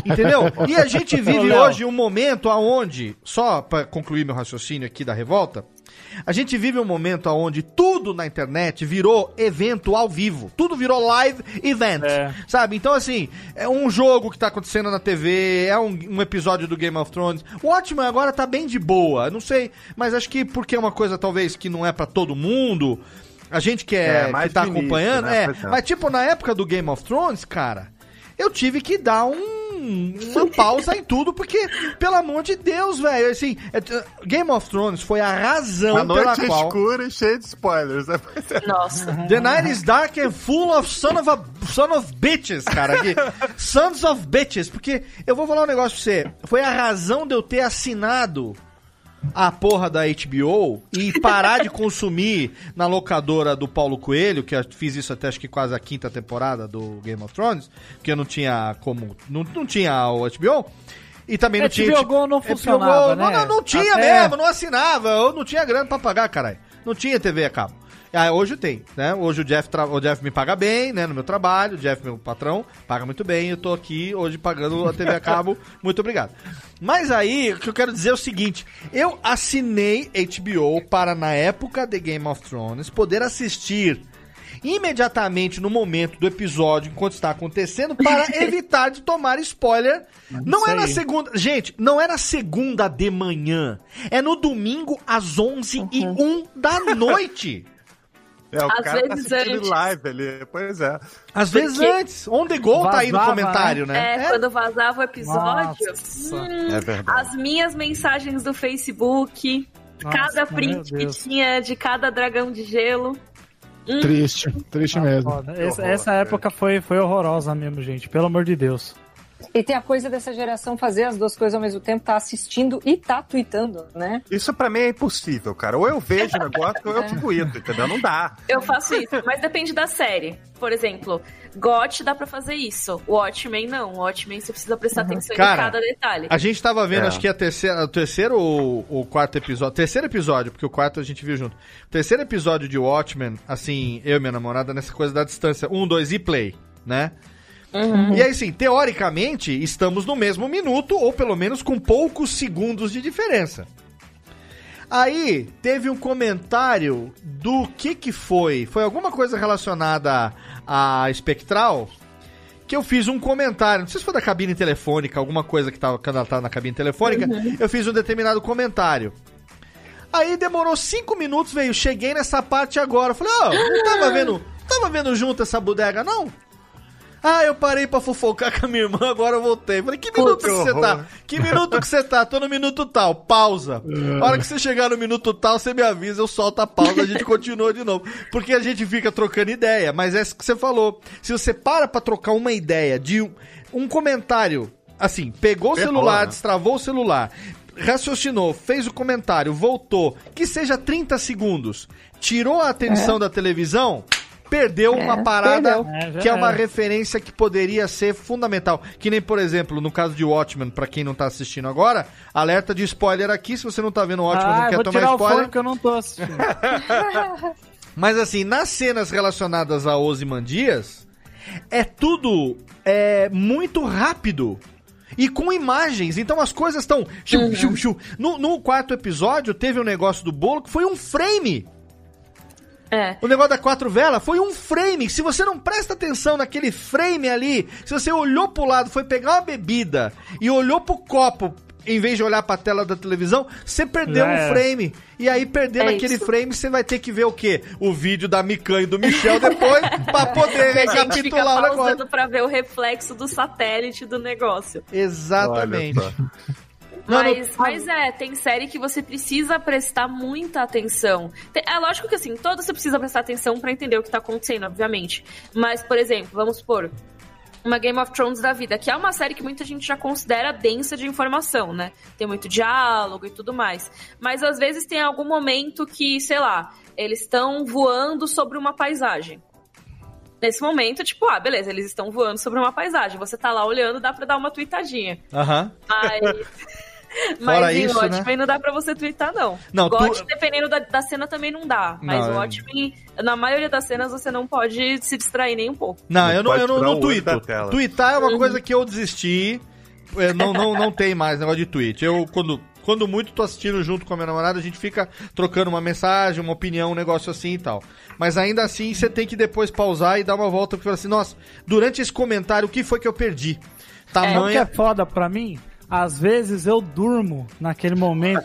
Entendeu? E a gente vive hoje um momento aonde, só pra concluir meu raciocínio aqui da revolta, a gente vive um momento aonde tudo na internet virou evento ao vivo. Tudo virou live event. É. Sabe? Então, assim, é um jogo que tá acontecendo na TV, é um, um episódio do Game of Thrones. O Watchmen agora tá bem de boa. Não sei, mas acho que porque é uma coisa talvez que não é pra todo mundo. A gente que, é, É, mais que tá início, acompanhando, né? é. É. Mas tipo, na época do Game of Thrones, cara, eu tive que dar um, uma pausa em tudo, porque, pelo amor de Deus, velho, assim, é, Game of Thrones foi a razão a pela noite qual... escura e cheia de spoilers. né? Nossa. The night is dark and full of son of, a, son of bitches, cara. Aqui. Sons of bitches. Porque eu vou falar um negócio pra você. Foi a razão de eu ter assinado a porra da HBO e parar de consumir na locadora do Paulo Coelho, que eu fiz isso até acho que quase a quinta temporada do Game of Thrones, porque eu não tinha como. Não, não tinha o HBO. E também não HBO tinha. Go não HBO funcionava, não, né? não, não tinha Até- mesmo, não assinava. Eu não tinha grana pra pagar, caralho. Não tinha TV a cabo. Ah, hoje tem, né? Hoje o Jeff, o Jeff me paga bem, né? No meu trabalho. O Jeff, meu patrão, paga muito bem. Eu tô aqui hoje pagando a TV a cabo. muito obrigado. Mas aí, o que eu quero dizer é o seguinte: eu assinei HBO para, na época de Game of Thrones, poder assistir imediatamente no momento do episódio, enquanto está acontecendo, para evitar de tomar spoiler. Não é na segunda. Gente, não é na segunda de manhã. É no domingo às 11 e 1 da noite. É, o Às cara tá vezes assistindo antes. live ali. Pois é. Às vezes Porque- antes. On the go tá aí no Vazava, comentário, né? É, quando vazava o episódio, hum, É verdade. as minhas mensagens do Facebook, Nossa, cada print que tinha de cada dragão de gelo. Hum, Triste, triste mesmo. Foda. Essa, essa época foi, foi horrorosa mesmo, gente. Pelo amor de Deus. E tem a coisa dessa geração fazer as duas coisas ao mesmo tempo, tá assistindo e tá tweetando, né? Isso pra mim é impossível, cara. Ou eu vejo o negócio ou eu tweeto, entendeu? Não dá. Eu faço isso, mas depende da série. Por exemplo, GOT dá pra fazer isso. Watchmen não. Watchmen você precisa prestar atenção Uhum. Cara, em cada detalhe. A gente tava vendo, É. acho que a terceira, o terceiro ou o quarto episódio. Terceiro episódio, porque o quarto a gente viu junto. Terceiro episódio de Watchmen, assim, eu e minha namorada, nessa coisa da distância. Um, dois e play, né? E aí, assim, teoricamente, estamos no mesmo minuto, ou pelo menos com poucos segundos de diferença. Aí, teve um comentário do que que foi? Foi alguma coisa relacionada a Spectral? Que eu fiz um comentário, não sei se foi da cabine telefônica, alguma coisa que tava, quando ela tava na cabine telefônica, eu fiz um determinado comentário. Aí demorou cinco minutos, veio, cheguei nessa parte agora. Falei, ó, não tava vendo, tava vendo junto essa bodega, não? Ah, eu parei pra fofocar com a minha irmã, agora eu voltei. Falei, que minuto que você tá? Que minuto que você tá? Tô no minuto tal, pausa. A hora que você chegar no minuto tal, você me avisa, eu solto a pausa, a gente continua de novo. Porque a gente fica trocando ideia, mas é isso que você falou. Se você para pra trocar uma ideia de um, um comentário, assim, pegou o celular, né? destravou o celular, raciocinou, fez o comentário, voltou, que seja 30 segundos, tirou a atenção da televisão, perdeu uma parada perdeu. É, que é uma referência que poderia ser fundamental. Que nem, por exemplo, no caso de Watchmen, pra quem não tá assistindo agora, alerta de spoiler aqui, se você não tá vendo o Watchmen, ah, não quer vou tomar tirar o spoiler. que eu não tô assistindo. Mas assim, nas cenas relacionadas a Ozymandias, é tudo é, muito rápido. E com imagens, então as coisas estão. No, no quarto episódio, teve um negócio do bolo que foi um frame. É. O negócio da quatro velas foi um frame. Se você não presta atenção naquele frame ali, se você olhou pro lado, foi pegar uma bebida e olhou pro copo, em vez de olhar pra tela da televisão, você perdeu Já um frame. E aí, perdendo É aquele isso. frame, você vai ter que ver o quê? O vídeo da Mikan e do Michel depois, pra poder a recapitular o negócio. pra ver o reflexo do satélite do negócio. Exatamente. Só. Não, não- Mas, mas é, tem série que você precisa prestar muita atenção. É lógico que assim, toda você precisa prestar atenção pra entender o que tá acontecendo, obviamente. Mas, por exemplo, vamos supor, uma Game of Thrones da vida, que é uma série que muita gente já considera densa de informação, né? Tem muito diálogo e tudo mais. Mas às vezes tem algum momento que, sei lá, eles estão voando sobre uma paisagem. Nesse momento, tipo, ah, beleza, eles estão voando sobre uma paisagem. Você tá lá olhando, dá pra dar uma tweetadinha. Aham. Mas. Fora Mas em isso, né? Watchmen não dá pra você twittar, não. Não, GOT, tu- dependendo da, da cena, também não dá. Mas Não, o é- Watchmen, na maioria das cenas, você não pode se distrair nem um pouco. Não, Não eu não, eu não, não o olho tuito. da tela. Tweetar é uma Uhum. coisa que eu desisti. Eu não, não, não tem mais negócio de tweet. Eu, quando, quando muito, tô assistindo junto com a minha namorada, a gente fica trocando uma mensagem, uma opinião, um negócio assim e tal. Mas ainda assim, você tem que depois pausar e dar uma volta e falar assim, nossa, durante esse comentário, o que foi que eu perdi? Sabe o que é foda pra mim? Às vezes eu durmo naquele momento.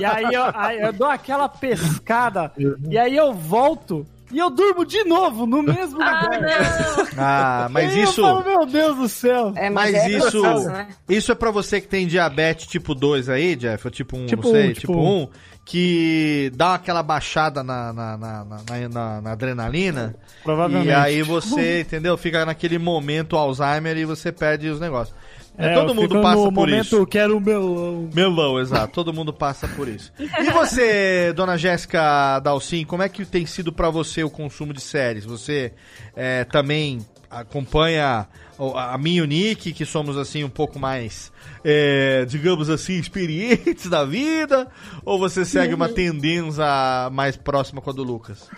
e aí eu, aí eu dou aquela pescada. e aí eu volto. E eu durmo de novo no mesmo Ah, lugar. não! Ah, mas isso... Falo, meu Deus do céu. É, Mas é isso, processo, né? isso é pra você que tem diabetes tipo 2 aí, Jeff, ou tipo 1, Tipo não sei, um, tipo tipo 1, um. que dá aquela baixada na, na, na, na, na- na adrenalina. Provavelmente. E aí você, entendeu? Fica naquele momento Alzheimer e você perde os negócios. É, É, todo eu mundo passa no por momento, isso. quero melão. Melão, exato. Todo mundo passa por isso. E você, dona Jéssica Dalcin, como é que tem sido pra você o consumo de séries? Você é, também acompanha a mim e o Nick, que somos assim um pouco mais, é, digamos assim, experientes da vida? Ou você segue uma tendência mais próxima com a do Lucas?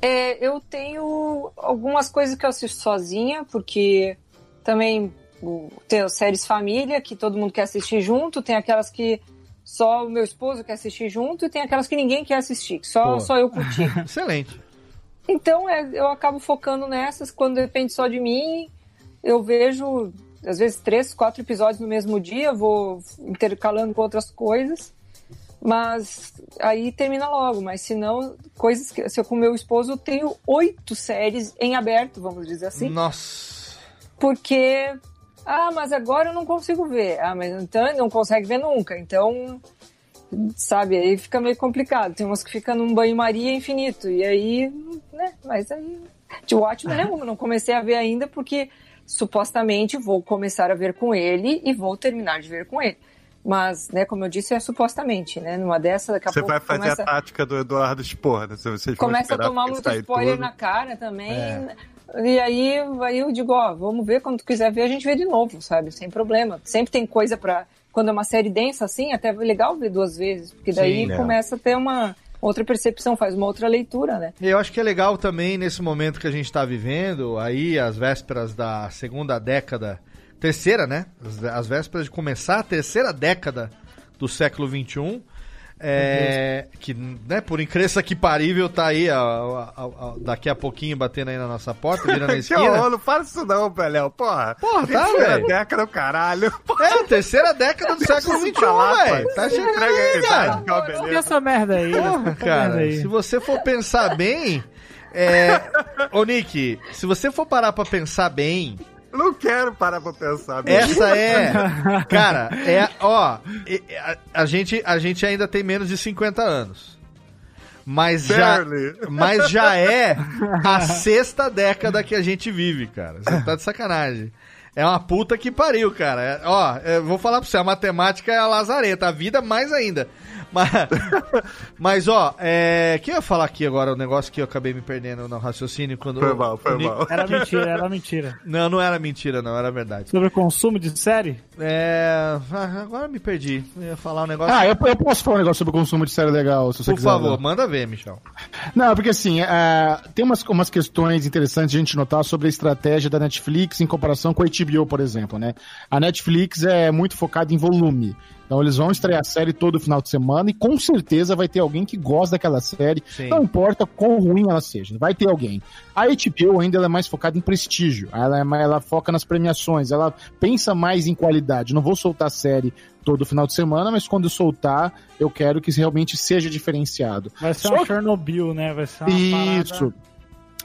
É, eu tenho algumas coisas que eu assisto sozinha, porque também o- tem as séries família, que todo mundo quer assistir junto, tem aquelas que só o meu esposo quer assistir junto, e tem aquelas que ninguém quer assistir, que só, Pô. só eu curti. Excelente. Então é, eu acabo focando nessas, quando depende só de mim, eu vejo às vezes três, quatro episódios no mesmo dia, vou intercalando com outras coisas, mas aí termina logo. Mas se não, coisas que se eu com meu esposo eu tenho oito séries em aberto, vamos dizer assim. Nossa. Porque ah, mas agora eu não consigo ver. Ah, mas então ele não consegue ver nunca. Então, sabe, aí fica meio complicado. Tem umas que ficam num banho-maria infinito. E aí, né, mas aí. De Watchmen é uma, não comecei a ver ainda porque supostamente vou começar a ver com ele e vou terminar de ver com ele. Mas, né, como eu disse, é supostamente, né? Numa dessa, daqui a Você pouco vai fazer começa, a tática do Eduardo Spor, né? Se vocês vão começa a tomar muito spoiler tudo. na cara também. É. E aí, aí eu digo, ó, vamos ver, quando tu quiser ver, a gente vê de novo, sabe? Sem problema. Sempre tem coisa pra. Quando é uma série densa assim, até é legal ver duas vezes, porque daí Sim, é. começa a ter uma outra percepção, faz uma outra leitura, né? Eu acho que é legal também nesse momento que a gente está vivendo, aí às vésperas da segunda década, terceira, né? As, as vésperas de começar a terceira década do século XXI. É, que, né, por incrível que parível, tá aí, ó, ó, ó, ó, daqui a pouquinho batendo aí na nossa porta, virando a Que esquina. horror, não fala isso não, Peléu, porra. Porra, tá, Terceira velho? década, do caralho. É, a terceira década do século XXI, velho. pai. Tá chegando Entrega aí, cara. vai, ó, beleza. E essa merda aí? Porra, essa merda cara, aí. se você for pensar bem. É... Ô, Nick, se você for parar pra pensar bem, Não quero parar pra pensar. bicho. essa é. Cara, é. Ó, a, a gente, a gente ainda tem menos de 50 anos. Mas já, mas já é a sexta década que a gente vive, cara. Você tá de sacanagem. É uma puta que pariu, cara. É- ó, eu vou falar pra você, a matemática é a lazareta, a vida mais ainda. Mas, mas ó, é, que eu ia falar aqui agora, o negócio que eu acabei me perdendo no raciocínio quando. Foi mal, foi o Nick- mal. Era mentira, era mentira. Não, não era mentira, não, era verdade. Sobre consumo de série? É. ah, Agora eu me perdi. Eu ia falar um negócio. Ah, eu, eu posso falar um negócio sobre o consumo de série legal, se você Por quiser. favor, Léo. manda ver, Michel. Não, porque assim, é, tem umas, umas questões interessantes de a gente notar sobre a estratégia da Netflix em comparação com a HBO, por exemplo, né? A Netflix é muito focada em volume. Então eles vão estrear a série todo final de semana e com certeza vai ter alguém que gosta daquela série, Sim. não importa quão ruim ela seja, vai ter alguém. A HBO ainda ela é mais focada em prestígio, ela, é ela foca nas premiações, ela pensa mais em qualidade. Não vou soltar série todo final de semana, mas quando soltar, eu quero que realmente seja diferenciado. Vai ser Só uma que- Chernobyl, né? Vai ser uma isso. parada-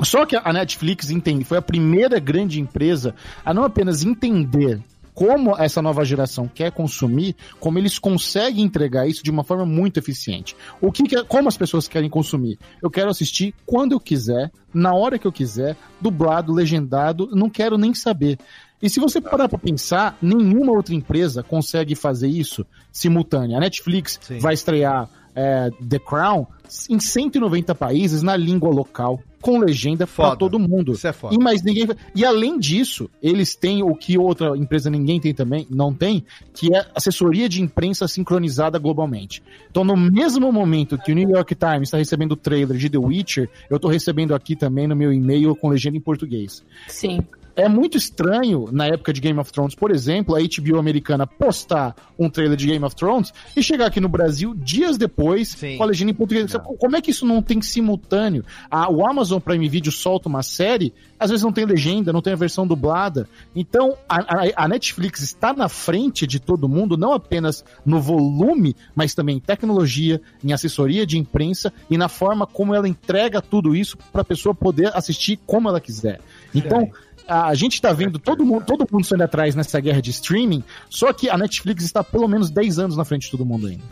Só que a Netflix entende, foi a primeira grande empresa a não apenas entender como essa nova geração quer consumir, como eles conseguem entregar isso de uma forma muito eficiente. O que, que é- como as pessoas querem consumir? Eu quero assistir quando eu quiser, na hora que eu quiser, dublado, legendado, não quero nem saber. E se você parar para pensar, nenhuma outra empresa consegue fazer isso simultânea. A Netflix Sim. vai estrear é, The Crown em 190 países na língua local, com legenda para todo mundo. Isso é foda. E mais ninguém. E além disso, eles têm o que outra empresa ninguém tem também, não tem, que é assessoria de imprensa sincronizada globalmente. Então, no mesmo momento que o New York Times está recebendo o trailer de The Witcher, eu estou recebendo aqui também no meu e-mail com legenda em português. Sim. É muito estranho, na época de Game of Thrones, por exemplo, a HBO americana postar um trailer de Game of Thrones e chegar aqui no Brasil dias depois Sim. com a legenda em português. Como é que isso não tem simultâneo? A- o Amazon Prime Video solta uma série, às vezes não tem legenda, não tem a versão dublada. Então, a, a- a Netflix está na frente de todo mundo, não apenas no volume, mas também em tecnologia, em assessoria de imprensa e na forma como ela entrega tudo isso para a pessoa poder assistir como ela quiser. Então, a gente tá vendo todo mundo, todo mundo saindo atrás nessa guerra de streaming, só que a Netflix está pelo menos 10 anos na frente de todo mundo ainda.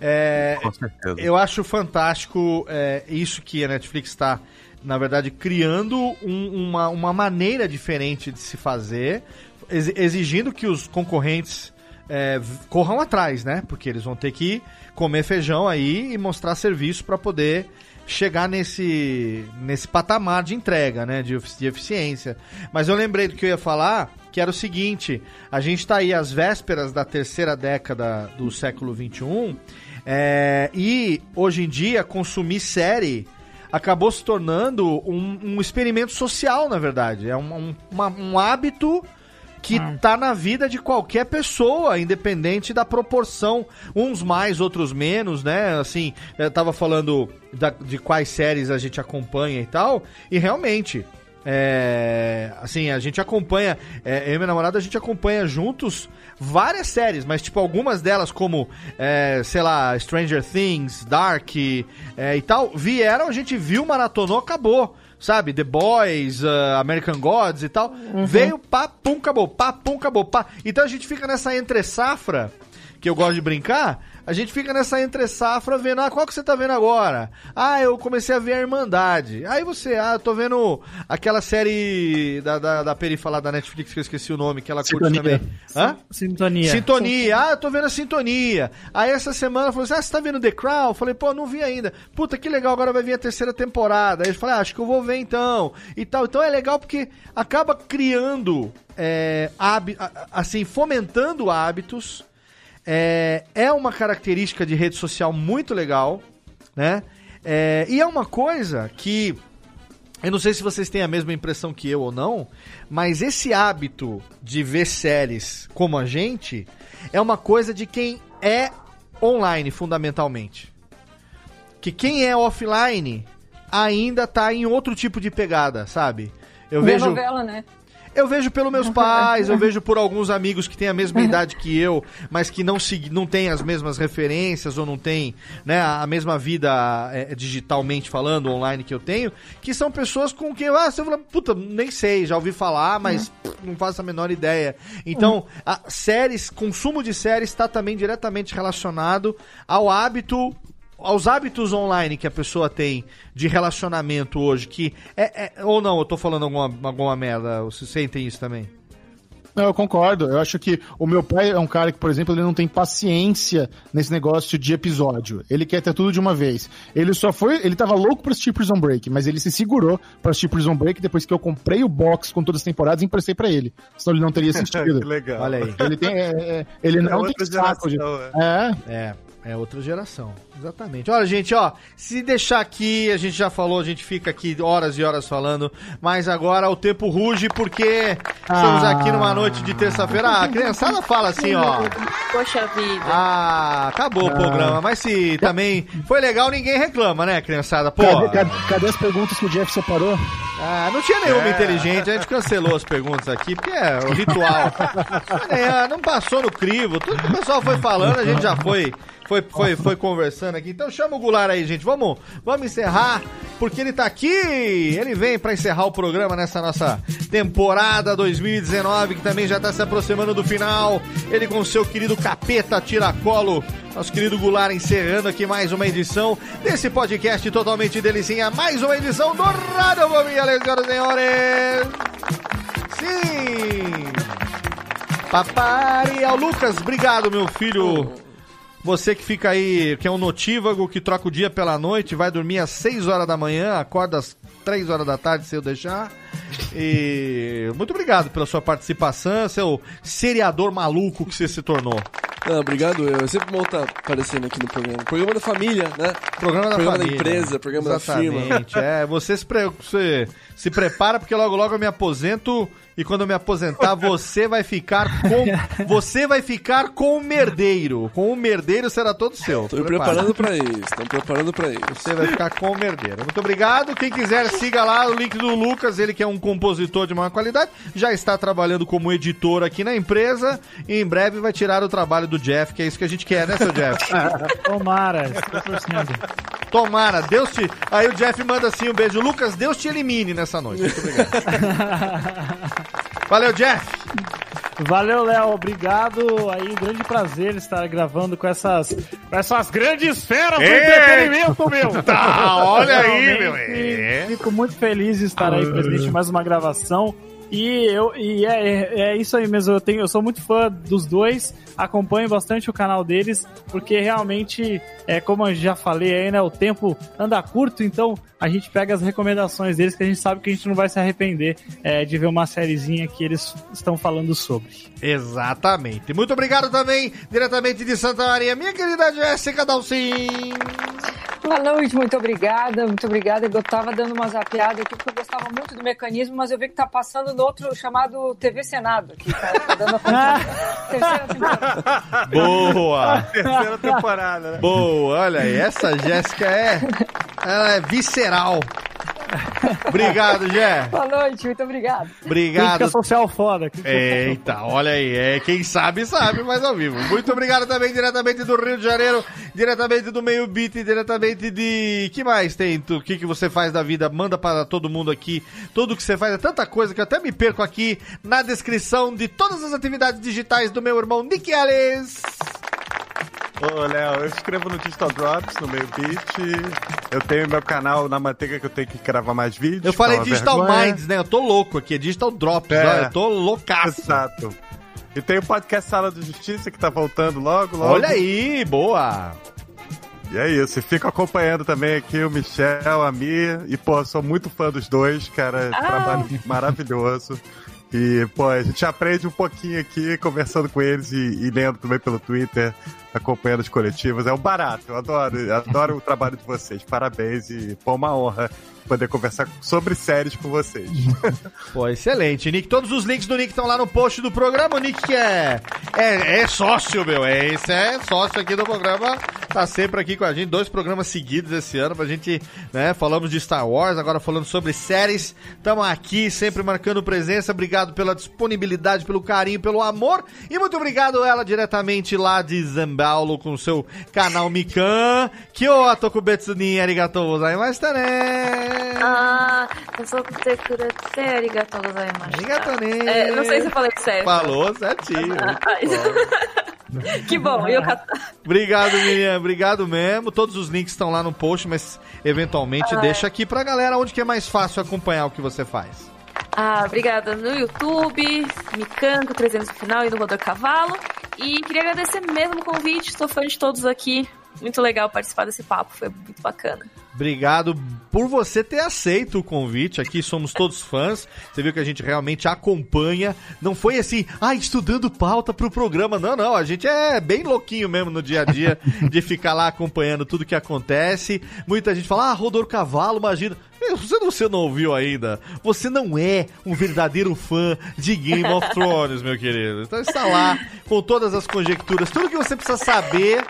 É, Com certeza. eu acho fantástico é, isso que a Netflix está, na verdade, criando um- uma, uma maneira diferente de se fazer. ex- exigindo que os concorrentes é, corram atrás, né? Porque eles vão ter que comer feijão aí e mostrar serviço para poder chegar nesse, nesse patamar de entrega, né? De, de eficiência. Mas eu lembrei do que eu ia falar, que era o seguinte: a gente tá aí às vésperas da terceira década do século XXI, é, e hoje em dia consumir série acabou se tornando um, um experimento social, na verdade. É um, um, uma- um hábito que tá na vida de qualquer pessoa, independente da proporção, uns mais, outros menos, né? Assim, eu tava falando da- de quais séries a gente acompanha e tal, e realmente, é, assim, a gente acompanha, é, eu e minha namorada, a gente acompanha juntos várias séries, mas tipo, algumas delas como, é, sei lá, Stranger Things, Dark é, e tal, vieram, a gente viu, maratonou, acabou. Sabe, The Boys, uh, American Gods e tal. Veio, pá, pum, acabou, pá, pum, acabou, pá. Então a gente fica nessa entre safra, que eu gosto de brincar, a gente fica nessa entre safra vendo, ah, qual que você tá vendo agora? Ah, eu comecei a ver a Irmandade. Aí você, ah, eu tô vendo aquela série da, da, da Perifa lá da Netflix, que eu esqueci o nome, que ela curte Sintonia. também. Hã? Sintonia. Sintonia. Ah, eu tô vendo a Sintonia. Aí essa semana falou assim: Ah, você tá vendo The Crown? Eu falei, pô, não vi ainda. Puta, que legal, agora vai vir a terceira temporada. Aí eu falei, ah, acho que eu vou ver então. E tal. Então é legal porque acaba criando, é, assim, fomentando hábitos. É, é uma característica de rede social muito legal, né? É, e é uma coisa que eu não sei se vocês têm a mesma impressão que eu ou não, mas esse hábito de ver séries como a gente é uma coisa de quem é online, fundamentalmente. Que quem é offline ainda tá em outro tipo de pegada, sabe? Eu Vê vejo. novela, né? Eu vejo pelos meus pais, eu vejo por alguns amigos que têm a mesma idade que eu, mas que não, segui, não têm as mesmas referências ou não têm né, a mesma vida é, digitalmente falando, online que eu tenho, que são pessoas com quem ah, você fala, puta, nem sei, já ouvi falar, mas pff, não faço a menor ideia. Então, a séries, consumo de séries está também diretamente relacionado ao hábito aos hábitos online que a pessoa tem de relacionamento hoje, que é, é- ou não, eu tô falando alguma, alguma merda, vocês sentem isso também? Não, eu concordo. Eu acho que o meu pai é um cara que, por exemplo, ele não tem paciência nesse negócio de episódio. Ele quer ter tudo de uma vez. Ele só foi. Ele tava louco pra assistir Prison Break, mas ele se segurou pra assistir Prison Break depois que eu comprei o box com todas as temporadas e emprestei pra ele. Senão ele não teria assistido. que legal. Olha aí. Ele tem. é, é, ele É não tem saco de. geração, É. É, é outra geração. Exatamente. Olha, gente, ó, se deixar aqui, a gente já falou, a gente fica aqui horas e horas falando, mas agora o tempo ruge porque estamos Ah. aqui numa noite de terça-feira. Ah, a criançada fala assim, ó. Poxa vida. Ah, acabou o Ah. programa, mas se também foi legal, ninguém reclama, né, criançada? Pô. Cadê, cadê- cadê as perguntas que o Jeff separou? Ah, não tinha nenhuma É. inteligente, a gente cancelou as perguntas aqui, porque é o ritual. É, não passou no crivo, tudo que o pessoal foi falando, a gente já foi, foi, foi, foi conversando aqui. Então chama o Goulart aí, gente, vamos, vamos encerrar, porque ele tá aqui, ele vem pra encerrar o programa nessa nossa temporada 2019, que também já tá se aproximando do final. Ele com seu querido capeta tiracolo, nosso querido Goulart encerrando aqui mais uma edição desse podcast totalmente delicinha, mais uma edição do Rádio Bobinha, senhoras e senhores. Sim! Papai, ao Lucas, obrigado, meu filho. Você que fica aí, que é um notívago, que troca o dia pela noite, vai dormir às 6 horas da manhã, acorda às 3 horas da tarde se eu deixar. E muito obrigado pela sua participação, seu seriador maluco que você se tornou. Não, obrigado eu. É sempre bom estar aparecendo aqui no programa. Programa da família, né? Programa da programa família. da empresa, programa da firma. Exatamente, é. Você se, pre- você se prepara porque logo logo eu me aposento e quando eu me aposentar você vai ficar com você vai ficar com o merdeiro. Com o merdeiro será todo seu. Me preparando pra isso, me preparando pra isso. Você vai ficar com o merdeiro. Muito obrigado. Quem quiser, siga lá o link do Lucas, ele que é um compositor de maior qualidade, já está trabalhando como editor aqui na empresa e em breve vai tirar o trabalho do Jeff, que é isso que a gente quer, né, seu Jeff? Tomara. Tomara, Deus te. Aí o Jeff manda assim um beijo. Lucas, Deus te elimine nessa noite. Muito obrigado. Valeu, Jeff. Valeu, Léo. Obrigado. Aí, grande prazer estar gravando com essas, com essas grandes feras do entretenimento, meu. Tá, olha aí, meu. É. Fico muito feliz de estar aí presente mais uma gravação. E, eu, e é, é, é isso aí mesmo, eu, tenho, eu sou muito fã dos dois, acompanho bastante o canal deles, porque realmente, é como eu já falei aí, né, o tempo anda curto, então a gente pega as recomendações deles que a gente sabe que a gente não vai se arrepender é, de ver uma sériezinha que eles estão falando sobre. Exatamente. Muito obrigado também, diretamente de Santa Maria, minha querida Jéssica Dalcin. Boa noite, muito obrigada, muito obrigada. Eu tava dando uma zapeada aqui porque eu gostava muito do mecanismo, mas eu vi que tá passando no outro chamado TV Senado aqui, tá, tá dando a terceira temporada. Boa! Terceira temporada, né? Boa, olha aí, essa Jéssica é, ela é visceral. Obrigado, Jé. Boa noite, muito obrigado. Obrigado. Crítica social foda. crítica Eita, olha aí, é, quem sabe, sabe, mas ao vivo. Muito obrigado também, diretamente do Rio de Janeiro, diretamente do Meio Beat, diretamente de... que mais tem? O que, que você faz da vida? Manda para todo mundo aqui, tudo que você faz, é tanta coisa que eu até me perco aqui na descrição de todas as atividades digitais do meu irmão Nick Ellis. Ô, Léo, eu escrevo no Digital Drops, no meio beat. Eu tenho meu canal na manteiga que eu tenho que gravar mais vídeos. Eu falei é Digital vergonha. Minds, né? Eu tô louco aqui, é Digital Drops, É. olha, eu tô loucaço. Exato. E tem o podcast Sala de Justiça que tá voltando logo, logo. Olha aí, boa. E é isso, e fico acompanhando também aqui o Michel, a Mi, e pô, sou muito fã dos dois, cara, Ah. trabalho maravilhoso. E, pô, a gente aprende um pouquinho aqui, conversando com eles e, e lendo também pelo Twitter, acompanhando os coletivos. É um barato, eu adoro, adoro o trabalho de vocês. Parabéns e, pô, uma honra poder conversar sobre séries com vocês. Pô, excelente, Nick. Todos os links do Nick estão lá no post do programa. O Nick que é, é, é sócio, meu. É, esse é sócio aqui do programa. Tá sempre aqui com a gente. Dois programas seguidos esse ano pra gente, né? Falamos de Star Wars, agora falando sobre séries. Estamos aqui sempre marcando presença. Obrigado pela disponibilidade, pelo carinho, pelo amor. E muito obrigado ela diretamente lá de Zambaulo com o seu canal Mikan. Que o Tokubetsu ni arigatou gozaimashita né? Ah, eu sou Tekurate, arigatou gozaimasu. Arigatou né? É, não sei se eu falei certo. Falou certinho. que bom, eu Obrigado, Miriam. Obrigado mesmo. Todos os links estão lá no post, mas eventualmente Ah, é. deixa aqui pra galera onde que é mais fácil acompanhar o que você faz. Ah, obrigada no YouTube, Micanco, 300 no final e no Rodor Cavalo. E queria agradecer mesmo o convite, sou fã de todos aqui. Muito legal participar desse papo, foi muito bacana. Obrigado por você ter aceito o convite. Aqui somos todos fãs. Você viu que a gente realmente acompanha. Não foi assim, ah, estudando pauta pro programa. Não, não. A gente é bem louquinho mesmo no dia a dia de ficar lá acompanhando tudo que acontece. Muita gente fala, ah, Rodor Cavalo, imagina. Você não, você não ouviu ainda? Você não é um verdadeiro fã de Game of Thrones, meu querido. Então está lá com todas as conjecturas, tudo que você precisa saber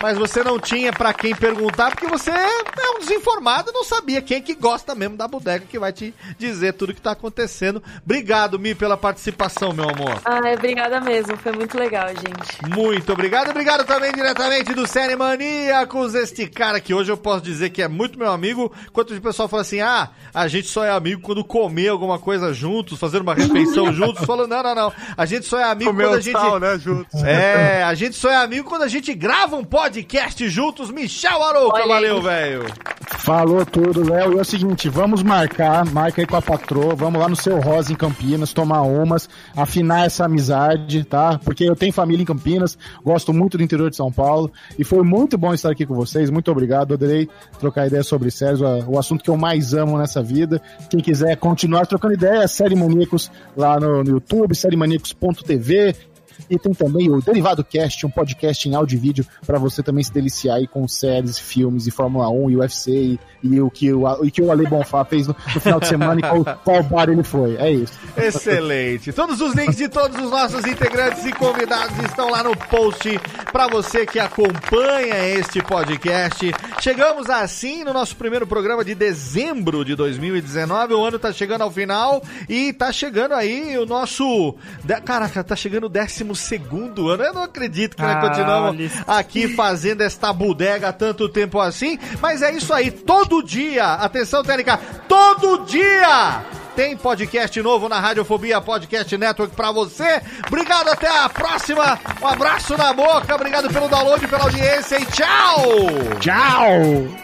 mas você não tinha pra quem perguntar, porque você é um desinformado não sabia quem que gosta mesmo da bodega que vai te dizer tudo que tá acontecendo. Obrigado, Mi, pela participação, meu amor. Ah, obrigada mesmo, foi muito legal, gente. Muito obrigado. Obrigado também diretamente do Série Maníacos, este cara que hoje eu posso dizer que é muito meu amigo. Enquanto o pessoal fala assim, ah, a gente só é amigo quando comer alguma coisa juntos, fazer uma refeição juntos. Falou, não, não, não. A gente só é amigo Comer quando a o gente... sal, né, juntos. É, a gente só é amigo quando a gente grava um podcast juntos. Michel Arouca, valeu, velho. Falou tudo, Léo. E é o seguinte, vamos marcar, marca aí com a patroa, vamos lá no seu Rosa em Campinas, tomar umas, afinar essa amizade, tá? Porque eu tenho família em Campinas, gosto muito do interior de São Paulo e foi muito bom estar aqui com vocês. Muito obrigado, adorei trocar ideia sobre séries, o assunto que eu mais amo nessa vida. Quem quiser continuar trocando ideia, Série Maníacos lá no, no YouTube, sériemaníacos.tv. E tem também o Derivado Cast, um podcast em áudio e vídeo para você também se deliciar aí com séries, filmes e Fórmula 1 e UFC e, e o que o, o que o Ale Bonfá fez no, no final de semana e qual, qual bar ele foi. É isso. Excelente. Todos os links de todos os nossos integrantes e convidados estão lá no post para você que acompanha este podcast. Chegamos assim no nosso primeiro programa de dezembro de 2019. O ano tá chegando ao final e tá chegando aí o nosso. Caraca, tá chegando o 12 segundo ano. Eu não acredito que nós Ah, continuamos listo. aqui fazendo esta bodega há tanto tempo assim. Mas é isso aí, todo dia. Atenção, Técnica, todo dia! Tem podcast novo na Radiofobia Podcast Network pra você. Obrigado, até a próxima. Um abraço na boca, obrigado pelo download, pela audiência e tchau! Tchau!